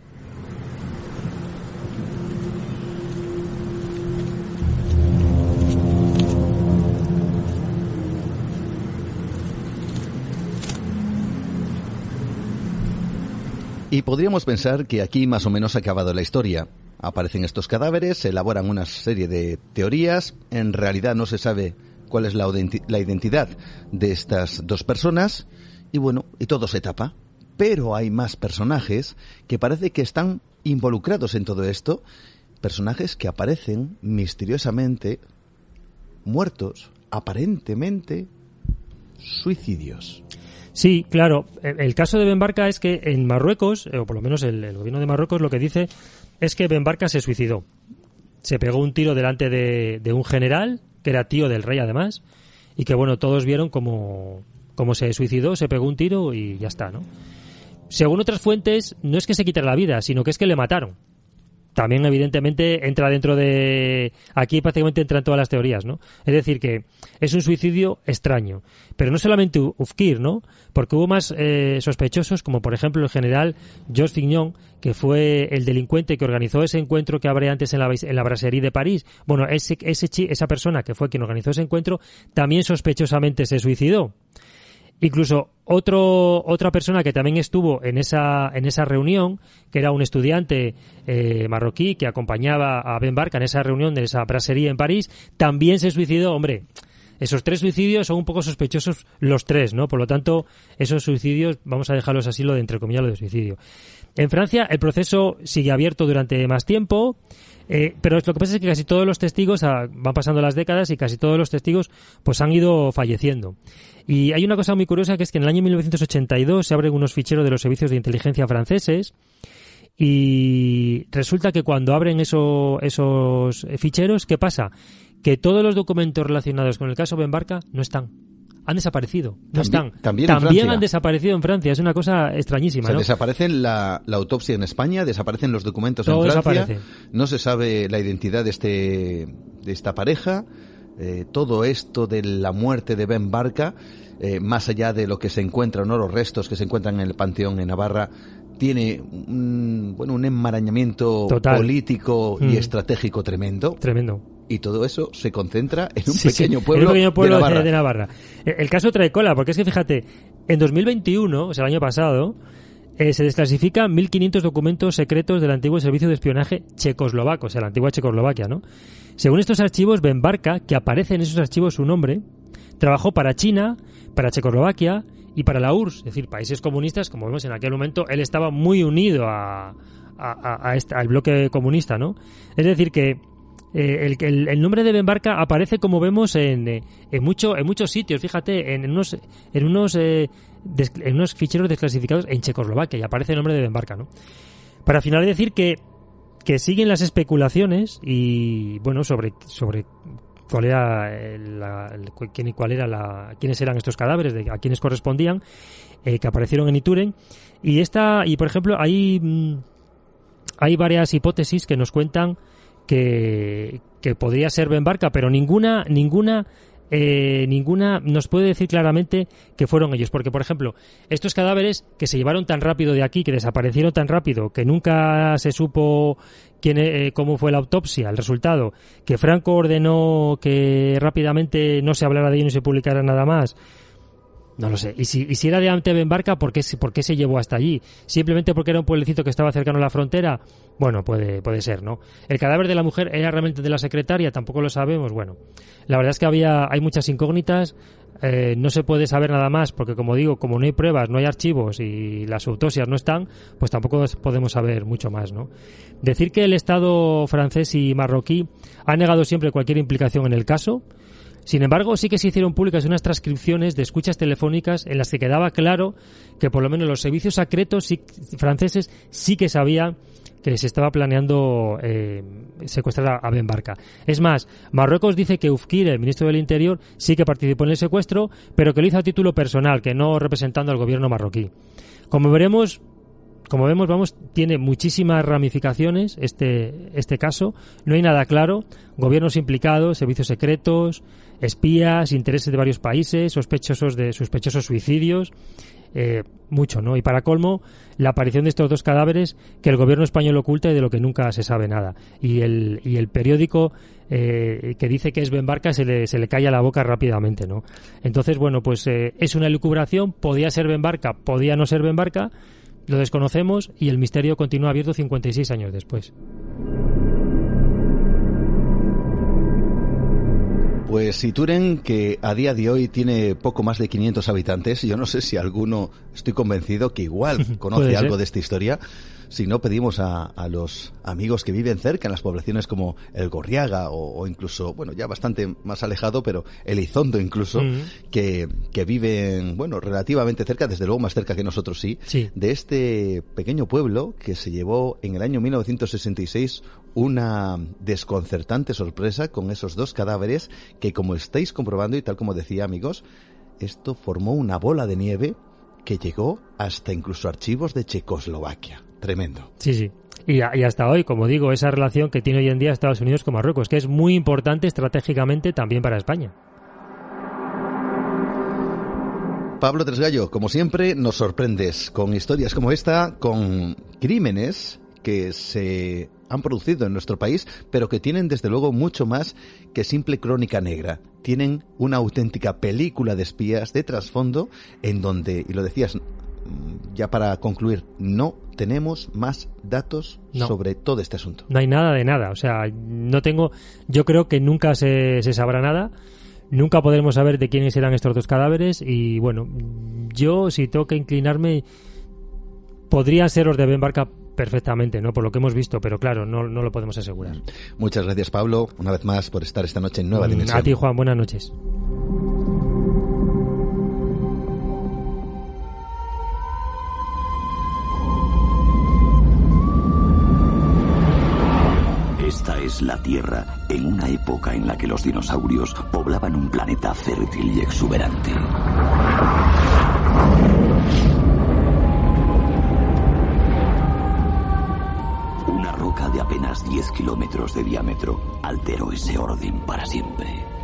Y podríamos pensar que aquí más o menos ha acabado la historia. Aparecen estos cadáveres, se elaboran una serie de teorías, en realidad no se sabe cuál es la, identidad de estas dos personas, y bueno, y todo se tapa. Pero hay más personajes que parece que están involucrados en todo esto, personajes que aparecen misteriosamente muertos, aparentemente suicidios. Sí, claro. El caso de Ben Barca es que en Marruecos, o por lo menos el, gobierno de Marruecos, lo que dice es que Ben Barca se suicidó. Se pegó un tiro delante de, un general, que era tío del rey además, y que bueno, todos vieron cómo se suicidó, se pegó un tiro y ya está, ¿no? Según otras fuentes, no es que se quitara la vida, sino que es que le mataron también evidentemente entra dentro de aquí prácticamente entran todas las teorías no es decir que es un suicidio extraño. Pero no solamente Ufkir no porque hubo más eh, sospechosos como por ejemplo el general Georges Fignon que fue el delincuente que organizó ese encuentro que habré antes en la, en la brasserie de París. Bueno ese, ese esa persona que fue quien organizó ese encuentro también sospechosamente se suicidó Incluso otro, otra persona que también estuvo en esa, en esa reunión, que era un estudiante eh, marroquí que acompañaba a Ben Barca en esa reunión de esa brasería en París, también se suicidó. Hombre, esos tres suicidios son un poco sospechosos los tres, ¿no? Por lo tanto, esos suicidios, vamos a dejarlos así lo de entre comillas lo de suicidio. En Francia el proceso sigue abierto durante más tiempo. Eh, pero lo que pasa es que casi todos los testigos ah, van pasando las décadas y casi todos los testigos pues han ido falleciendo. Y hay una cosa muy curiosa que es que en el año 1982 se abren unos ficheros de los servicios de inteligencia franceses y resulta que cuando abren esos ficheros, ¿qué pasa? Que todos los documentos relacionados con el caso Benbarca no están han desaparecido. No están. También, también han desaparecido en Francia. Es una cosa extrañísima. O desaparece la, autopsia en España, desaparecen los documentos en Francia. No se sabe la identidad de, este, de esta pareja. Eh, todo esto de la muerte de Ben Barca, eh, más allá de lo que se encuentra, ¿no? los restos que se encuentran en el Panteón en Navarra, tiene un, bueno, un enmarañamiento político y mm. estratégico tremendo. Tremendo. Y todo eso se concentra en un [laughs] pequeño pueblo, de Navarra. El caso trae cola, porque es que fíjate, en 2021, o sea, el año pasado, eh, se desclasifican 1.500 documentos secretos del antiguo servicio de espionaje checoslovaco, o sea, la antigua Checoslovaquia, ¿no? Según estos archivos, Ben Barca, que aparece en esos archivos su nombre, trabajó para China, para Checoslovaquia y para la URSS, es decir, países comunistas, como vemos en aquel momento, él estaba muy unido a, este, al bloque comunista, ¿no? Es decir, que eh, el, el, nombre de Ben Barca aparece como vemos en, eh, en, mucho, en muchos sitios, fíjate, en unos, en unos, eh, en unos ficheros desclasificados en Checoslovaquia y aparece el nombre de Ben Barca, ¿no? Para final decir que, siguen las especulaciones y, bueno, sobre, sobre cuál era la, quién, cuál era la, quiénes eran estos cadáveres, de, a quiénes correspondían, que aparecieron en Ituren. Y esta, y por ejemplo, hay, mm, hay varias hipótesis que nos cuentan que, podría ser Ben Barca, pero ninguna, ninguna eh, ninguna nos puede decir claramente que fueron ellos. Porque, por ejemplo, estos cadáveres que se llevaron tan rápido de aquí, que desaparecieron tan rápido, que nunca se supo quién, eh, cómo fue la autopsia, el resultado, que Franco ordenó que rápidamente no se hablara de ello ni se publicara nada más, no lo sé. Y si, y si era de Antebenbarca, ¿por qué, ¿por qué se llevó hasta allí? ¿Simplemente porque era un pueblecito que estaba cercano a la frontera? Bueno, puede, puede ser, ¿no? ¿El cadáver de la mujer era realmente de la secretaria? Tampoco lo sabemos. Bueno, la verdad es que había, hay muchas incógnitas. Eh, no se puede saber nada más porque, como digo, como no hay pruebas, no hay archivos y las autopsias no están, pues tampoco podemos saber mucho más, ¿no? Decir que el Estado francés y marroquí ha negado siempre cualquier implicación en el caso Sin embargo, sí que se hicieron públicas unas transcripciones de escuchas telefónicas en las que quedaba claro que por lo menos los servicios secretos franceses sí que sabían que se estaba planeando eh, secuestrar a Ben Barca. Es más, Marruecos dice que Ufkir, el ministro del Interior, sí que participó en el secuestro, pero que lo hizo a título personal, que no representando al gobierno marroquí. Como veremos, como vemos, vamos, tiene muchísimas ramificaciones este, este caso. No hay nada claro. Gobiernos implicados, servicios secretos, espías, intereses de varios países, sospechosos de sospechosos suicidios. Eh, mucho, ¿no? Y para colmo, la aparición de estos dos cadáveres que el gobierno español oculta y de lo que nunca se sabe nada. Y el, y el periódico eh, que dice que es Ben Barca se le, se le calla la boca rápidamente, ¿no? Entonces, bueno, pues eh, es una lucubración, podía ser Ben Barca, podía no ser Ben Barca, lo desconocemos y el misterio continúa abierto 56 años después. Pues Situren, que a día de hoy tiene poco más de 500 habitantes, yo no sé si alguno, estoy convencido que igual [laughs] conoce algo de esta historia, si no pedimos a, a, los amigos que viven cerca en las poblaciones como el Gorriaga o, incluso, bueno, ya bastante más alejado, pero el Izondo incluso, que, que viven, bueno, relativamente cerca, desde luego más cerca que nosotros sí, de este pequeño pueblo que se llevó en el año 1966 una desconcertante sorpresa con esos dos cadáveres que como estáis comprobando y tal como decía amigos, esto formó una bola de nieve que llegó hasta incluso archivos de Checoslovaquia. Tremendo. Sí, sí. Y, hasta hoy, como digo, esa relación que tiene hoy en día Estados Unidos con Marruecos, que es muy importante estratégicamente también para España. Pablo Tresgallo, como siempre, nos sorprendes con historias como esta, con crímenes que se han producido en nuestro país, pero que tienen desde luego mucho más que simple crónica negra. Tienen una auténtica película de espías de trasfondo en donde, y lo decías ya para concluir, no tenemos más datos sobre todo este asunto. No hay nada de nada. O sea, no tengo. Yo creo que nunca se, se sabrá nada. Nunca podremos saber de quiénes eran estos dos cadáveres. Y bueno, yo, si tengo que inclinarme, podrían ser los de Ben Barca perfectamente, ¿no? Por lo que hemos visto, pero claro, no, no lo podemos asegurar. Muchas gracias, Pablo, una vez más por estar esta noche en Nueva mm, Dimensión. A ti, Juan, buenas noches. La Tierra en una época en la que los dinosaurios poblaban un planeta fértil y exuberante. Una roca de apenas 10 kilómetros de diámetro alteró ese orden para siempre.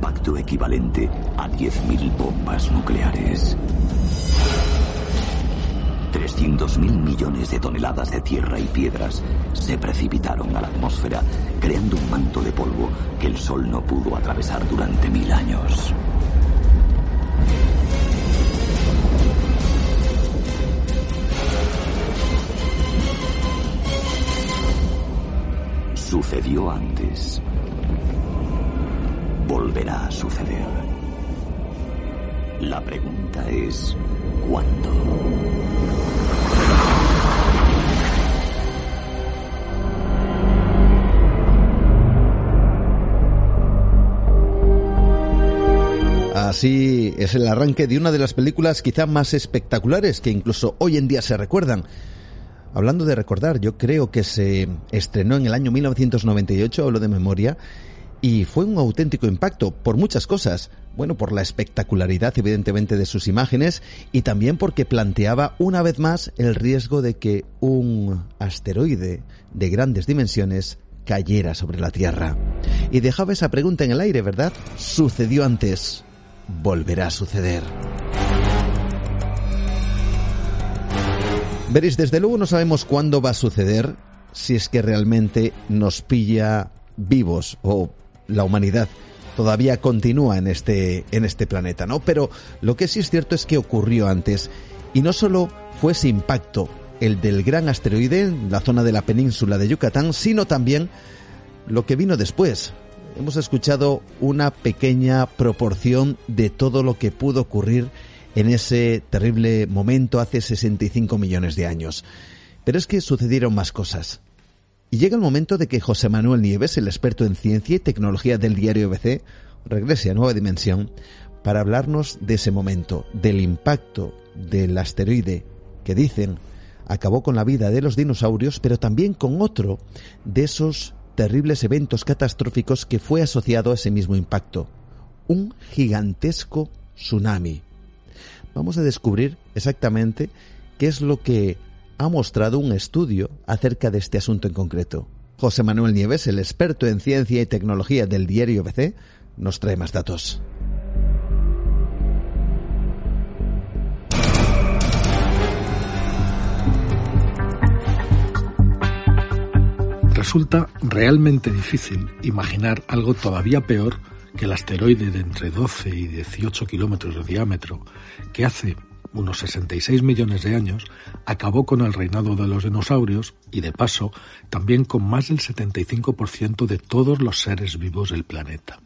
Impacto equivalente a 10.000 bombas nucleares. 300.000 millones de toneladas de tierra y piedras se precipitaron a la atmósfera, creando un manto de polvo que el Sol no pudo atravesar durante mil años. Sucedió antes volverá a suceder. La pregunta es, ¿cuándo? Así es el arranque de una de las películas quizá más espectaculares que incluso hoy en día se recuerdan. Hablando de recordar, yo creo que se estrenó en el año 1998, hablo de memoria, y fue un auténtico impacto por muchas cosas. Bueno, por la espectacularidad evidentemente de sus imágenes y también porque planteaba una vez más el riesgo de que un asteroide de grandes dimensiones cayera sobre la Tierra. Y dejaba esa pregunta en el aire, ¿verdad? Sucedió antes. Volverá a suceder. Veréis, desde luego no sabemos cuándo va a suceder, si es que realmente nos pilla vivos o la humanidad todavía continúa en este, en este planeta, ¿no? Pero lo que sí es cierto es que ocurrió antes. Y no solo fue ese impacto, el del gran asteroide en la zona de la península de Yucatán, sino también lo que vino después. Hemos escuchado una pequeña proporción de todo lo que pudo ocurrir en ese terrible momento hace 65 millones de años. Pero es que sucedieron más cosas. Y llega el momento de que José Manuel Nieves, el experto en ciencia y tecnología del diario ABC, regrese a Nueva Dimensión para hablarnos de ese momento, del impacto del asteroide que dicen acabó con la vida de los dinosaurios, pero también con otro de esos terribles eventos catastróficos que fue asociado a ese mismo impacto, un gigantesco tsunami. Vamos a descubrir exactamente qué es lo que ha mostrado un estudio acerca de este asunto en concreto. José Manuel Nieves, el experto en ciencia y tecnología del diario BC, nos trae más datos. Resulta realmente difícil imaginar algo todavía peor que el asteroide de entre 12 y 18 kilómetros de diámetro, que hace unos 66 millones de años, acabó con el reinado de los dinosaurios y, de paso, también con más del 75% de todos los seres vivos del planeta.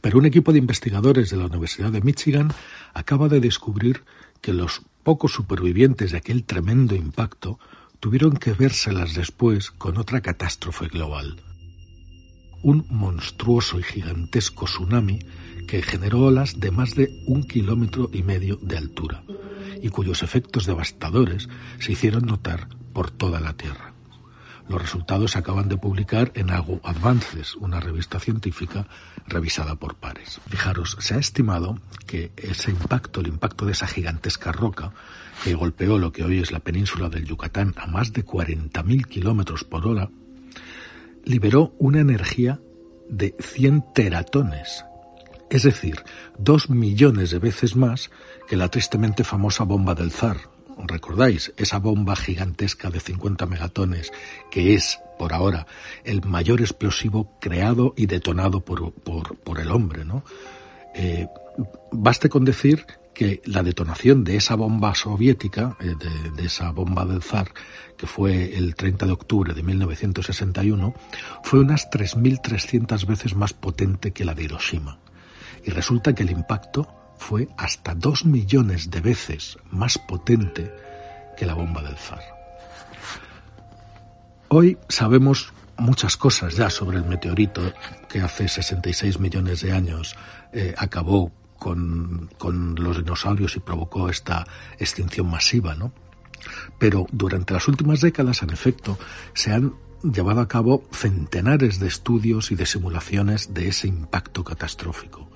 Pero un equipo de investigadores de la Universidad de Michigan acaba de descubrir que los pocos supervivientes de aquel tremendo impacto tuvieron que vérselas después con otra catástrofe global. Un monstruoso y gigantesco tsunami que generó olas de más de un kilómetro y medio de altura y cuyos efectos devastadores se hicieron notar por toda la Tierra. Los resultados se acaban de publicar en Agu Advances, una revista científica revisada por pares. Fijaros, se ha estimado que ese impacto, el impacto de esa gigantesca roca, que golpeó lo que hoy es la península del Yucatán a más de 40.000 kilómetros por hora, liberó una energía de 100 teratones, es decir, dos millones de veces más que la tristemente famosa bomba del zar, ¿Recordáis esa bomba gigantesca de 50 megatones que es, por ahora, el mayor explosivo creado y detonado por, por, el hombre? ¿no? Eh, baste con decir que la detonación de esa bomba soviética, eh, de, esa bomba del zar, que fue el 30 de octubre de 1961, fue unas 3.300 veces más potente que la de Hiroshima. Y resulta que el impacto fue hasta dos millones de veces más potente que la bomba del zar. Hoy sabemos muchas cosas ya sobre el meteorito que hace 66 millones de años eh, acabó con, los dinosaurios y provocó esta extinción masiva, ¿no? Pero durante las últimas décadas, en efecto, se han llevado a cabo centenares de estudios y de simulaciones de ese impacto catastrófico.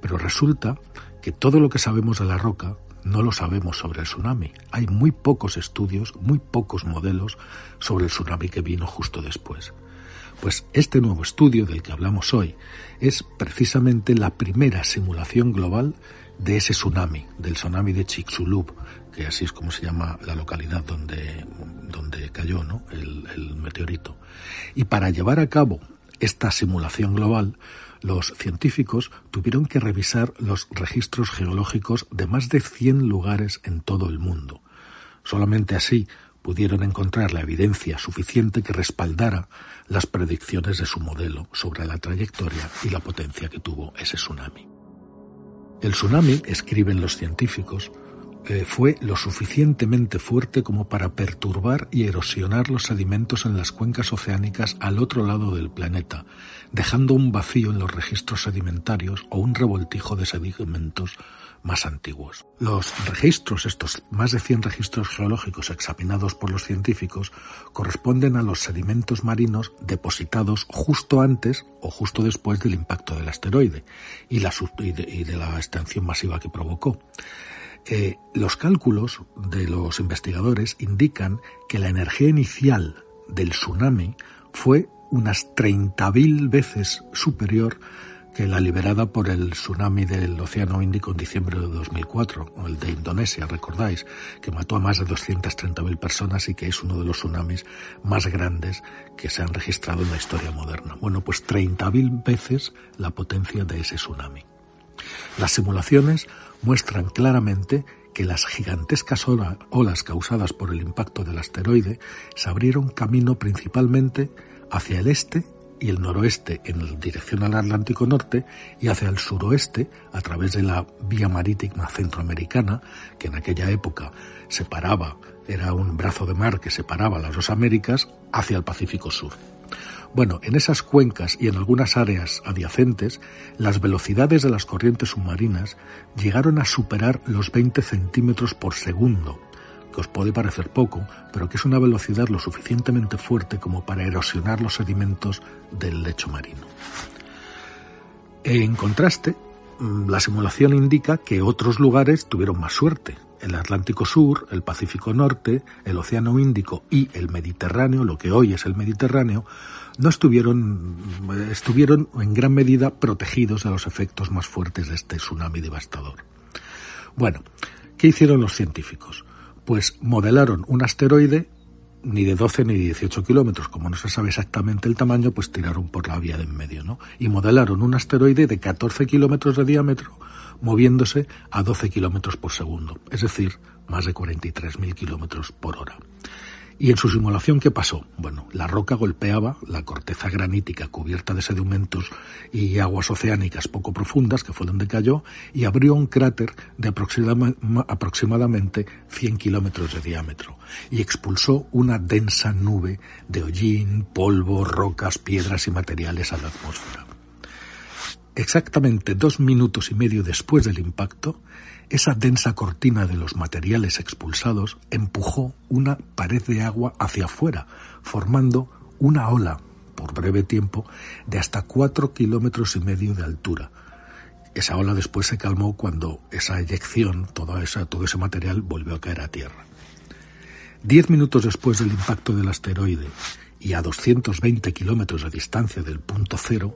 Pero resulta que todo lo que sabemos de la roca no lo sabemos sobre el tsunami. Hay muy pocos estudios, muy pocos modelos sobre el tsunami que vino justo después. Pues este nuevo estudio del que hablamos hoy es precisamente la primera simulación global de ese tsunami, del tsunami de Chicxulub, que así es como se llama la localidad donde, donde cayó ¿no? el, el meteorito. Y para llevar a cabo esta simulación global, los científicos tuvieron que revisar los registros geológicos de más de 100 lugares en todo el mundo. Solamente así pudieron encontrar la evidencia suficiente que respaldara las predicciones de su modelo sobre la trayectoria y la potencia que tuvo ese tsunami. El tsunami, escriben los científicos, eh, fue lo suficientemente fuerte como para perturbar y erosionar los sedimentos en las cuencas oceánicas al otro lado del planeta, dejando un vacío en los registros sedimentarios o un revoltijo de sedimentos más antiguos. Los registros, estos más de 100 registros geológicos examinados por los científicos, corresponden a los sedimentos marinos depositados justo antes o justo después del impacto del asteroide y, de la extensión masiva que provocó. Eh, los cálculos de los investigadores indican que la energía inicial del tsunami fue unas 30.000 veces superior que la liberada por el tsunami del Océano Índico en diciembre de 2004, o el de Indonesia, recordáis, que mató a más de 230.000 personas y que es uno de los tsunamis más grandes que se han registrado en la historia moderna. Bueno, pues 30.000 veces la potencia de ese tsunami. Las simulaciones muestran claramente que las gigantescas olas causadas por el impacto del asteroide se abrieron camino principalmente hacia el este y el noroeste en dirección al Atlántico Norte y hacia el suroeste a través de la vía marítima centroamericana, que en aquella época separaba, era un brazo de mar que separaba las dos Américas, hacia el Pacífico Sur. Bueno, en esas cuencas y en algunas áreas adyacentes, las velocidades de las corrientes submarinas llegaron a superar los 20 centímetros por segundo, os puede parecer poco, pero que es una velocidad lo suficientemente fuerte como para erosionar los sedimentos del lecho marino. En contraste, mm, la simulación indica que otros lugares tuvieron más suerte. El Atlántico Sur, el Pacífico Norte, el Océano Índico y el Mediterráneo, lo que hoy es el Mediterráneo, no estuvieron, estuvieron en gran medida protegidos de los efectos más fuertes de este tsunami devastador. Bueno, ¿qué hicieron los científicos? Pues modelaron un asteroide ni de 12 ni de 18 kilómetros, como no se sabe exactamente el tamaño, pues tiraron por la vía de en medio, ¿no? Y modelaron un asteroide de 14 kilómetros de diámetro, moviéndose a 12 kilómetros por segundo, es decir, más de 43.000 kilómetros por hora. ¿Y en su simulación qué pasó? Bueno, la roca golpeaba la corteza granítica cubierta de sedimentos y aguas oceánicas poco profundas, que fue donde cayó, y abrió un cráter de aproximadamente 100 kilómetros de diámetro y expulsó una densa nube de hollín, polvo, rocas, piedras y materiales a la atmósfera. Exactamente dos minutos y medio después del impacto, esa densa cortina de los materiales expulsados empujó una pared de agua hacia afuera, formando una ola, por breve tiempo, de hasta cuatro kilómetros y medio de altura. Esa ola después se calmó cuando esa eyección, esa, todo ese material, volvió a caer a tierra. Diez minutos después del impacto del asteroide y a 220 kilómetros de distancia del punto cero,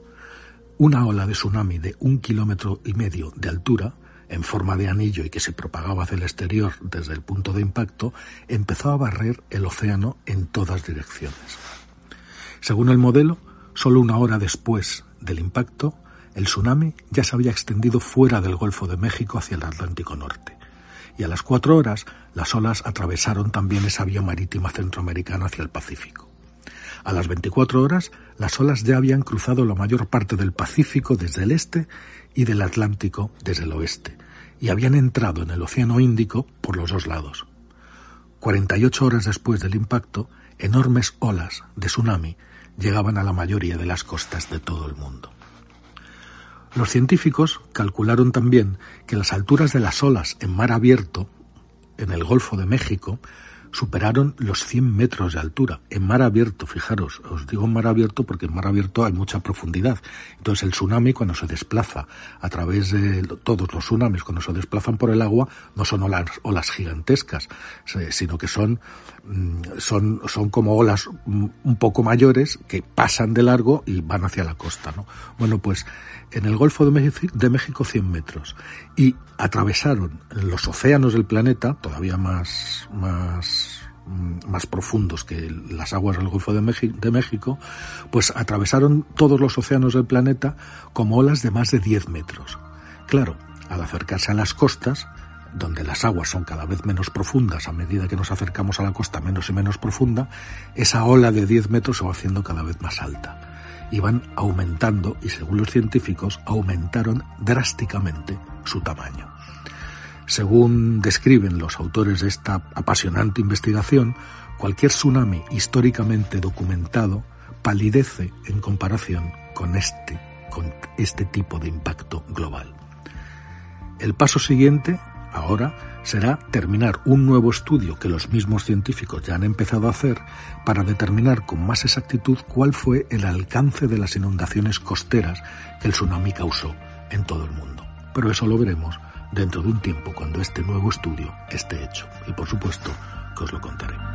una ola de tsunami de un kilómetro y medio de altura en forma de anillo y que se propagaba hacia el exterior desde el punto de impacto, empezó a barrer el océano en todas direcciones. Según el modelo, solo una hora después del impacto, el tsunami ya se había extendido fuera del Golfo de México hacia el Atlántico Norte. Y a las cuatro horas, las olas atravesaron también esa vía marítima centroamericana hacia el Pacífico. A las 24 horas, las olas ya habían cruzado la mayor parte del Pacífico desde el este y del Atlántico desde el oeste, y habían entrado en el Océano Índico por los dos lados. 48 horas después del impacto, enormes olas de tsunami llegaban a la mayoría de las costas de todo el mundo. Los científicos calcularon también que las alturas de las olas en mar abierto, en el Golfo de México, superaron los 100 metros de altura en mar abierto. Fijaros, os digo mar abierto porque en mar abierto hay mucha profundidad. Entonces el tsunami cuando se desplaza a través de todos los tsunamis, cuando se desplazan por el agua, no son olas, olas gigantescas, sino que son, son, son como olas un poco mayores que pasan de largo y van hacia la costa. ¿no? Bueno, pues en el Golfo de México, de México 100 metros y atravesaron los océanos del planeta, todavía más, más, mm, más profundos que las aguas del Golfo de México, pues atravesaron todos los océanos del planeta como olas de más de 10 metros. Claro, al acercarse a las costas, donde las aguas son cada vez menos profundas a medida que nos acercamos a la costa menos y menos profunda, esa ola de 10 metros se va haciendo cada vez más alta iban aumentando y según los científicos aumentaron drásticamente su tamaño. Según describen los autores de esta apasionante investigación, cualquier tsunami históricamente documentado palidece en comparación con este, con este tipo de impacto global. El paso siguiente, ahora, será terminar un nuevo estudio que los mismos científicos ya han empezado a hacer para determinar con más exactitud cuál fue el alcance de las inundaciones costeras que el tsunami causó en todo el mundo. Pero eso lo veremos dentro de un tiempo cuando este nuevo estudio esté hecho. Y por supuesto que os lo contaré.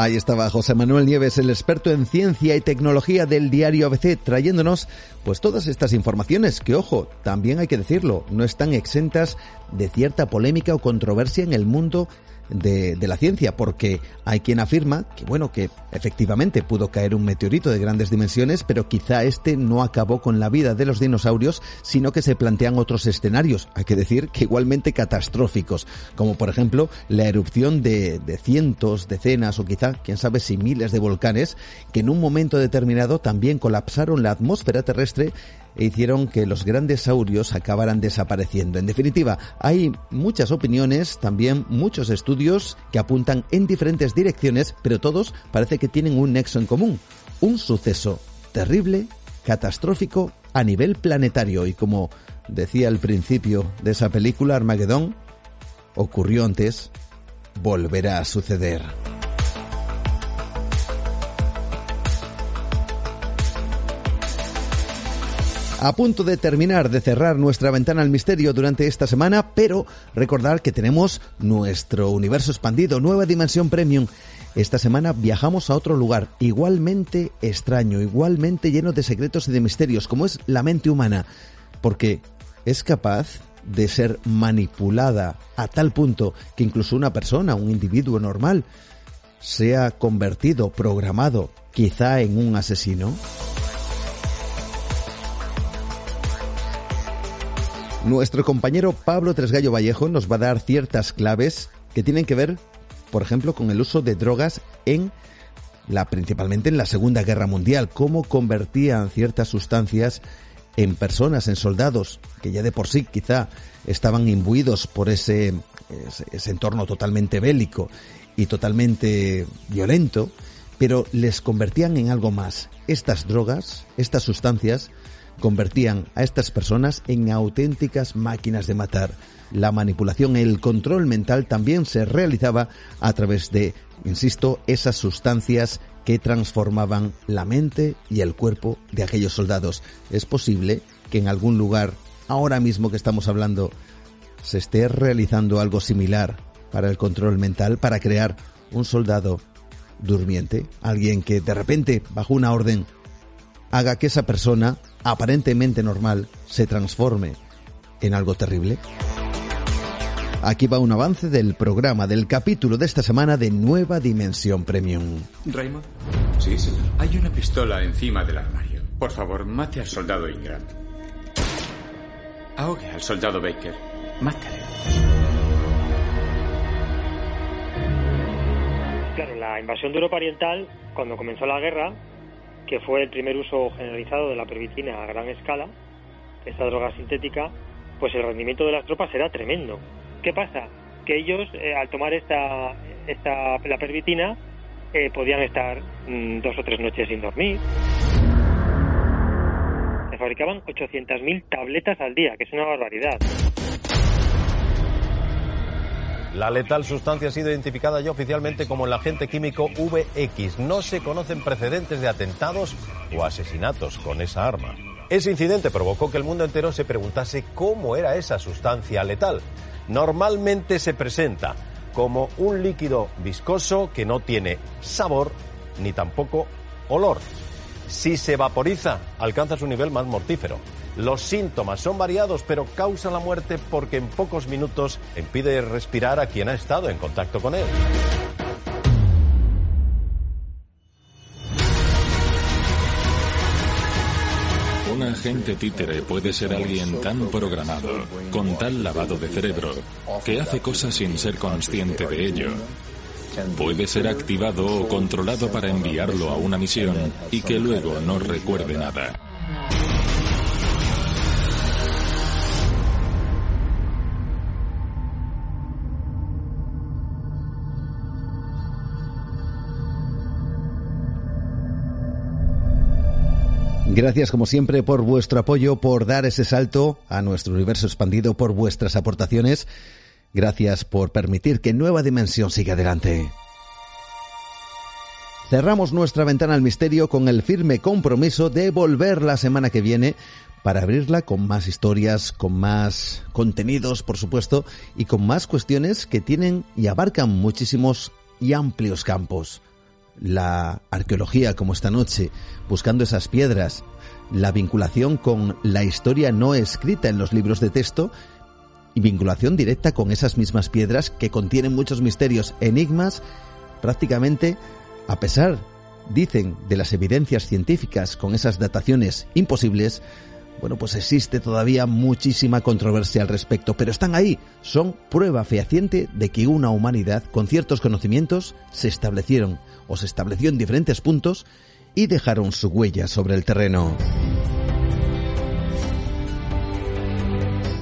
Ahí estaba José Manuel Nieves, el experto en ciencia y tecnología del diario ABC, trayéndonos pues todas estas informaciones que, ojo, también hay que decirlo, no están exentas de cierta polémica o controversia en el mundo de, la ciencia, porque hay quien afirma que, bueno, que efectivamente pudo caer un meteorito de grandes dimensiones, pero quizá este no acabó con la vida de los dinosaurios, sino que se plantean otros escenarios, hay que decir que igualmente catastróficos, como por ejemplo la erupción de, de cientos, decenas o quizá, quién sabe si miles de volcanes, que en un momento determinado también colapsaron la atmósfera terrestre e hicieron que los grandes saurios acabaran desapareciendo. En definitiva, hay muchas opiniones, también muchos estudios que apuntan en diferentes direcciones, pero todos parece que tienen un nexo en común. Un suceso terrible, catastrófico a nivel planetario y como decía al principio de esa película Armagedón, ocurrió antes, volverá a suceder. A punto de terminar de cerrar nuestra ventana al misterio durante esta semana, pero recordar que tenemos nuestro universo expandido, nueva dimensión premium. Esta semana viajamos a otro lugar igualmente extraño, igualmente lleno de secretos y de misterios, como es la mente humana, porque es capaz de ser manipulada a tal punto que incluso una persona, un individuo normal, sea convertido, programado, quizá en un asesino. Nuestro compañero Pablo Tresgallo Vallejo nos va a dar ciertas claves que tienen que ver, por ejemplo, con el uso de drogas en la principalmente en la Segunda Guerra Mundial, cómo convertían ciertas sustancias en personas, en soldados, que ya de por sí quizá estaban imbuidos por ese, ese, entorno totalmente bélico y totalmente violento, pero les convertían en algo más. Estas drogas, estas sustancias, convertían a estas personas en auténticas máquinas de matar. La manipulación, el control mental también se realizaba a través de, insisto, esas sustancias que transformaban la mente y el cuerpo de aquellos soldados. Es posible que en algún lugar, ahora mismo que estamos hablando, se esté realizando algo similar para el control mental, para crear un soldado durmiente, alguien que de repente, bajo una orden, haga que esa persona aparentemente normal se transforme en algo terrible? Aquí va un avance del programa del capítulo de esta semana de Nueva Dimensión Premium. Raymond. Sí, señor. Hay una pistola encima del armario. Por favor, mate al soldado Ingram. Ahogue al soldado Baker. Mátale. Claro, la invasión de Europa Oriental, cuando comenzó la guerra, que fue el primer uso generalizado de la pervitina a gran escala, esta droga sintética, pues el rendimiento de las tropas era tremendo. ¿Qué pasa? Que ellos, eh, al tomar esta, esta la pervitina, eh, podían estar mm, dos o tres noches sin dormir. Se fabricaban 800.000 tabletas al día, que es una barbaridad. La letal sustancia ha sido identificada ya oficialmente como el agente químico VX. No se conocen precedentes de atentados o asesinatos con esa arma. Ese incidente provocó que el mundo entero se preguntase cómo era esa sustancia letal. Normalmente se presenta como un líquido viscoso que no tiene sabor ni tampoco olor. Si se vaporiza, alcanza su nivel más mortífero. Los síntomas son variados, pero causa la muerte porque en pocos minutos impide respirar a quien ha estado en contacto con él. Un agente títere puede ser alguien tan programado, con tal lavado de cerebro, que hace cosas sin ser consciente de ello. Puede ser activado o controlado para enviarlo a una misión y que luego no recuerde nada. Gracias como siempre por vuestro apoyo, por dar ese salto a nuestro universo expandido, por vuestras aportaciones. Gracias por permitir que Nueva Dimensión siga adelante. Cerramos nuestra ventana al misterio con el firme compromiso de volver la semana que viene para abrirla con más historias, con más contenidos, por supuesto, y con más cuestiones que tienen y abarcan muchísimos y amplios campos la arqueología como esta noche, buscando esas piedras, la vinculación con la historia no escrita en los libros de texto y vinculación directa con esas mismas piedras que contienen muchos misterios, enigmas, prácticamente, a pesar, dicen, de las evidencias científicas con esas dataciones imposibles, bueno, pues existe todavía muchísima controversia al respecto, pero están ahí, son prueba fehaciente de que una humanidad con ciertos conocimientos se establecieron o se estableció en diferentes puntos y dejaron su huella sobre el terreno.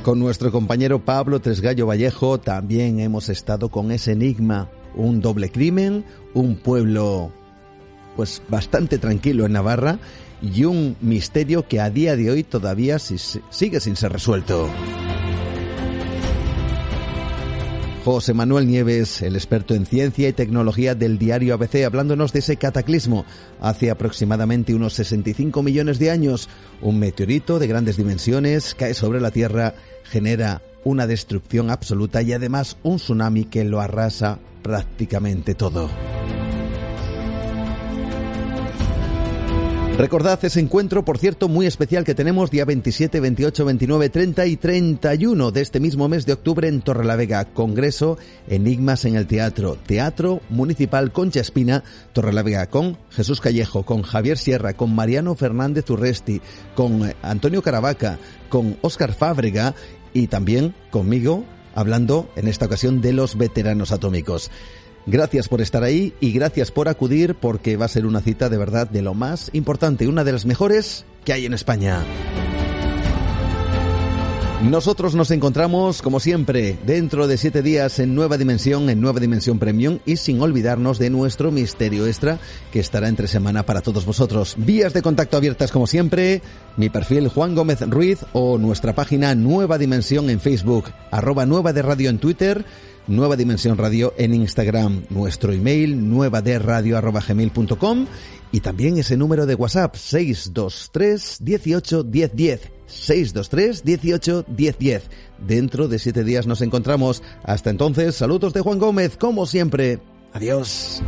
Con nuestro compañero Pablo Tresgallo Vallejo también hemos estado con ese enigma, un doble crimen, un pueblo pues bastante tranquilo en Navarra y un misterio que a día de hoy todavía sigue sin ser resuelto. José Manuel Nieves, el experto en ciencia y tecnología del diario ABC, hablándonos de ese cataclismo. Hace aproximadamente unos 65 millones de años, un meteorito de grandes dimensiones cae sobre la Tierra, genera una destrucción absoluta y además un tsunami que lo arrasa prácticamente todo. Recordad ese encuentro, por cierto, muy especial que tenemos día 27, 28, 29, 30 y 31 de este mismo mes de octubre en Torrelavega. Congreso Enigmas en el Teatro. Teatro Municipal Concha Espina, Torrelavega, con Jesús Callejo, con Javier Sierra, con Mariano Fernández Urresti, con Antonio Caravaca, con Óscar Fábrega y también conmigo, hablando en esta ocasión de los veteranos atómicos. Gracias por estar ahí y gracias por acudir porque va a ser una cita de verdad de lo más importante, una de las mejores que hay en España. Nosotros nos encontramos, como siempre, dentro de siete días en Nueva Dimensión, en Nueva Dimensión Premium y sin olvidarnos de nuestro misterio extra que estará entre semana para todos vosotros. Vías de contacto abiertas, como siempre, mi perfil Juan Gómez Ruiz o nuestra página Nueva Dimensión en Facebook, arroba Nueva de Radio en Twitter, Nueva Dimensión Radio en Instagram, nuestro email nuevaderradio.com y también ese número de WhatsApp 623 18 10 10. 623 18 10 10. Dentro de siete días nos encontramos. Hasta entonces, saludos de Juan Gómez, como siempre. Adiós.